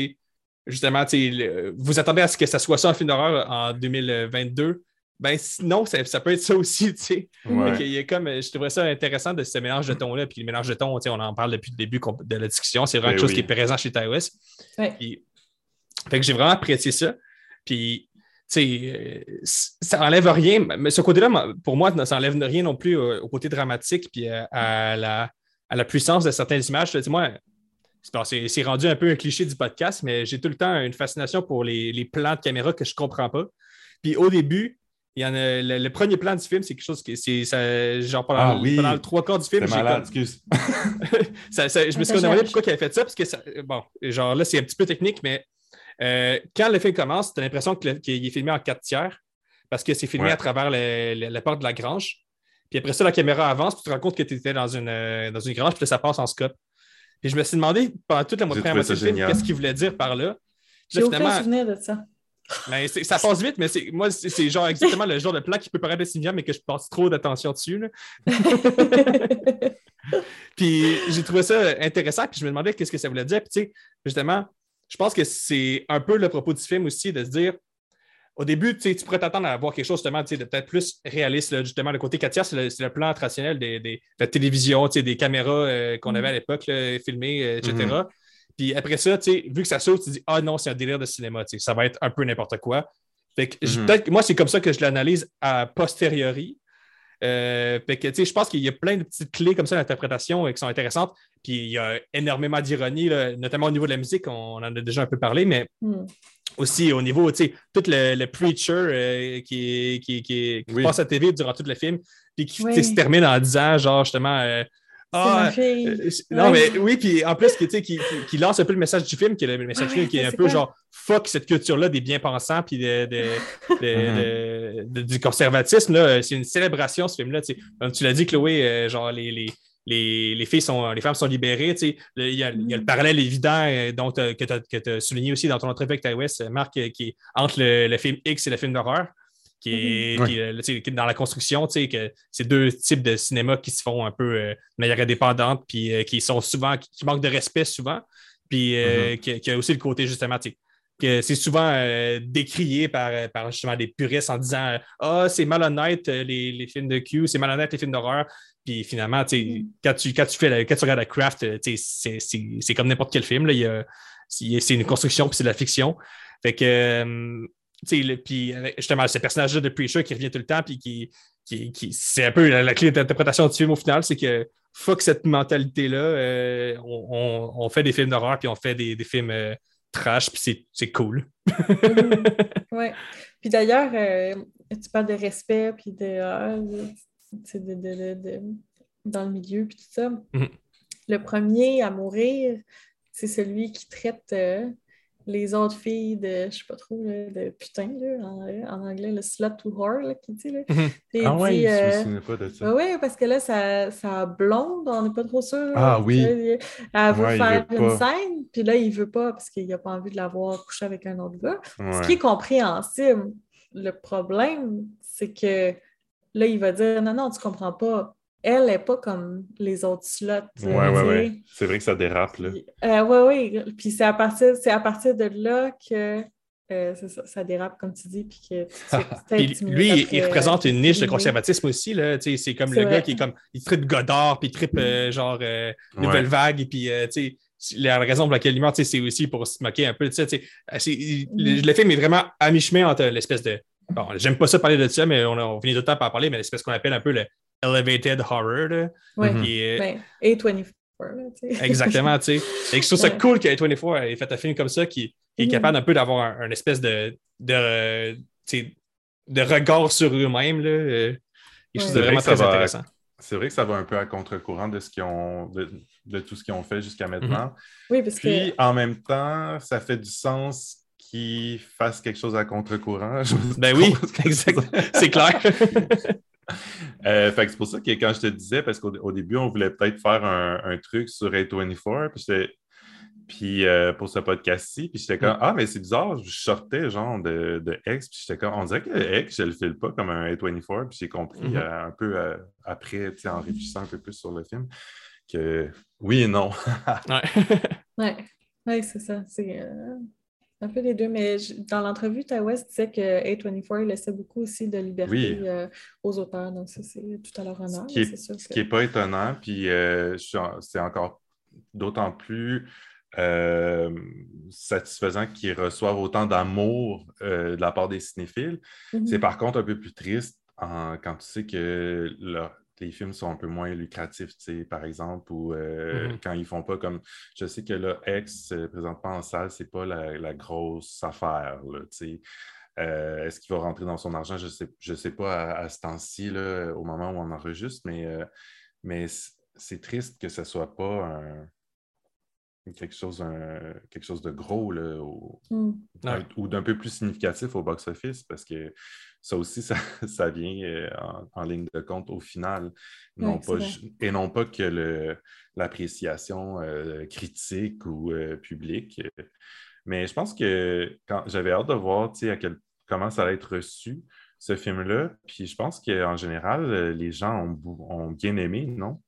justement, le- vous attendez à ce que ça soit ça un film d'horreur en 2022. Ben sinon, ça, ça peut être ça aussi, tu sais. Ouais. Y a comme, je trouvais ça intéressant de ce mélange de tons-là. Puis le mélange de tons, tu sais, on en parle depuis le début de la discussion. C'est vraiment Ben quelque chose qui est présent chez. Ouais. Puis, fait que j'ai vraiment apprécié ça. Puis, tu sais, euh, ça enlève rien. Mais ce côté-là, pour moi, ça enlève rien non plus euh, au côté dramatique puis euh, à, la, à la puissance de certaines images. Tu sais, moi, c'est bon, c'est c'est rendu un peu un cliché du podcast, mais j'ai tout le temps une fascination pour les, les plans de caméra que je ne comprends pas. Puis au début, il y en a, le, le premier plan du film, c'est quelque chose qui. c'est ça- Genre pendant, Ah oui. pendant le trois quarts du film, C'est j'ai malade, comme- excuse. ça- ça- je me suis Attends, demandé pourquoi il avait fait ça, parce que, ça- bon, genre là, c'est un petit peu technique, mais euh, quand le film commence, tu as l'impression que le- qu'il est filmé en quatre tiers, parce que c'est filmé Ouais. à travers le- le- la porte de la grange. Puis après ça, la caméra avance, puis tu te rends compte que tu étais dans une, euh, dans une grange, puis là, ça passe en scope. Puis je me suis demandé pendant toute la moitié ça du film, génial. qu'est-ce qu'il voulait dire par là? J'ai là, aucun souvenir de ça. Mais ça passe vite, mais moi, c'est genre exactement le genre de plan qui peut paraître insignifiant, mais que je passe trop d'attention dessus. là. Puis j'ai trouvé ça intéressant, puis je me demandais qu'est-ce que ça voulait dire. Puis tu sais, justement, je pense que c'est un peu le propos du film aussi de se dire. Au début, tu pourrais t'attendre à voir quelque chose justement de peut-être plus réaliste. là. justement, le côté 4 tiers, c'est le, plan traditionnel des, des- de la télévision, des caméras euh, qu'on Mhm. avait à l'époque, filmées, euh, etc. Puis après ça, tu sais, vu que ça saute, tu dis Ah non, c'est un délire de cinéma, tu sais, ça va être un peu n'importe quoi. Fait que que moi, c'est comme ça que je l'analyse a posteriori. Euh, fait que, tu sais, je pense qu'il y a plein de petites clés comme ça d'interprétation euh, qui sont intéressantes. Puis il y a énormément d'ironie, notamment au niveau de la musique, on en a déjà un peu parlé, mais Hmm. aussi au niveau, tu sais, tout le, le preacher euh, qui, qui, qui- qui Oui. passe à la TV durant tout le film, puis qui Oui. se termine en disant, genre, justement, euh, Ah, euh, c'est- Non, Ouais. mais oui, puis en plus, qui, lance un peu le message du film, qui est le message Ouais, du film qui est un peu quoi? genre fuck cette culture-là des bien-pensants puis de, de- de- de- de- du conservatisme. là. C'est une célébration, ce film-là. Comme tu l'as dit, Chloé, euh, genre les. les les, les filles sont, les femmes sont libérées. tu sais. Il y, a, il y a le parallèle évident euh, dont, euh, que tu as souligné aussi dans ton entrevue avec Ty West, euh, Marc, euh, qui est entre le, le film X et le film d'horreur, qui est, Mhm. qui est, euh, qui dans la construction, tu sais, que c'est deux types de cinéma qui se font un peu euh, de manière indépendante, puis euh, qui sont souvent, qui, qui manquent de respect souvent, puis euh, qui, qui a aussi le côté justement, tu sais, que c'est souvent euh, décrié par, par justement des puristes en disant Ah, c'est malhonnête les, les films de Q, c'est malhonnête les films d'horreur. Puis finalement, tu sais, quand, tu, quand, tu fais la- quand tu regardes la craft, tu sais, c'est- c'est c'est comme n'importe quel film. c'est une construction, puis c'est de la fiction. Fait que, puis justement, ce personnage-là de Preacher qui revient tout le temps, puis qui, qui, qui- c'est un peu la, la clé d'interprétation du film au final, c'est que fuck cette mentalité-là, euh, on, on- on fait des films d'horreur, puis on fait des, des films euh, trash, puis c'est- cool. Mhm. ouais. Puis d'ailleurs, euh, tu parles de respect, puis de, ah, de, de- de- de- dans le milieu, puis tout ça. Mhm. Le premier à mourir, c'est celui qui traite les autres filles de, je sais pas trop, là, de putain, là, en, en anglais, le slut to whore, là, qui dit. Là. Ah ouais, dit, je me souvenais pas de ça. oui, parce que là, sa, sa blonde, on n'est pas trop sûr. Ah oui. Elle veut Ouais, faire veut une pas. scène, puis là, il veut pas parce qu'il n'a pas envie de la voir coucher avec un autre gars. Ce Ouais. qui est compréhensible. Le problème, c'est que là, il va dire Non, non, tu comprends pas. Elle n'est pas comme les autres slots. Ouais, ouais, ouais. C'est vrai que ça dérape, là. oui, oui. Puis c'est à, partir, c'est à partir de là que euh, c'est ça, ça dérape, comme tu dis. Puis que tu dix minutes lui, il- après, il représente une niche de conservatisme aussi. Là, Tu sais, c'est comme C'est le vrai. gars qui est comme. Il tripe Godard, puis il tripe euh, genre euh, Nouvelle Ouais. Vague, et puis euh, tu sais, la raison pour laquelle il meurt, tu sais, c'est aussi pour se moquer un peu de ça. tu sais. Euh, c'est- il- le, le film est vraiment à mi-chemin entre l'espèce de. Bon, j'aime pas ça parler de ça, mais on, finit tout le temps par parler, mais l'espèce qu'on appelle un peu le elevated horror. Là, Ouais. Qui est- Ben, A24, là, tu sais. Exactement, tu sais. Et je trouve ça Ouais. cool que 24 ait fait un film comme ça qui, qui est Mhm. capable un peu d'avoir un, un espèce de, de, tu sais, de regard sur eux-mêmes. Là. euh, Et je trouve ça vraiment C'est vrai que très ça va- intéressant. C'est vrai que ça va un peu à contre-courant de ce qu'ils ont de, de tout ce qu'ils ont fait jusqu'à maintenant. Oui, parce Puis que. en même temps, ça fait du sens qu'ils fassent quelque chose à contre-courant. Ben oui, exact. C'est clair. Euh, fait que c'est pour ça que quand je te disais, parce qu'au au début, on voulait peut-être faire un, un truc sur A24, puis euh, pour ce podcast-ci, puis j'étais comme Mm. Ah, mais c'est bizarre, je sortais genre de, de X, puis j'étais comme On dirait que X, je le file pas comme un A24, puis j'ai compris Mhm. euh, un peu euh, après, tu sais, en réfléchissant un peu plus sur le film, que oui et non. Ouais. Ouais, ouais c'est ça. C'est euh, un peu les deux. Mais je- dans l'entrevue, West disait que A24 laissait beaucoup aussi de liberté Oui. euh, aux auteurs. Donc, ça, c'est tout à leur honneur. Ce qui que- n'est pas étonnant, puis euh, c'est encore d'autant plus euh, satisfaisant qu'ils reçoivent autant d'amour de la part des cinéphiles. Mhm. C'est par contre un peu plus triste en- quand tu sais que leur- les films sont un peu moins lucratifs, par exemple, ou euh, Mhm. quand ils font pas comme. Je sais que là, X, euh, présentement en salle, c'est pas la, la grosse affaire, là, tu sais. Euh, Est-ce qu'il va rentrer dans son argent? Je ne sais, je sais pas à, à ce temps-ci, au moment où on enregistre, mais, euh, mais c'est triste que ce ne soit pas un- quelque, chose, un- quelque chose de gros là, au-. Ouais. ou d'un peu plus significatif au box-office, parce que ça aussi, ça, ça vient euh, en, en ligne de compte au final, non pas, et non pas que le- l'appréciation euh, critique ou euh, publique. Mais je pense que quand j'avais hâte de voir à quel, comment ça allait être reçu, ce film-là. Puis je pense qu'en général, les gens ont, ont bien aimé, non?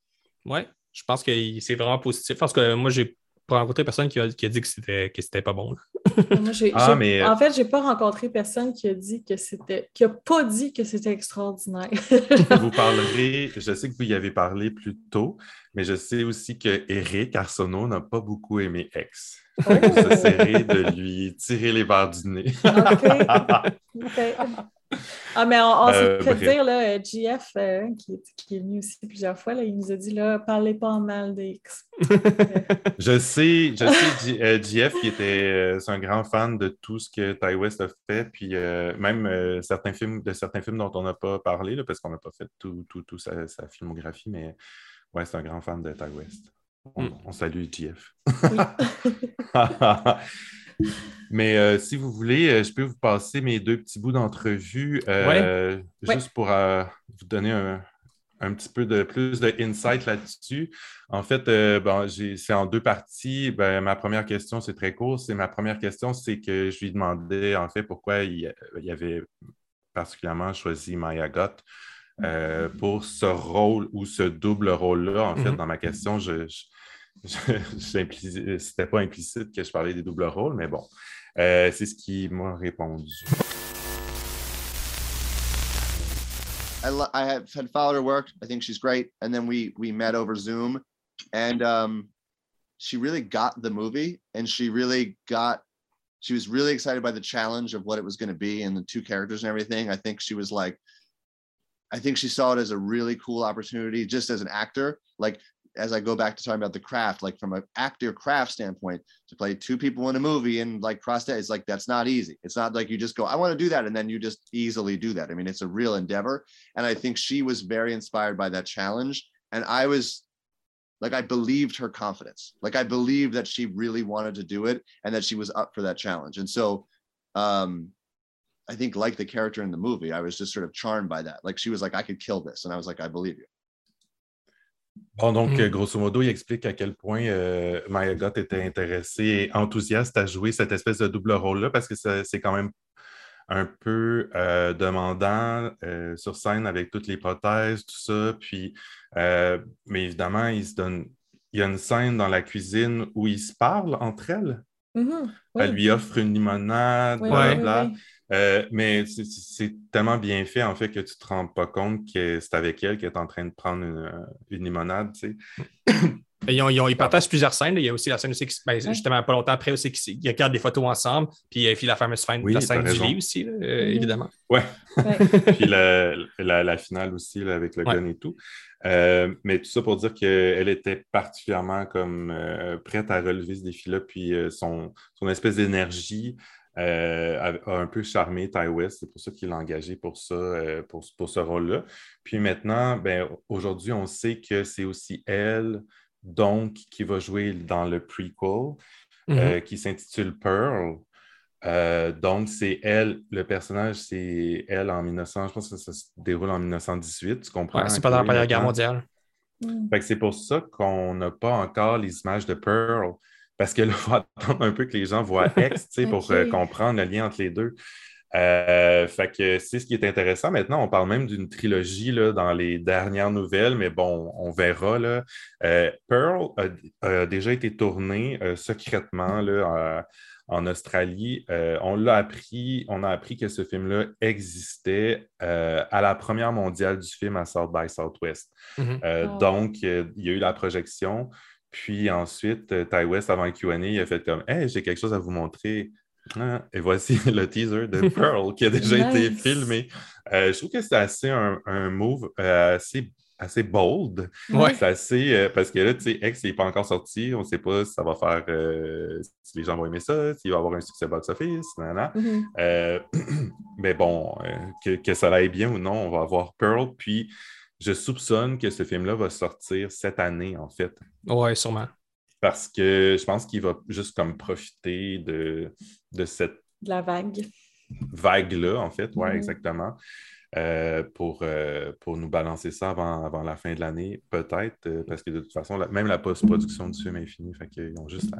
Oui, je pense que c'est vraiment positif. Parce que moi, j'ai pas rencontré personne qui a, qui a dit que c'était, que c'était pas bon. Moi, Ah, mais- En fait, j'ai pas rencontré personne qui a dit que c'était. qui a pas dit que c'était extraordinaire. Vous parlerez, je sais que vous y avez parlé plus tôt, mais je sais aussi que Eric Arsenault n'a pas beaucoup aimé X. Oh! J'essaierai de lui tirer les barres du nez. Ah, mais on, on s'est Euh, fait bref. dire, là, euh, GF, euh, qui, est- qui est venu aussi plusieurs fois, là, il nous a dit, là, parlez pas en mal des X. Je sais, je sais, euh, JF, qui était euh, c'est un grand fan de tout ce que Ty West a fait, puis euh, même euh, certains films, de certains films dont on n'a pas parlé, là, parce qu'on n'a pas fait tout, tout, tout sa, sa filmographie, mais ouais, c'est un grand fan de Ty West. On, Mm. on salue JF. Mais euh, si vous voulez, euh, je peux vous passer mes deux petits bouts d'entrevue euh, Ouais. juste pour euh, vous donner un, un petit peu de plus de insight là-dessus. En fait, bon, c'est en deux parties. Ben, ma première question, c'est très court. C'est ma première question, c'est que je lui demandais en fait pourquoi il, il avait particulièrement choisi Maya Gott euh, pour ce rôle ou ce double rôle-là. En fait, Mhm. dans ma question, je, c'était pas implicite que je parlais des doubles rôles, mais bon, Euh, c'est ce qui m'a répondu. I, I have had followed her work. I think she's great. And then we we met over Zoom, and um, she really got the movie, and she really got. She was really excited by the challenge of what it was going to be and the two characters and everything. I think she was like, I think she saw it as a really cool opportunity, just as an actor. Like as I go back to talking about the craft, like from an actor craft standpoint, to play two people in a movie and like cross that, it's like that's not easy. It's not like you just go, I want to do that, and then you just easily do that. I mean, it's a real endeavor. And I think she was very inspired by that challenge. And I was like, I believed her confidence. Like I believed that she really wanted to do it and that she was up for that challenge. And so um I think like the character in the movie, I was just sort of charmed by that. Like she was like, I could kill this. And I was like, I believe you. Bon, donc, Mm. grosso modo, il explique à quel point euh, Maya Gott était intéressée et enthousiaste à jouer cette espèce de double rôle-là parce que c'est quand même un peu euh, demandant euh, sur scène avec toutes les prothèses, tout ça. Puis, euh, mais évidemment, il se donne. Il y a une scène dans la cuisine où ils se parlent entre elles. Mhm. Elle Oui. lui offre une limonade, Oui, blablabla. oui, oui, oui. Euh, mais c'est- tellement bien fait, en fait, que tu ne te rends pas compte que c'est avec elle qu'elle est en train de prendre une, une limonade, tu sais. Ils, ont- ils ont- ils partagent plusieurs scènes. là. Il y a aussi la scène aussi, qui, ben, justement, pas longtemps après aussi, qui- ils regardent des photos ensemble. Puis il y a la fameuse scène, Oui, la scène du lit aussi, là, euh, Mhm. évidemment. Ouais. Ouais. Puis la, la- la finale aussi, là, avec le Ouais. gun et tout. Euh, mais tout ça pour dire qu'elle était particulièrement comme euh, prête à relever ce défi-là. Puis euh, son, son espèce d'énergie euh, a, a un peu charmé Ty West. C'est pour ça qu'il l'a engagé pour ça, euh, pour, pour ce rôle-là. Puis maintenant, ben, aujourd'hui, on sait que c'est aussi elle, donc, qui va jouer dans le prequel. Euh, qui s'intitule Pearl. Euh, donc, c'est elle, le personnage, c'est elle en 1900, je pense que ça se déroule en 1918, tu comprends? Ouais, c'est pendant la Chloé, Première Guerre mondiale. Mm. C'est pour ça qu'on n'a pas encore les images de Pearl, parce que là, il faut attendre un peu que les gens voient X, tu sais, pour euh, comprendre le lien entre les deux. Euh, fait que c'est ce qui est intéressant. Maintenant, on parle même d'une trilogie là, dans les dernières nouvelles, mais bon, on verra. Là. Euh, Pearl a, a déjà été tourné euh, secrètement là, euh, en Australie. Euh, on l'a appris, on a appris que ce film-là existait euh, à la première mondiale du film à South by Southwest. Mhm. Euh, Oh. Donc, euh, il y a eu la projection. Puis ensuite, euh, Ty West, avant le QA, il a fait comme Hey, j'ai quelque chose à vous montrer. Ah, et voici le teaser de Pearl qui a déjà été filmé. Euh, je trouve que c'est assez un, un move euh, assez, assez bold. Ouais. C'est assez. euh, parce que là, tu sais, X n'est pas encore sorti. On ne sait pas si ça va faire. si les gens vont aimer ça, s'il va avoir un succès box-office. nanana. Euh, mais bon, que, que ça aille bien ou non, on va avoir Pearl. Puis, je soupçonne que ce film-là va sortir cette année, en fait. Ouais, sûrement. Parce que je pense qu'il va juste comme profiter de, de cette De la vague. vague-là, en fait. Oui, Mhm. exactement. Euh, pour, euh, pour nous balancer ça avant, avant la fin de l'année, peut-être, euh, parce que de toute façon, la- même la post-production du film est finie. Fait qu'ils ont juste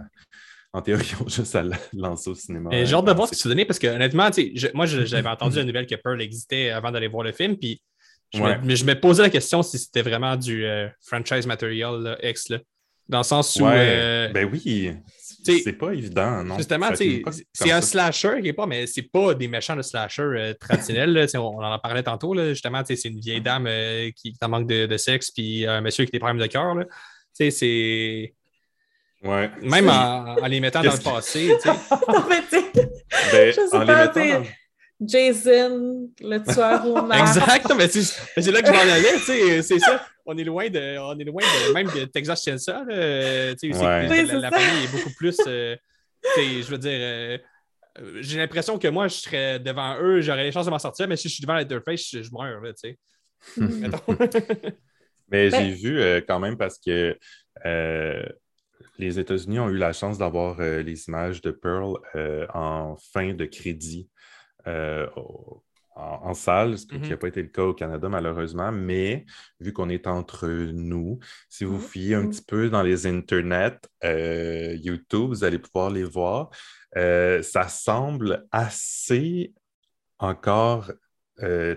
en théorie, ils ont juste à la lancer au cinéma. J'ai hâte de voir ce que tu donné parce que honnêtement, tu sais, je- moi j'avais entendu la nouvelle que Pearl existait avant d'aller voir le film, puis je, Ouais. me, mais je me posais la question si c'était vraiment du euh, franchise material là, X, là, dans le sens où Ouais, euh, ben oui, c'est pas évident, non? justement, c'est un slasher qui est pas, mais c'est pas des méchants de slasher euh, traditionnels. là, on, on en parlait tantôt, là, justement, c'est une vieille dame euh, qui, qui en manque de, de sexe, puis un monsieur qui a des problèmes de cœur. là. Tu sais, c'est. Ouais. Même en, en les mettant dans le passé. Non, mais tu sais, Ben, Je sais en les pas, mettant t'es- dans- Jason, le tueur au masque. Exact, mais c'est mais c'est là que je m'en allais, tu sais, c'est ça. On est loin de, on est loin de même de Texas Chainsaw, là, tu sais, c'est Ouais. la, famille est beaucoup plus, euh, tu sais, je veux dire, euh, euh, j'ai l'impression que moi, je serais devant eux, j'aurais les chances de m'en sortir, mais si je suis devant Leatherface, je, je meurs, tu sais. Mettons. Mais Ben- j'ai vu euh, quand même parce que euh, les États-Unis ont eu la chance d'avoir euh, les images de Pearl euh, en fin de crédit euh, en, en salle, ce qui Mhm. n'a pas été le cas au Canada malheureusement, mais vu qu'on est entre nous, si vous Mhm. fouillez un Mhm. petit peu dans les internets, euh, YouTube, vous allez pouvoir les voir. Euh, ça semble assez encore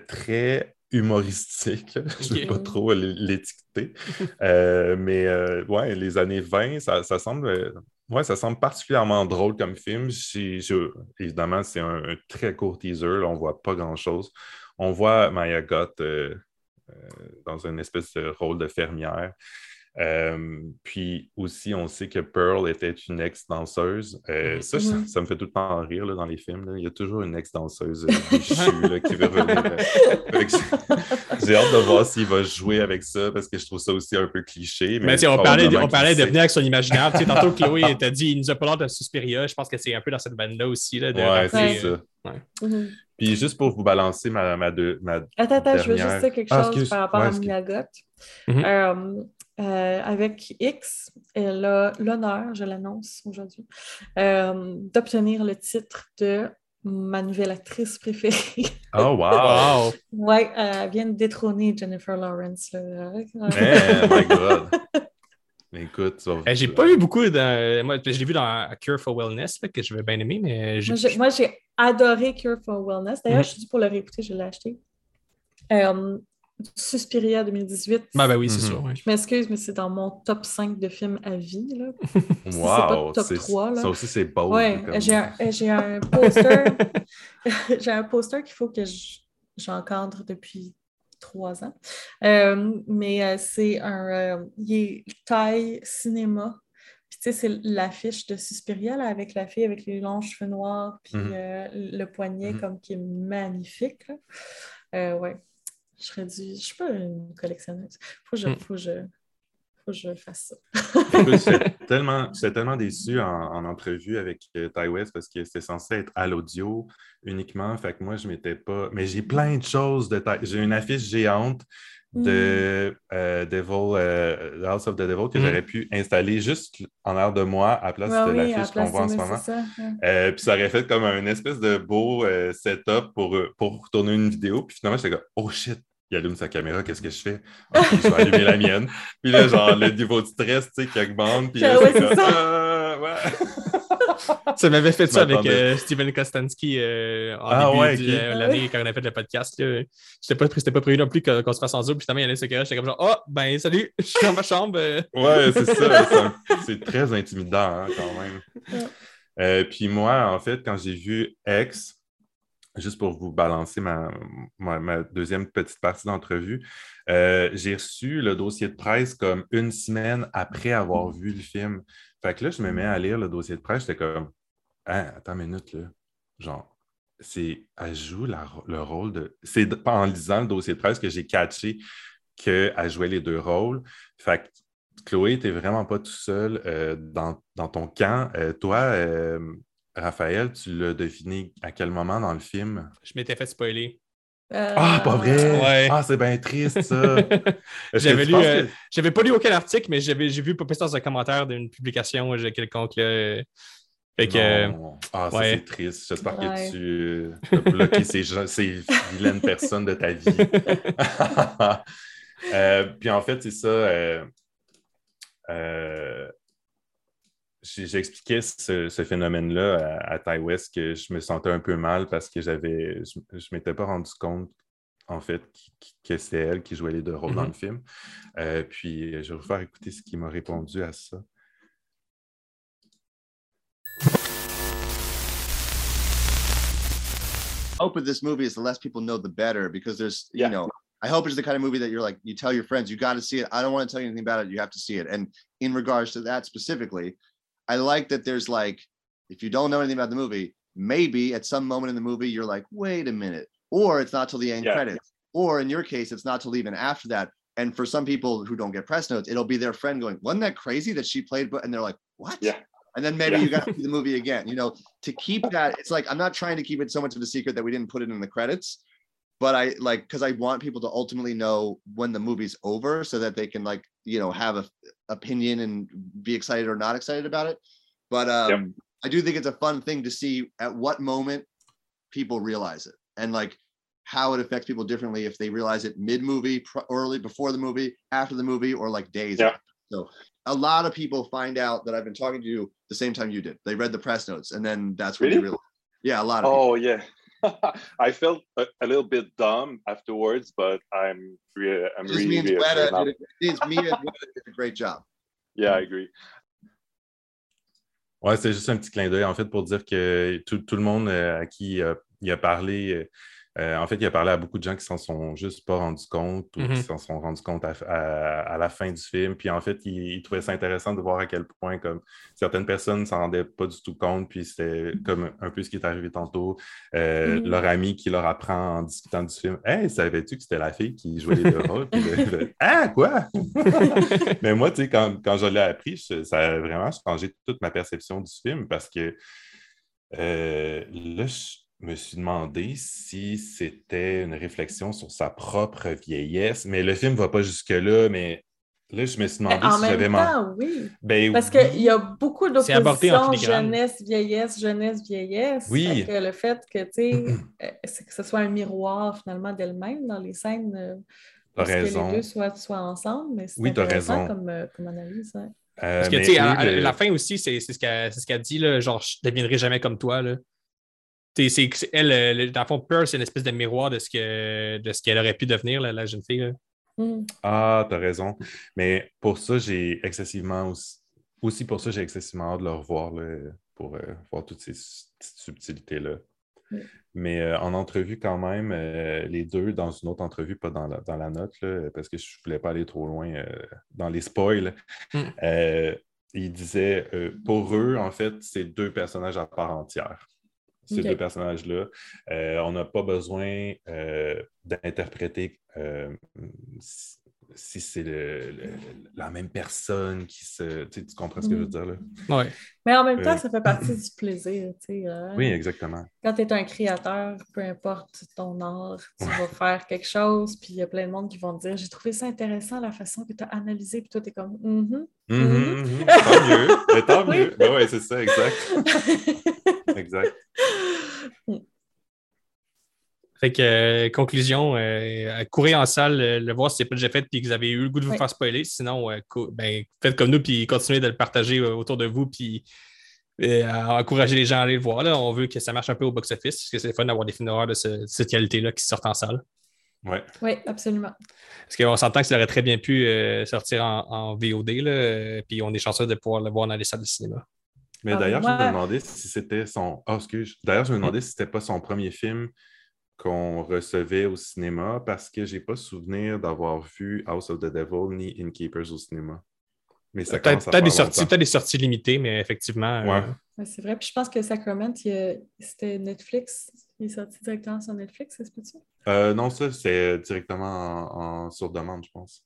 très humoristique. Je ne vais pas trop l'étiqueter. Euh, mais euh, ouais, les années 20, ça, ça semble. euh, Ouais, ça semble particulièrement drôle comme film. Je- évidemment, c'est un, un très court teaser. là, on ne voit pas grand-chose. On voit Maya Gott euh, dans une espèce de rôle de fermière. Euh, puis aussi, on sait que Pearl était une ex-danseuse. Euh, ça, ça, ça me fait tout le temps rire là, dans les films. là. Il y a toujours une ex-danseuse euh, déchue là, qui veut revenir. euh. J'ai- hâte de voir s'il va jouer avec ça parce que je trouve ça aussi un peu cliché. Mais, Mais tu sais, on parlait, on parlait de venir avec son imaginaire. Tu sais, tantôt, Chloé t'a dit il nous a pas l'air de Suspiria. Je pense que c'est un peu dans cette bande-là aussi. Là, de Ouais, c'est euh, ça. Mhm. Puis juste pour vous balancer ma, ma, deux- ma Attends, attends, je veux juste dire quelque Ah, chose excuse. par rapport Ouais, à. Mhm. Euh, euh, avec X, elle a l'honneur, je l'annonce aujourd'hui, euh, d'obtenir le titre de ma nouvelle actrice préférée. Oh, wow! Ouais, elle vient de détrôner Jennifer Lawrence. là. Euh, Man, my God! Écoute, Eh, J'ai pas eu beaucoup de. Moi, je l'ai vu dans A Cure for Wellness, là, que j'avais bien aimé, mais j'ai- Moi, j'ai- adoré Cure for Wellness. D'ailleurs, Mhm. je suis due pour le réécouter, je l'ai acheté. Euh, Suspiria 2018. Ben, ben oui, c'est Mhm. sûr. ouais. Je m'excuse, mais c'est dans mon top 5 de films à vie. Là. c'est pas Wow! top c'est- 3, là. Ça aussi, c'est beau. Ouais, comme- j'ai un, j'ai un poster. j'ai un poster qu'il faut que je- j'encadre depuis trois ans. Euh, mais euh, c'est un. euh, il est taille cinéma. Puis tu sais, c'est l'affiche de Suspiria là, avec la fille avec les longs cheveux noirs, puis Mhm. euh, le poignet Mhm. comme qui est magnifique. là. Euh, ouais. Je serais dû. Je suis pas une collectionneuse. Faut que je, Mhm. faut que je, faut que je fasse ça. Tellement, j'étais tellement déçu en, en entrevue avec euh, Ty West parce que c'était censé être à l'audio uniquement. Fait que moi, je m'étais pas. Mais j'ai plein de choses de Ty- J'ai une affiche géante de euh, Devil, euh, House of the Devil que Mm. j'aurais pu installer juste en arrière de moi à la place Ouais, de oui, l'affiche qu'on voit en ce moment. ça. Euh, puis ça aurait fait comme un espèce de beau euh, setup pour, pour tourner une vidéo. Puis finalement, j'étais comme, oh shit, il allume sa caméra, qu'est-ce que je fais? Ok, je vais allumer la mienne. Puis là, genre, le niveau de stress, tu sais, qui augmente. Puis là, Ah ouais, c'est ça. Ah, ouais. Ça m'avait fait Je ça avec euh, Steven Kostansky euh, en Ah début ouais, de ok. l'année quand on a fait le podcast. C'était pas, pas prévu non plus qu'on se fasse en zoom. Puis finalement, il y en a ce j'étais comme genre, oh, ben salut, je suis dans ma chambre. euh. Ouais, c'est ça. c'est très intimidant, hein, quand même. Ouais. Euh, puis moi, en fait, quand j'ai vu X, juste pour vous balancer ma, ma- deuxième petite partie d'entrevue, euh, j'ai reçu le dossier de presse comme une semaine après avoir vu le film. Fait que là, je me mets à lire le dossier de presse, j'étais comme, ah, attends une minute, là. Genre, c'est, elle joue la- le rôle de. C'est en lisant le dossier de presse que j'ai catché qu'elle jouait les deux rôles. Fait que Chloé, tu n'es vraiment pas tout seul euh, dans, dans ton camp. Euh, toi, Raphaël, tu l'as deviné à quel moment dans le film? Je m'étais fait spoiler. Euh, Ah, pas vrai! Ouais. Ah, c'est bien triste, ça! J'avais lu, euh, que- j'avais pas lu aucun article, mais j'avais, j'ai vu passer dans un commentaire d'une publication euh, quelconque. Là. Fait que, euh, Non. Ah, ça, ouais. c'est triste. J'espère Ouais. que tu as bloqué ces, gens- ces vilaines personnes de ta vie. Euh, puis en fait, c'est ça. Euh, euh, j'ai- j'expliquais ce, ce phénomène-là à, à Ty West que je me sentais un peu mal parce que j'avais, je, je m'étais pas rendu compte, en fait, que c'est elle qui jouait les deux rôles dans Mhm. le film. Euh, puis, je vais vous faire écouter ce qu'il m'a répondu à ça. hope with this movie is the less people know, the better, because there's, Yeah. you know, I hope it's the kind of movie that you're like, you tell your friends, you got to see it. I don't want to tell you anything about it. You have to see it. And in regards to that specifically, I like that there's like, if you don't know anything about the movie, maybe at some moment in the movie, you're like, wait a minute, or it's not till the end Yeah. credits, or in your case, it's not till even after that. And for some people who don't get press notes, it'll be their friend going, wasn't that crazy that she played? But and they're like, what? Yeah. And then maybe Yeah. you got to see the movie again. You know, to keep that, it's like I'm not trying to keep it so much of a secret that we didn't put it in the credits, but I like because I want people to ultimately know when the movie's over so that they can like you know have a opinion and be excited or not excited about it. But um, Yep. I do think it's a fun thing to see at what moment people realize it and like how it affects people differently if they realize it mid movie, early before the movie, after the movie, or like days. Yeah. after. So a lot of people find out that I've been talking to you the same time you did. They read the press notes and then that's when they Really? realize. Yeah, a lot of people. Oh yeah. I felt a, a little bit dumb afterwards, but I'm re- I'm This really, means really Weta did a, means Mia and Weta did a great job. Yeah, I agree. Ouais, c'est juste un petit clin d'œil, en fait, pour dire que tout, tout le monde euh, à qui euh, il a parlé, euh, en fait, il a parlé à beaucoup de gens qui s'en sont juste pas rendus compte ou qui s'en sont rendus compte à, à- à la fin du film. Puis en fait, il, il trouvait ça intéressant de voir à quel point comme certaines personnes ne s'en rendaient pas du tout compte. Puis c'était comme un peu ce qui est arrivé tantôt. Euh, Mhm. Leur ami qui leur apprend en discutant du film Hey, savais-tu que c'était la fille qui jouait les deux rôles? Puis le- le- ah, quoi? Mais moi, tu sais, quand, quand je l'ai appris, je- ça a vraiment changé toute ma perception du film parce que euh, là, je me suis demandé si c'était une réflexion sur sa propre vieillesse. Mais le film ne va pas jusque-là, mais là, je me suis demandé en si j'avais man- oui. Ben Parce oui. qu'il y a beaucoup C'est abordé en d'oppositions filigrane. jeunesse, vieillesse, jeunesse, vieillesse. Oui. Fait que le fait que, tu sais, euh, c'est que ce soit un miroir finalement d'elle-même dans les scènes, euh, parce que raison. les deux soient, soient ensemble, mais c'est Oui, intéressant raison. Comme, euh, comme analyse. Euh, Parce que, tu sais, à, la fin aussi, c'est c'est ce qu'elle c'est ce dit, là, genre, je deviendrai jamais comme toi. Là. C'est- elle, euh, le- dans le fond, Pearl, c'est une espèce de miroir de ce que- de ce qu'elle aurait pu devenir, là, la jeune fille. là. Mm. Ah, t'as raison. Mais pour ça, j'ai excessivement aussi, aussi pour ça, j'ai excessivement hâte de le revoir là, pour euh, voir toutes ces petites subtilités-là. Oui. Mais euh, en entrevue, quand même, euh, les deux, dans une autre entrevue, pas dans la, dans la note, là, parce que je ne voulais pas aller trop loin euh, dans les spoils, Mm. euh, ils disaient, euh, pour eux, en fait, c'est deux personnages à part entière. Ces deux personnages-là. Euh, on n'a pas besoin euh, d'interpréter euh, si, si c'est le- le- la même personne qui se. Tu, sais, tu comprends ce que je veux dire là? Ouais. Mais en même temps, Euh, ça fait partie du plaisir. tu sais, hein. Oui, exactement. Quand tu es un créateur, peu importe ton art, tu vas faire quelque chose, puis il y a plein de monde qui vont te dire J'ai trouvé ça intéressant la façon que tu as analysé, puis toi, tu es comme. Mhm, mhm. Tant mieux. Mais tant Oui. mieux. Ben ouais, c'est ça, exact. Exact. Fait que, euh, conclusion, euh, courez en salle, euh, le voir si c'est pas déjà fait, puis que vous avez eu le goût de vous Oui. faire spoiler. Sinon, euh, ben, faites comme nous, puis continuez de le partager euh, autour de vous, puis euh, à encourager les gens à aller le voir. Là. On veut que ça marche un peu au box-office, parce que c'est fun d'avoir des films d'horreur de, ce- de cette qualité-là qui sortent en salle. Ouais. Oui, absolument. Parce qu'on s'entend que ça aurait très bien pu euh, sortir en, en VOD, là, puis on est chanceux de pouvoir le voir dans les salles de cinéma. Mais Ah, d'ailleurs, moi- je me demandais si c'était son. Ah, excuse. D'ailleurs, je me demandais si c'était pas son premier film qu'on recevait au cinéma parce que j'ai pas souvenir d'avoir vu House of the Devil ni Innkeepers au cinéma. Mais ça Peut-être des, sorties, peut-être des sorties limitées, mais effectivement. Ouais. euh, Ouais, c'est vrai. Puis je pense que Sacrament, c'était Netflix. Il est sorti directement sur Netflix, c'est ce que tu Euh, non, ça, c'est directement en, en sur demande, je pense.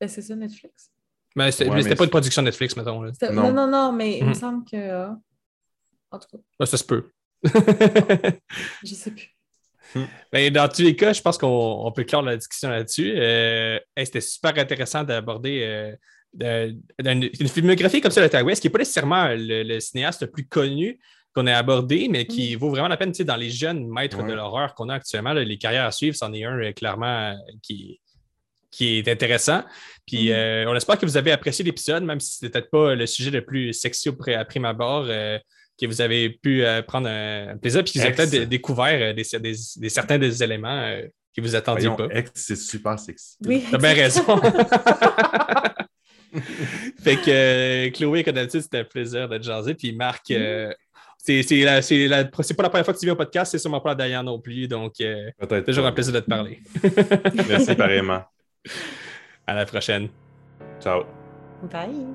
ben, C'est ça, Netflix. Mais c'était Ouais, mais mais pas une production Netflix, mettons. Là. Non. Non, non, non, mais il me Mhm. semble que. euh, En tout cas, ça se peut. je sais plus. Ben, dans tous les cas, je pense qu'on on peut clore la discussion là-dessus. Euh, hey, C'était super intéressant d'aborder euh, une filmographie comme ça de Ty West, qui n'est pas nécessairement le, le cinéaste le plus connu qu'on a abordé, mais qui vaut vraiment la peine tu sais, dans les jeunes maîtres Ouais. de l'horreur qu'on a actuellement. là, les carrières à suivre, c'en est un euh, clairement qui, qui est intéressant. Puis Mhm. euh, on espère que vous avez apprécié l'épisode, même si c'était peut-être pas le sujet le plus sexy au pré- à prime abord, euh, que vous avez pu euh, prendre un plaisir, puis que vous avez peut-être dé- découvert euh, des, des- des- certains des éléments euh, que vous attendiez Voyons, pas. Ex, c'est super sexy. Oui. T'as bien raison. fait que euh, Chloé, comme d'habitude, c'était un plaisir de te jaser. Puis Marc, euh, c'est c'est la- c'est la- c'est pas la première fois que tu viens au podcast, c'est sûrement pas la dernière non plus. Donc, euh, toujours un plaisir de te parler. Merci pareillement. À la prochaine. Ciao. Bye.